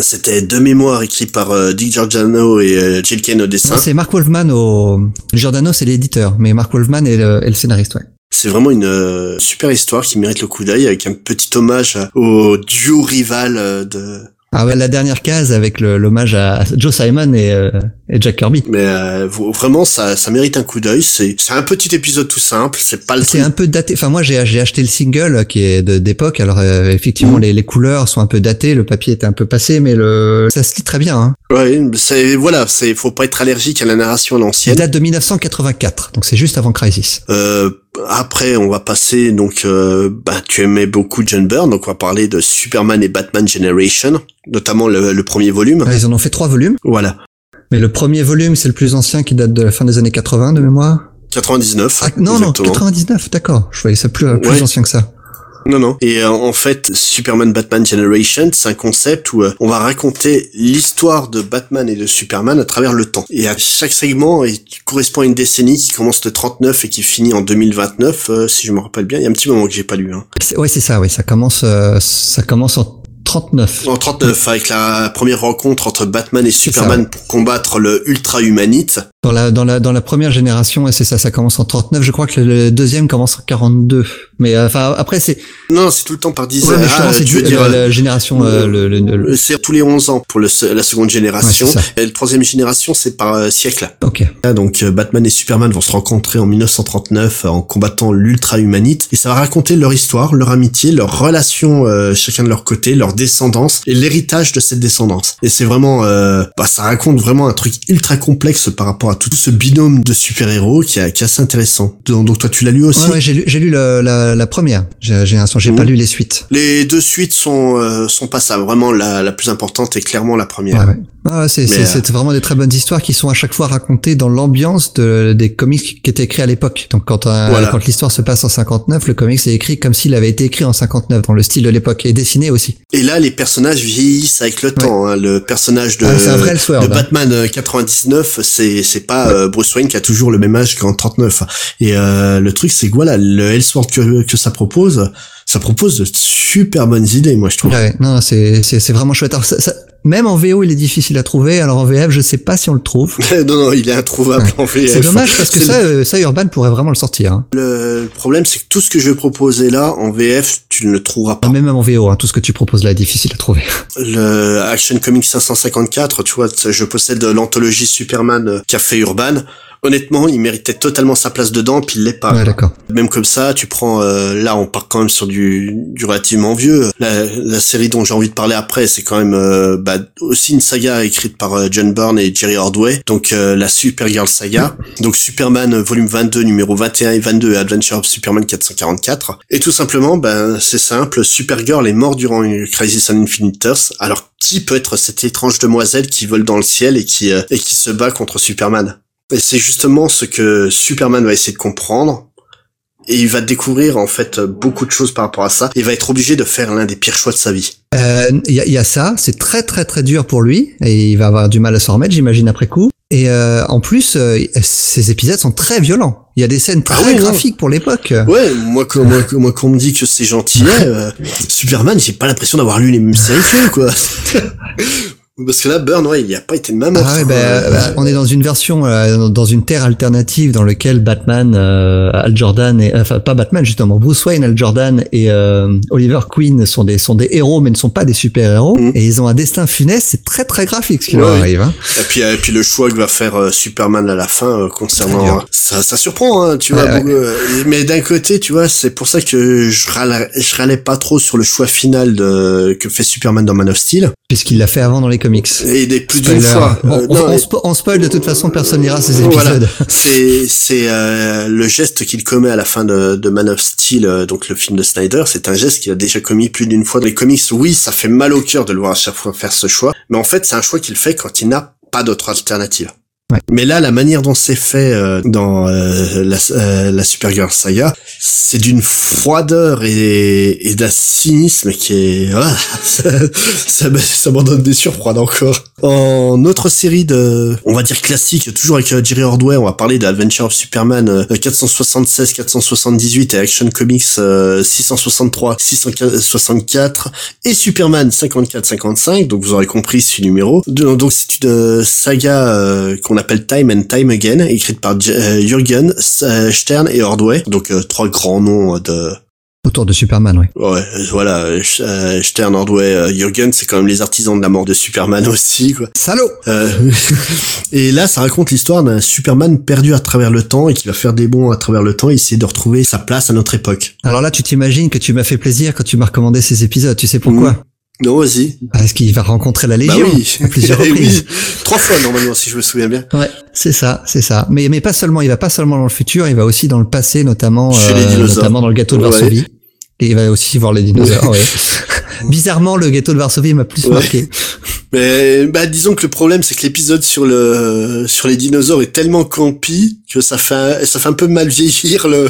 S4: C'était deux mémoires écrites par euh, Dick Giordano et euh, Jill Kane au dessin.
S3: C'est Mark Wolfman au Giordano, c'est l'éditeur, mais Mark Wolfman est le, est le scénariste. Ouais.
S4: C'est vraiment une euh, super histoire qui mérite le coup d'œil avec un petit hommage à- au duo rival euh, de
S3: Ah ouais, la dernière case avec l'hommage à Joe Simon et, euh, et Jack Kirby.
S4: mais euh, vraiment ça ça mérite un coup d'œil, c'est c'est un petit épisode tout simple, c'est pas le
S3: C'est un peu daté. Enfin, moi, j'ai j'ai acheté le single euh, qui est d'époque. Alors, euh, effectivement,
S4: Mhm.
S3: les, les couleurs sont un peu datées, le papier était un peu passé, mais le ça se lit très bien. Hein.
S4: Ouais, c'est voilà, c'est faut pas être allergique à la narration à
S3: Il
S4: l'ancienne.
S3: date de 1984, donc c'est juste avant Crisis.
S4: Euh, après, on va passer donc, euh, bah, tu aimais beaucoup John Byrne, donc on va parler de Superman et Batman Generation, notamment le, le premier volume.
S3: Ils en ont fait trois volumes,
S4: Voilà,
S3: mais le premier volume, c'est le plus ancien qui date de la fin des années 80 de mémoire.
S4: 99.
S3: Ah, non,
S4: exactement.
S3: non, 99, d'accord. Je voyais ça plus, euh, plus
S4: Ouais.
S3: ancien que ça.
S4: Non, non. Et euh, en fait, Superman Batman Generation, c'est un concept où euh, on va raconter l'histoire de Batman et de Superman à travers le temps. Et à chaque segment, il correspond à une décennie qui commence de 39 et qui finit en 2029, euh, si je me rappelle bien. Il y a un petit moment que j'ai pas lu. Hein.
S3: C'est- Ouais, c'est ça, oui, ça commence, euh, ça commence en 39.
S4: En 39, avec la première rencontre entre Batman et Superman pour combattre le Ultra Humanite.
S3: Dans la, dans la, dans la première génération, et c'est ça, ça commence en 39. Je crois que le, le deuxième commence en 42. Mais, euh, enfin, après, c'est,
S4: Non, c'est tout le temps par dizaines.
S3: ouais, mais
S4: Ah,
S3: justement, c'est
S4: tu veux
S3: du-
S4: dire,
S3: la,
S4: euh,
S3: la génération, euh, le, le- le-
S4: euh, c'est tous les 11 ans pour le, la seconde génération.
S3: Ouais,
S4: et la troisième génération, c'est par euh, siècle.
S3: ok.
S4: Ah, Donc euh, Batman et Superman vont se rencontrer en 1939 euh, en combattant l'ultra-humanite et ça va raconter leur histoire, leur amitié, leur relation euh, chacun de leur côté, leur descendance et l'héritage de cette descendance. Et c'est vraiment, euh, bah, ça raconte vraiment un truc ultra complexe par rapport rapport à tout ce binôme de super-héros qui, est- assez intéressant. Donc, toi, tu l'as lu aussi
S3: Ouais, ouais, j'ai lu, j'ai lu le- la, la première. J'ai, j'ai, j'ai pas
S4: Mhm.
S3: lu les suites.
S4: Les deux suites sont euh, sont passables. Vraiment, la, la plus importante est clairement la première.
S3: Ouais, ouais. Ah, c'est,
S4: euh,
S3: c'est vraiment des très bonnes histoires qui sont à chaque fois racontées dans l'ambiance de, des comics qui étaient écrits à l'époque. Donc quand, euh,
S4: Voilà.
S3: quand l'histoire se passe en 59, le comics est écrit comme s'il avait été écrit en 59 dans le style de l'époque et dessiné aussi.
S4: Et là, les personnages vieillissent avec le temps. hein. Le personnage de,
S3: Ah, c'est un vrai Elseworld,
S4: de
S3: hein.
S4: Batman euh, 99, c'est c'est pas euh, Bruce Wayne qui a toujours le même âge qu'en 39. Et euh, le truc, c'est que voilà, le Elseworld que, que ça propose, ça propose de super bonnes idées, moi je trouve.
S3: Ouais, non, c'est, c'est, c'est vraiment chouette. Même en VO, il est difficile à trouver. Alors en VF, je sais pas si on le trouve.
S4: non, non, il est introuvable en VF.
S3: C'est dommage parce que ça, euh, ça, Urban pourrait vraiment le sortir. Hein.
S4: Le problème, c'est que tout ce que je vais proposer là, en VF, tu ne le trouveras pas.
S3: Même en VO, hein, tout ce que tu proposes là est difficile à trouver.
S4: Le Action Comics 554, tu vois, je possède l'anthologie Superman euh, qu'a fait Urban. Honnêtement, il méritait totalement sa place dedans, puis il l'est pas.
S3: Ouais, d'accord.
S4: Même comme ça, tu prends euh, là, on part quand même sur du, du relativement vieux. La, la série dont j'ai envie de parler après, c'est quand même euh, bah, aussi une saga écrite par euh, John Byrne et Jerry Ordway, donc euh, la Supergirl saga. Donc Superman euh, volume 22, numéro 21 et 22, Adventure of Superman 444. Et tout simplement, ben c'est simple, Supergirl est mort durant une Crisis on Infinite Earths. Alors qui peut être cette étrange demoiselle qui vole dans le ciel et qui euh, et qui se bat contre Superman? C'est justement ce que Superman va essayer de comprendre. Et il va découvrir en fait beaucoup de choses par rapport à ça. Et va être obligé de faire l'un des pires choix de sa vie.
S3: Euh, Il y, a, il y a ça, c'est très très très dur pour lui et il va avoir du mal à s'en remettre, j'imagine après coup. Et euh, en plus, euh, ces épisodes sont très violents. Il y a des scènes très
S4: Ah oui, non.
S3: graphiques pour l'époque.
S4: Ouais, moi que moi, que- moi qu'on me dit que c'est gentil, euh, Superman, j'ai pas l'impression d'avoir lu les mêmes séries que quoi. Parce que là, Burn, ouais, il y a pas été le même.
S3: Ah ouais, bah,
S4: euh,
S3: bah, on est dans une version, euh, dans- une terre alternative dans laquelle Batman, euh, Al Jordan et enfin pas Batman justement, Bruce Wayne, Al Jordan et euh, Oliver Queen sont des sont des héros mais ne sont pas des super héros
S4: Mhm.
S3: et ils ont un destin funeste. C'est très très graphique ce qui
S4: Ouais,
S3: leur arrive. Hein.
S4: Et puis, et puis le choix que va faire euh, Superman à la fin euh, concernant ça, ça surprend, hein, tu vois. Mais d'un côté, tu vois, c'est pour ça que je râlais, je râlais pas trop sur le choix final de que fait Superman dans Man of Steel.
S3: Puisqu'il l'a fait avant dans les comics.
S4: Et des plus d'une fois.
S3: Bon,
S4: Euh,
S3: on,
S4: non,
S3: on
S4: mais
S3: spo- on spoil de toute façon, personne n'ira ces
S4: Voilà.
S3: épisodes.
S4: c'est c'est euh, le geste qu'il commet à la fin de, de Man of Steel, euh, donc le film de Snyder. C'est un geste qu'il a déjà commis plus d'une fois dans les comics. Oui, ça fait mal au cœur de le voir à chaque fois faire ce choix, mais en fait, c'est un choix qu'il fait quand il n'a pas d'autre alternative. Mais là, la manière dont c'est fait euh, dans euh, la, euh, la Supergirl saga, c'est d'une froideur et, et d'un cynisme qui est... Ah, ça, ça, ça m'en donne des surfroides encore. En autre série de, on va dire classique, toujours avec euh, Jerry Ordway, on va parler d'Adventure of Superman euh, 476, 478 et Action Comics euh, 663, 664 et Superman 54, 55. Donc vous aurez compris ce numéro. Donc c'est une euh, saga euh, qu'on appelle Time and Time Again, écrite par euh, Jürgen euh, Stern et Ordway. Donc euh, trois grands noms de
S3: Autour de Superman, oui.
S4: Ouais, voilà, euh, Stern, Ordway, euh, Jürgen, c'est quand même les artisans de la mort de Superman aussi, quoi.
S3: Salaud
S4: Euh, et là, ça raconte l'histoire d'un Superman perdu à travers le temps et qui va faire des bons à travers le temps et essayer de retrouver sa place à notre époque.
S3: Alors là, tu t'imagines que tu m'as fait plaisir quand tu m'as recommandé ces épisodes. Tu sais pourquoi?
S4: Non, vas-y.
S3: Parce qu'il va rencontrer la
S4: Bah
S3: Légion
S4: oui.
S3: à plusieurs
S4: Eh oui.
S3: reprises.
S4: Trois fois, normalement, si je me souviens bien.
S3: Ouais, c'est ça, c'est ça. Mais mais pas seulement, il va pas seulement dans le futur, il va aussi dans le passé, notamment
S4: Chez les dinosaures.
S3: notamment dans le gâteau de
S4: Ouais.
S3: Varsovie. Et il va aussi voir les dinosaures. ouais. Bizarrement, le gâteau de Varsovie m'a plus
S4: Ouais.
S3: marqué.
S4: Mais, bah, disons que le problème, c'est que l'épisode sur le, sur les dinosaures est tellement campi que ça fait, un- ça fait un peu mal vieillir le,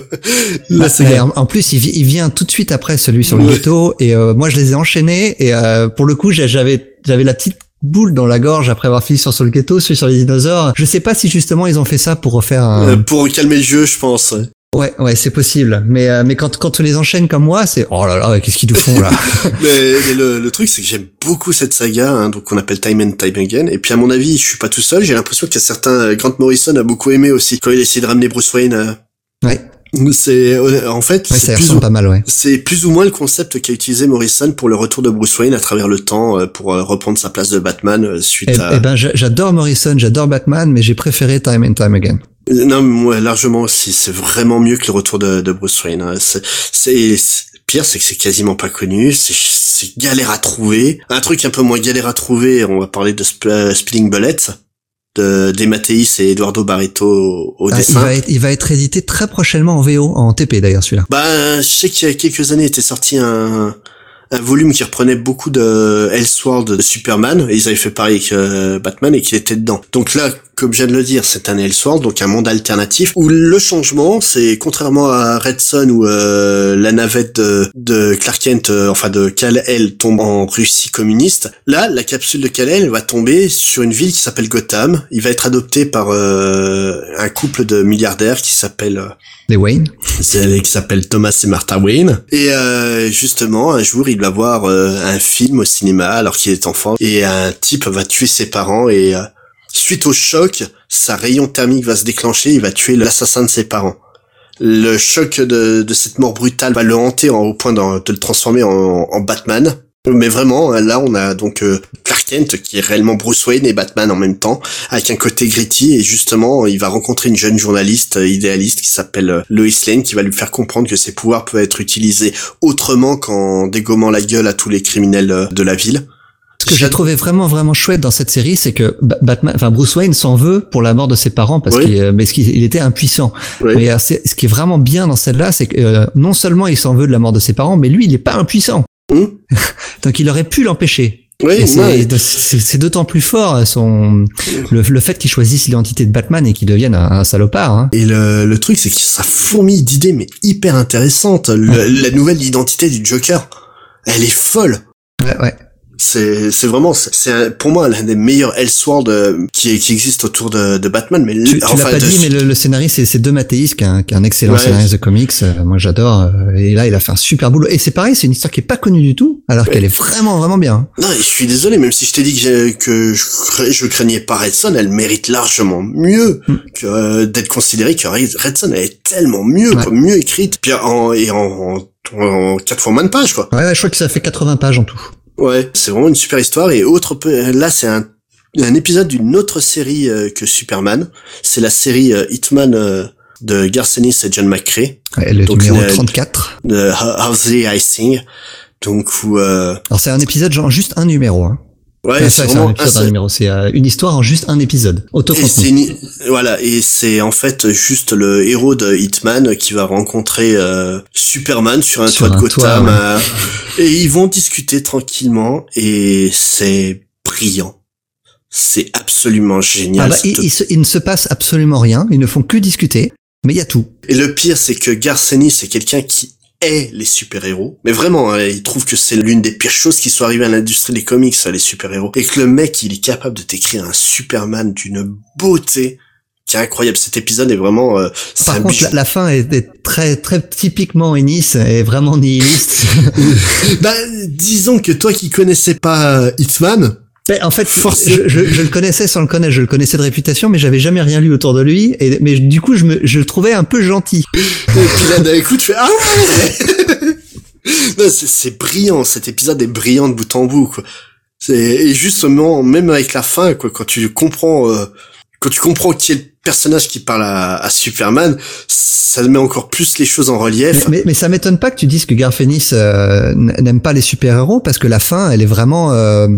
S3: Bah, en, en plus, il, vi- il vient tout de suite après celui sur le
S4: Ouais.
S3: gâteau. Et euh, moi, je les ai enchaînés. Et euh, pour le coup, j'avais j'avais la petite boule dans la gorge après avoir fini sur, sur le gâteau, celui sur les dinosaures. Je sais pas si justement ils ont fait ça pour refaire un.
S4: Euh, pour calmer le jeu, je pense.
S3: Ouais, ouais, c'est possible. Mais euh, mais quand quand tu les enchaînes comme moi, c'est oh là là, qu'est-ce qu'ils nous font là
S4: mais, mais le, le truc, c'est que j'aime beaucoup cette saga, hein, donc qu'on appelle Time and Time Again. Et puis à mon avis, je suis pas tout seul. J'ai l'impression que certains, euh, Grant Morrison a beaucoup aimé aussi quand il a essayé de ramener Bruce Wayne. euh,
S3: Ouais,
S4: C'est euh, en fait,
S3: ouais,
S4: c'est plus, ou,
S3: pas mal, ouais.
S4: c'est plus ou moins le concept qu'a utilisé Morrison pour le retour de Bruce Wayne à travers le temps euh, pour euh, reprendre sa place de Batman suite
S3: Eh,
S4: à.
S3: eh ben, j'a- j'adore Morrison, j'adore Batman, mais j'ai préféré Time and Time Again.
S4: Non, moi largement aussi. C'est vraiment mieux que le retour de, de Bruce Wayne. hein. C'est, c'est, pire, c'est que c'est quasiment pas connu. C'est, c'est galère à trouver. Un truc un peu moins galère à trouver. On va parler de Sp- Spilling Bullets. De Dematteis et Eduardo Barreto au, au
S3: Ah, il,
S4: dessin.
S3: va être, il va être édité très prochainement en VO, en TP d'ailleurs celui-là.
S4: Bah, je sais qu'il y a quelques années était sorti un, un volume qui reprenait beaucoup de Elseworld de Superman, et ils avaient fait pareil avec euh, Batman et qu'il était dedans. Donc là, comme je viens de le dire, c'est un Elseworld, donc un monde alternatif, où le changement, c'est contrairement à Red Son où euh, la navette de, de Clark Kent, euh, enfin de Kal-El tombe en Russie communiste, là, la capsule de Kal-El va tomber sur une ville qui s'appelle Gotham, il va être adopté par euh, un couple de milliardaires qui s'appelle... euh,
S3: Les Wayne.
S4: c'est qui s'appelle Thomas et Martha Wayne. Et euh, justement, un jour, il va voir euh, un film au cinéma alors qu'il est enfant et un type va tuer ses parents et euh, suite au choc, sa rayon thermique va se déclencher, il va tuer l'assassin de ses parents. Le choc de, de cette mort brutale va le hanter en- au point de le transformer en, en Batman. Mais vraiment, là, on a donc euh, Clark Kent qui est réellement Bruce Wayne et Batman en même temps, avec un côté gritty et justement, il va rencontrer une jeune journaliste euh, idéaliste qui s'appelle euh, Lois Lane qui va lui faire comprendre que ses pouvoirs peuvent être utilisés autrement qu'en dégommant la gueule à tous les criminels de la ville.
S3: Ce que j'ai trouvé vraiment vraiment chouette dans cette série, c'est que Ba- Batman, enfin Bruce Wayne s'en veut pour la mort de ses parents parce
S4: Oui.
S3: qu'il, euh, mais ce qu'il il était impuissant.
S4: Oui.
S3: Mais euh, ce qui est vraiment bien dans celle-là, c'est que euh, non seulement il s'en veut de la mort de ses parents, mais lui il est pas impuissant.
S4: Hmm.
S3: Donc il aurait pu l'empêcher.
S4: Oui,
S3: c'est d'autant plus fort son le, le fait qu'il choisisse l'identité de Batman et qu'il devienne un, un salopard. Hein.
S4: Et le, le truc, c'est que ça fourmille d'idées, mais hyper intéressantes. Le- la nouvelle identité du Joker, elle est folle.
S3: Ouais, ouais.
S4: C'est, c'est vraiment, c'est, pour moi l'un des meilleurs Elseworlds euh, qui, qui existent autour de, de Batman. Mais
S3: Tu, tu
S4: enfin,
S3: l'as pas
S4: de-
S3: dit, mais le, le scénariste, c'est, c'est De Matteis, qui est un, qui est un excellent
S4: Ouais.
S3: scénariste de comics. Euh, moi, j'adore. euh, Et là, il a fait un super boulot. Et c'est pareil, c'est une histoire qui est pas connue du tout, alors
S4: Ouais.
S3: qu'elle est vraiment, vraiment bien.
S4: Non, et je suis désolé, même si je t'ai dit que, je, cra- je craignais pas Redson, elle mérite largement mieux
S3: Mm.
S4: que euh, d'être considérée que Red- Redson elle est tellement mieux,
S3: Ouais.
S4: mieux écrite, puis en, et en, en, en quatre fois moins de pages, quoi.
S3: Ouais, ouais, je crois que ça fait 80 pages en tout.
S4: Ouais, c'est vraiment une super histoire. Et autre peu, là, c'est un, un épisode d'une autre série euh, que Superman. C'est la série euh, Hitman euh, de Garth Ennis et John McCrea,
S3: Ouais, le
S4: Donc,
S3: numéro
S4: euh,
S3: 34.
S4: de How They I Sing. Donc, où, euh,
S3: Alors, c'est un épisode, genre, juste un numéro. Hein.
S4: Ouais,
S3: Enfin,
S4: c'est
S3: ça, c'est
S4: vraiment
S3: un épisode,
S4: un
S3: un
S4: seul-
S3: numéro. C'est euh, une histoire en juste un épisode.
S4: Et
S3: Autocontenu.
S4: une- voilà et c'est en fait juste le héros de Hitman qui va rencontrer euh, Superman sur un
S3: Sur
S4: toit de Gotham
S3: toit, ouais.
S4: euh, et ils vont discuter tranquillement et c'est brillant. C'est absolument génial.
S3: Ah bah, il, il se- il ne se passe absolument rien. Ils ne font que discuter. Mais il y a tout.
S4: Et le pire c'est que Garcenis c'est quelqu'un qui est les super-héros. Mais vraiment, hein, il trouve que c'est l'une des pires choses qui soit arrivées à l'industrie des comics, ça, les super-héros. Et que le mec, il est capable de t'écrire un Superman d'une beauté qui est incroyable. Cet épisode est vraiment... euh, c'est
S3: Par contre, la, la fin est, est très, très typiquement Ennis et vraiment nihiliste.
S4: Bah, disons que toi qui connaissais pas euh, Hitman,
S3: Mais en fait, je, je, je le connaissais sans le connaître, je le connaissais de réputation, mais j'avais jamais rien lu autour de lui. Et, mais du coup, je, me, je le trouvais un peu gentil.
S4: et puis là d'un coup tu fais ah ouais c'est, brillant, cet épisode est brillant de bout en bout quoi. C'est et justement même avec la fin quoi, quand tu comprends euh, quand tu comprends qui est le personnage qui parle à, à Superman, ça met encore plus les choses en
S3: Mais,
S4: relief.
S3: mais, mais ça m'étonne pas que tu dises que Garth Ennis euh, n'aime pas les super-héros parce que la fin, elle est vraiment, euh,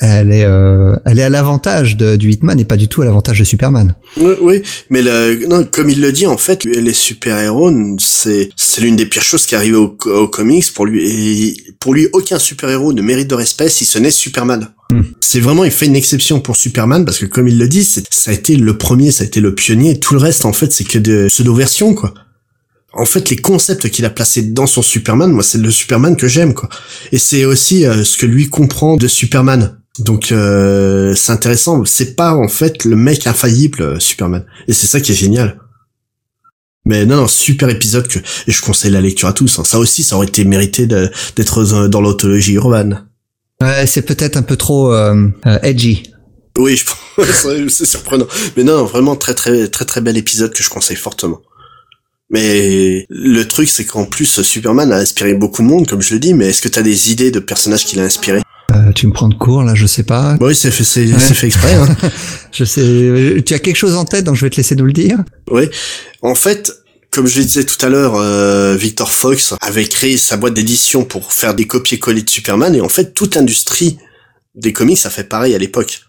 S3: elle, est, euh, elle est à l'avantage de- du Hitman et pas du tout à l'avantage de Superman.
S4: Oui, oui, mais le, non, comme il le dit, en fait, les super-héros, c'est, c'est l'une des pires choses qui arrivent au, au comics. Pour lui, et pour lui, aucun super-héros ne mérite de respect si ce n'est Superman.
S3: Hmm.
S4: C'est vraiment, il fait une exception pour Superman parce que comme il le dit, c'est, ça a été le premier, ça a été le pionnier. Tout le reste, en fait, c'est que de pseudo-versions, quoi. En fait, les concepts qu'il a placés dans son Superman, moi, c'est le Superman que j'aime, quoi. Et c'est aussi euh, ce que lui comprend de Superman. Donc, euh, c'est intéressant. C'est pas, en fait, le mec infaillible, euh, Superman. Et c'est ça qui est génial. Mais non, non, super épisode que et je conseille la lecture à tous. hein. Ça aussi, ça aurait été mérité d'être dans, dans l'autologie urbaine.
S3: Ouais, c'est peut-être un peu trop euh, euh, edgy.
S4: Oui, je pense, c'est surprenant. Mais non, non, vraiment très très très très bel épisode que je conseille fortement. Mais le truc, c'est qu'en plus, Superman a inspiré beaucoup de monde, comme je le dis. Mais est-ce que t'as des idées de personnages qu'il a inspiré
S3: Euh, tu me prends de court là, je sais pas.
S4: Bah Oui, c'est fait, c'est
S3: Ouais.
S4: fait exprès. Hein.
S3: Je sais. Tu as quelque chose en tête, donc je vais te laisser nous le dire?
S4: Oui. En fait, comme je le disais tout à l'heure, euh, Victor Fox avait créé sa boîte d'édition pour faire des copier-coller de Superman, et en fait, toute l'industrie des comics a fait pareil à l'époque.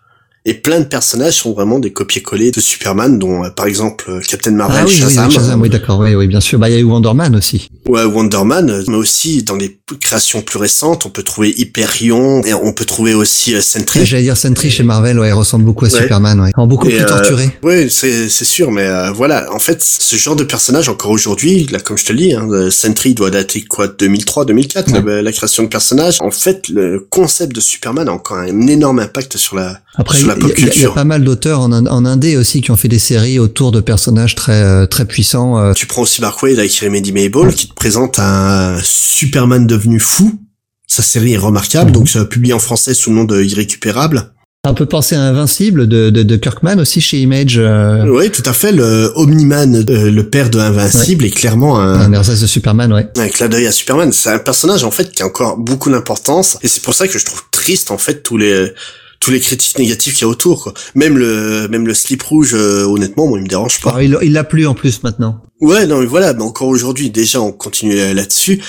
S4: Et plein de personnages sont vraiment des copier-coller de Superman, dont euh, par exemple euh, Captain Marvel,
S3: Ah oui,
S4: Shazam,
S3: oui, Shazam, oui, d'accord, oui, oui, bien sûr. Bah, il y a eu Wonder Man aussi.
S4: ouais, Wonder Man, euh, mais aussi dans les créations plus récentes, on peut trouver Hyperion, et on peut trouver aussi euh, Sentry.
S3: J'allais dire Sentry chez Marvel, ouais, il ressemble beaucoup à
S4: Ouais.
S3: Superman, ouais. En beaucoup
S4: Et,
S3: plus torturé.
S4: Oui, c'est sûr, mais euh, voilà, en fait, ce genre de personnage encore aujourd'hui, là, comme je te le dis, hein, Sentry doit dater quoi, 2003, 2004,
S3: Ouais.
S4: la, la création de personnage. En fait, le concept de Superman a encore un énorme impact sur la
S3: Après,
S4: sur la
S3: il y a- y pas mal d'auteurs en, en indé aussi qui ont fait des séries autour de personnages très euh, très puissants. euh.
S4: Tu prends aussi Mark Waid avec Remedy Mabel qui te présente un Superman devenu fou. Sa série est remarquable,
S3: Mhm.
S4: donc ça publié en français sous le nom de Irrécupérable.
S3: Un peu pensé à Invincible de, de, de Kirkman aussi chez Image, euh,
S4: Oui, tout à fait. Le Omniman, euh, le père de Invincible, est clairement un,
S3: un de Superman, ouais.
S4: un clin d'œil à Superman. C'est un personnage en fait qui a encore beaucoup d'importance et c'est pour ça que je trouve triste en fait tous les tous les critiques négatives qu'il y a autour. Quoi. Même le même le slip rouge, euh, honnêtement, moi il me dérange pas.
S3: Alors, il il l'a plus en plus maintenant.
S4: Ouais, non, mais voilà, mais encore aujourd'hui, déjà, on continue là-dessus.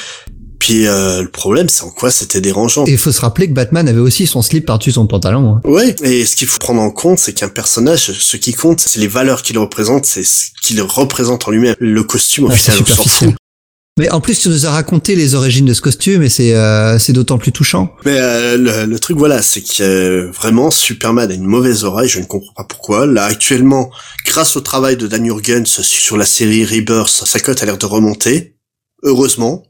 S4: Puis euh, le problème, c'est en quoi c'était dérangeant.
S3: Et il faut se rappeler que Batman avait aussi son slip par-dessus son pantalon. hein.
S4: Ouais, et ce qu'il faut prendre en compte, c'est qu'un personnage, ce qui compte, c'est les valeurs qu'il représente, c'est ce qu'il représente en lui-même. Le costume, au
S3: c'est
S4: final, on s'en fout.
S3: Mais en plus, tu nous as raconté les origines de ce costume et c'est euh, c'est d'autant plus touchant.
S4: Mais euh, le, le truc, voilà, c'est que euh, vraiment, Superman a une mauvaise oreille, je ne comprends pas pourquoi. Là, actuellement, grâce au travail de Dan Jurgens sur la série Rebirth, sa cote a l'air de remonter. Heureusement.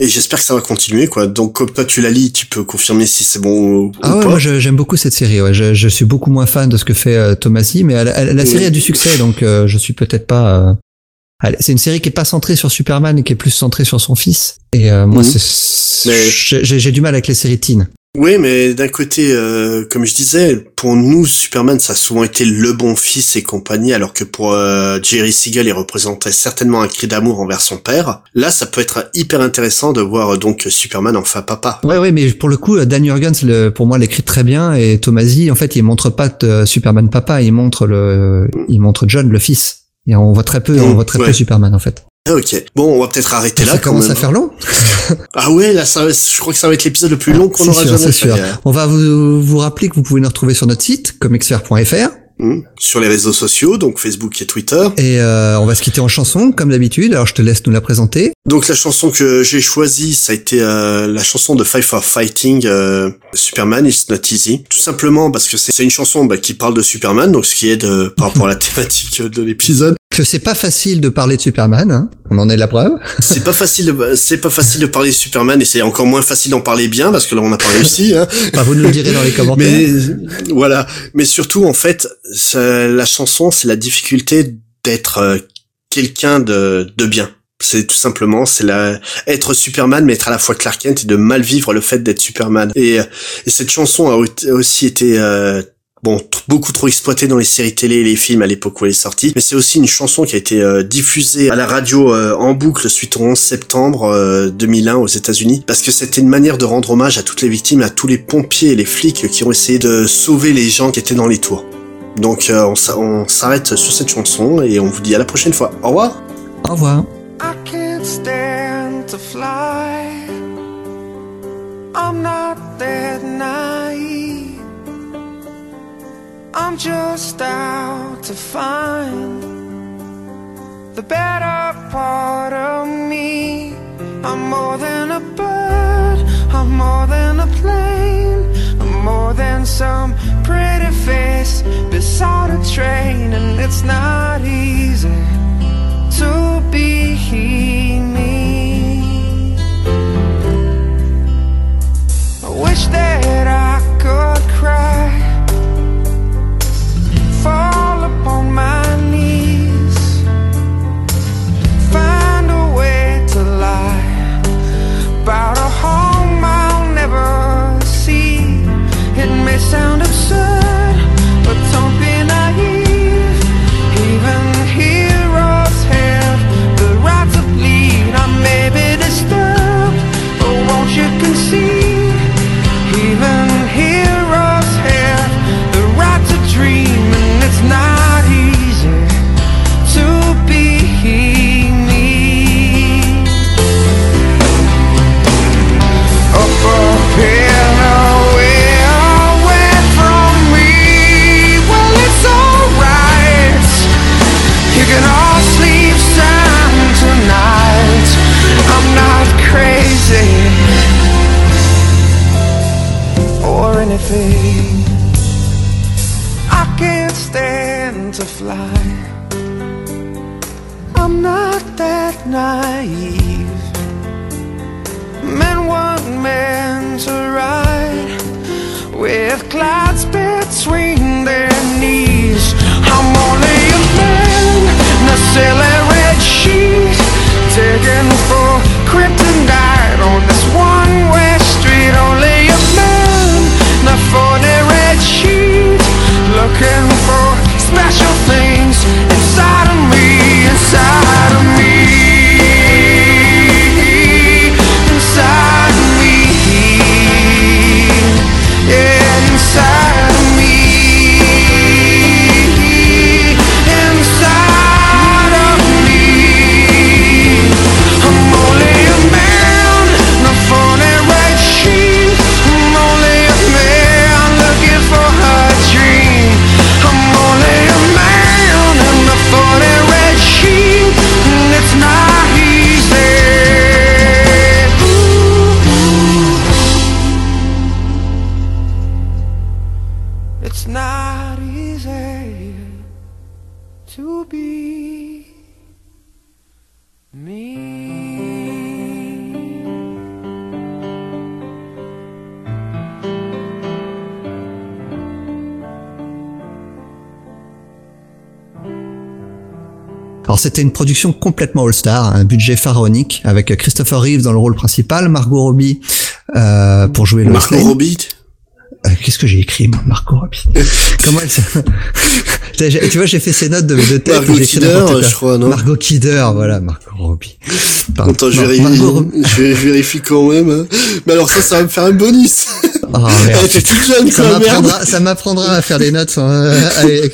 S4: Et j'espère que ça va continuer, quoi. Donc, comme toi, tu la lis, tu peux confirmer si c'est bon ou
S3: Ah
S4: ou
S3: ouais,
S4: pas.
S3: moi j'aime beaucoup cette série. Ouais. Je, je suis beaucoup moins fan de ce que fait euh, Tomasi, mais elle- elle- la série
S4: Oui.
S3: a du succès, donc euh, je suis peut-être pas. C'est une série qui est pas centrée sur Superman et qui est plus centrée sur son fils. Et euh, moi,
S4: Mhm. Mais-
S3: j'ai du mal avec les séries teen.
S4: Oui, mais d'un côté, euh, comme je disais, pour nous, Superman, ça a souvent été le bon fils et compagnie, alors que pour euh, Jerry Siegel, il représentait certainement un cri d'amour envers son père. Là, ça peut être hyper intéressant de voir euh, donc Superman enfin papa.
S3: Ouais, ouais, mais pour le coup, euh, Dan Jurgens, le, pour moi, l'écrit très bien et Tomasi, en fait, il montre pas Superman papa, il montre le, il montre John le fils. Et on voit très peu, on
S4: Mhm,
S3: voit très
S4: ouais.
S3: peu Superman en fait.
S4: Ah, ok. Bon, on va peut-être arrêter là
S3: ça commence
S4: même.
S3: à faire long.
S4: Ah ouais, là, ça, va- je crois que ça va être l'épisode le plus long qu'on aura
S3: sûr,
S4: jamais
S3: c'est
S4: fait.
S3: sûr.
S4: euh,
S3: On va vous, vous rappeler que vous pouvez nous retrouver sur notre site, comexfer.fr.
S4: hmm, sur les réseaux sociaux, donc Facebook et Twitter.
S3: Et euh, on va se quitter en chanson, comme d'habitude. Alors je te laisse nous la présenter.
S4: Donc la chanson que j'ai choisie, ça a été euh, la chanson de Five for Fighting, euh, Superman It's Not Easy. Tout simplement parce que c'est une chanson bah, qui parle de Superman, donc ce qui aide euh, par rapport à la thématique de l'épisode.
S3: Que c'est pas facile de parler de Superman, hein. on en est la preuve.
S4: C'est pas facile, de, c'est pas facile de parler de Superman et c'est encore moins facile d'en parler bien parce que là on n'a pas réussi. Hein.
S3: Enfin, vous nous le direz dans les commentaires.
S4: Mais voilà. Mais surtout en fait, la chanson, c'est la difficulté d'être euh, quelqu'un de, de bien. C'est tout simplement, c'est la être Superman, mais être à la fois Clark Kent et de mal vivre le fait d'être Superman. Et, euh, et cette chanson a au- aussi été euh, bon beaucoup trop exploitée dans les séries télé et les films à l'époque où elle est sortie. Mais c'est aussi une chanson qui a été euh, diffusée à la radio euh, en boucle suite au 11 septembre euh, 2001 aux États-Unis, parce que c'était une manière de rendre hommage à toutes les victimes, à tous les pompiers et les flics qui ont essayé de sauver les gens qui étaient dans les tours. Donc euh, on on s'arrête sur cette chanson et on vous dit à la prochaine fois. Au revoir.
S3: Au revoir.
S2: I can't stand to fly. I'm not that naive. I'm just out to find the better part of me. I'm more than a bird, I'm more than a plane, more than some pretty face beside a train, and it's not easy to be me. I wish that I could cry,
S3: c'était une production complètement all-star, un budget pharaonique avec Christopher Reeve dans le rôle principal, Margot Robbie euh, pour jouer le
S4: Marco Robbie
S3: Euh, Qu'est-ce que j'ai écrit, Margot Robbie? Comment elle Tu vois, j'ai fait ces notes de, de tête.
S4: Margot Kidder, je crois, non
S3: Margot Kidder, voilà, Margot Robbie. Pardon.
S4: Attends, je
S3: Non,
S4: vérifie,
S3: Margot
S4: je vérifie quand même. hein. Mais alors ça, ça va me faire un bonus.
S3: Oh, merde.
S4: Toute jeune,
S3: Ça
S4: quoi, merde.
S3: ça m'apprendra à faire les notes sans, euh,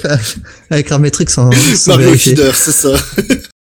S3: à écrire mes trucs sans, sans
S4: Margot
S3: vérifier.
S4: Kidder, c'est ça.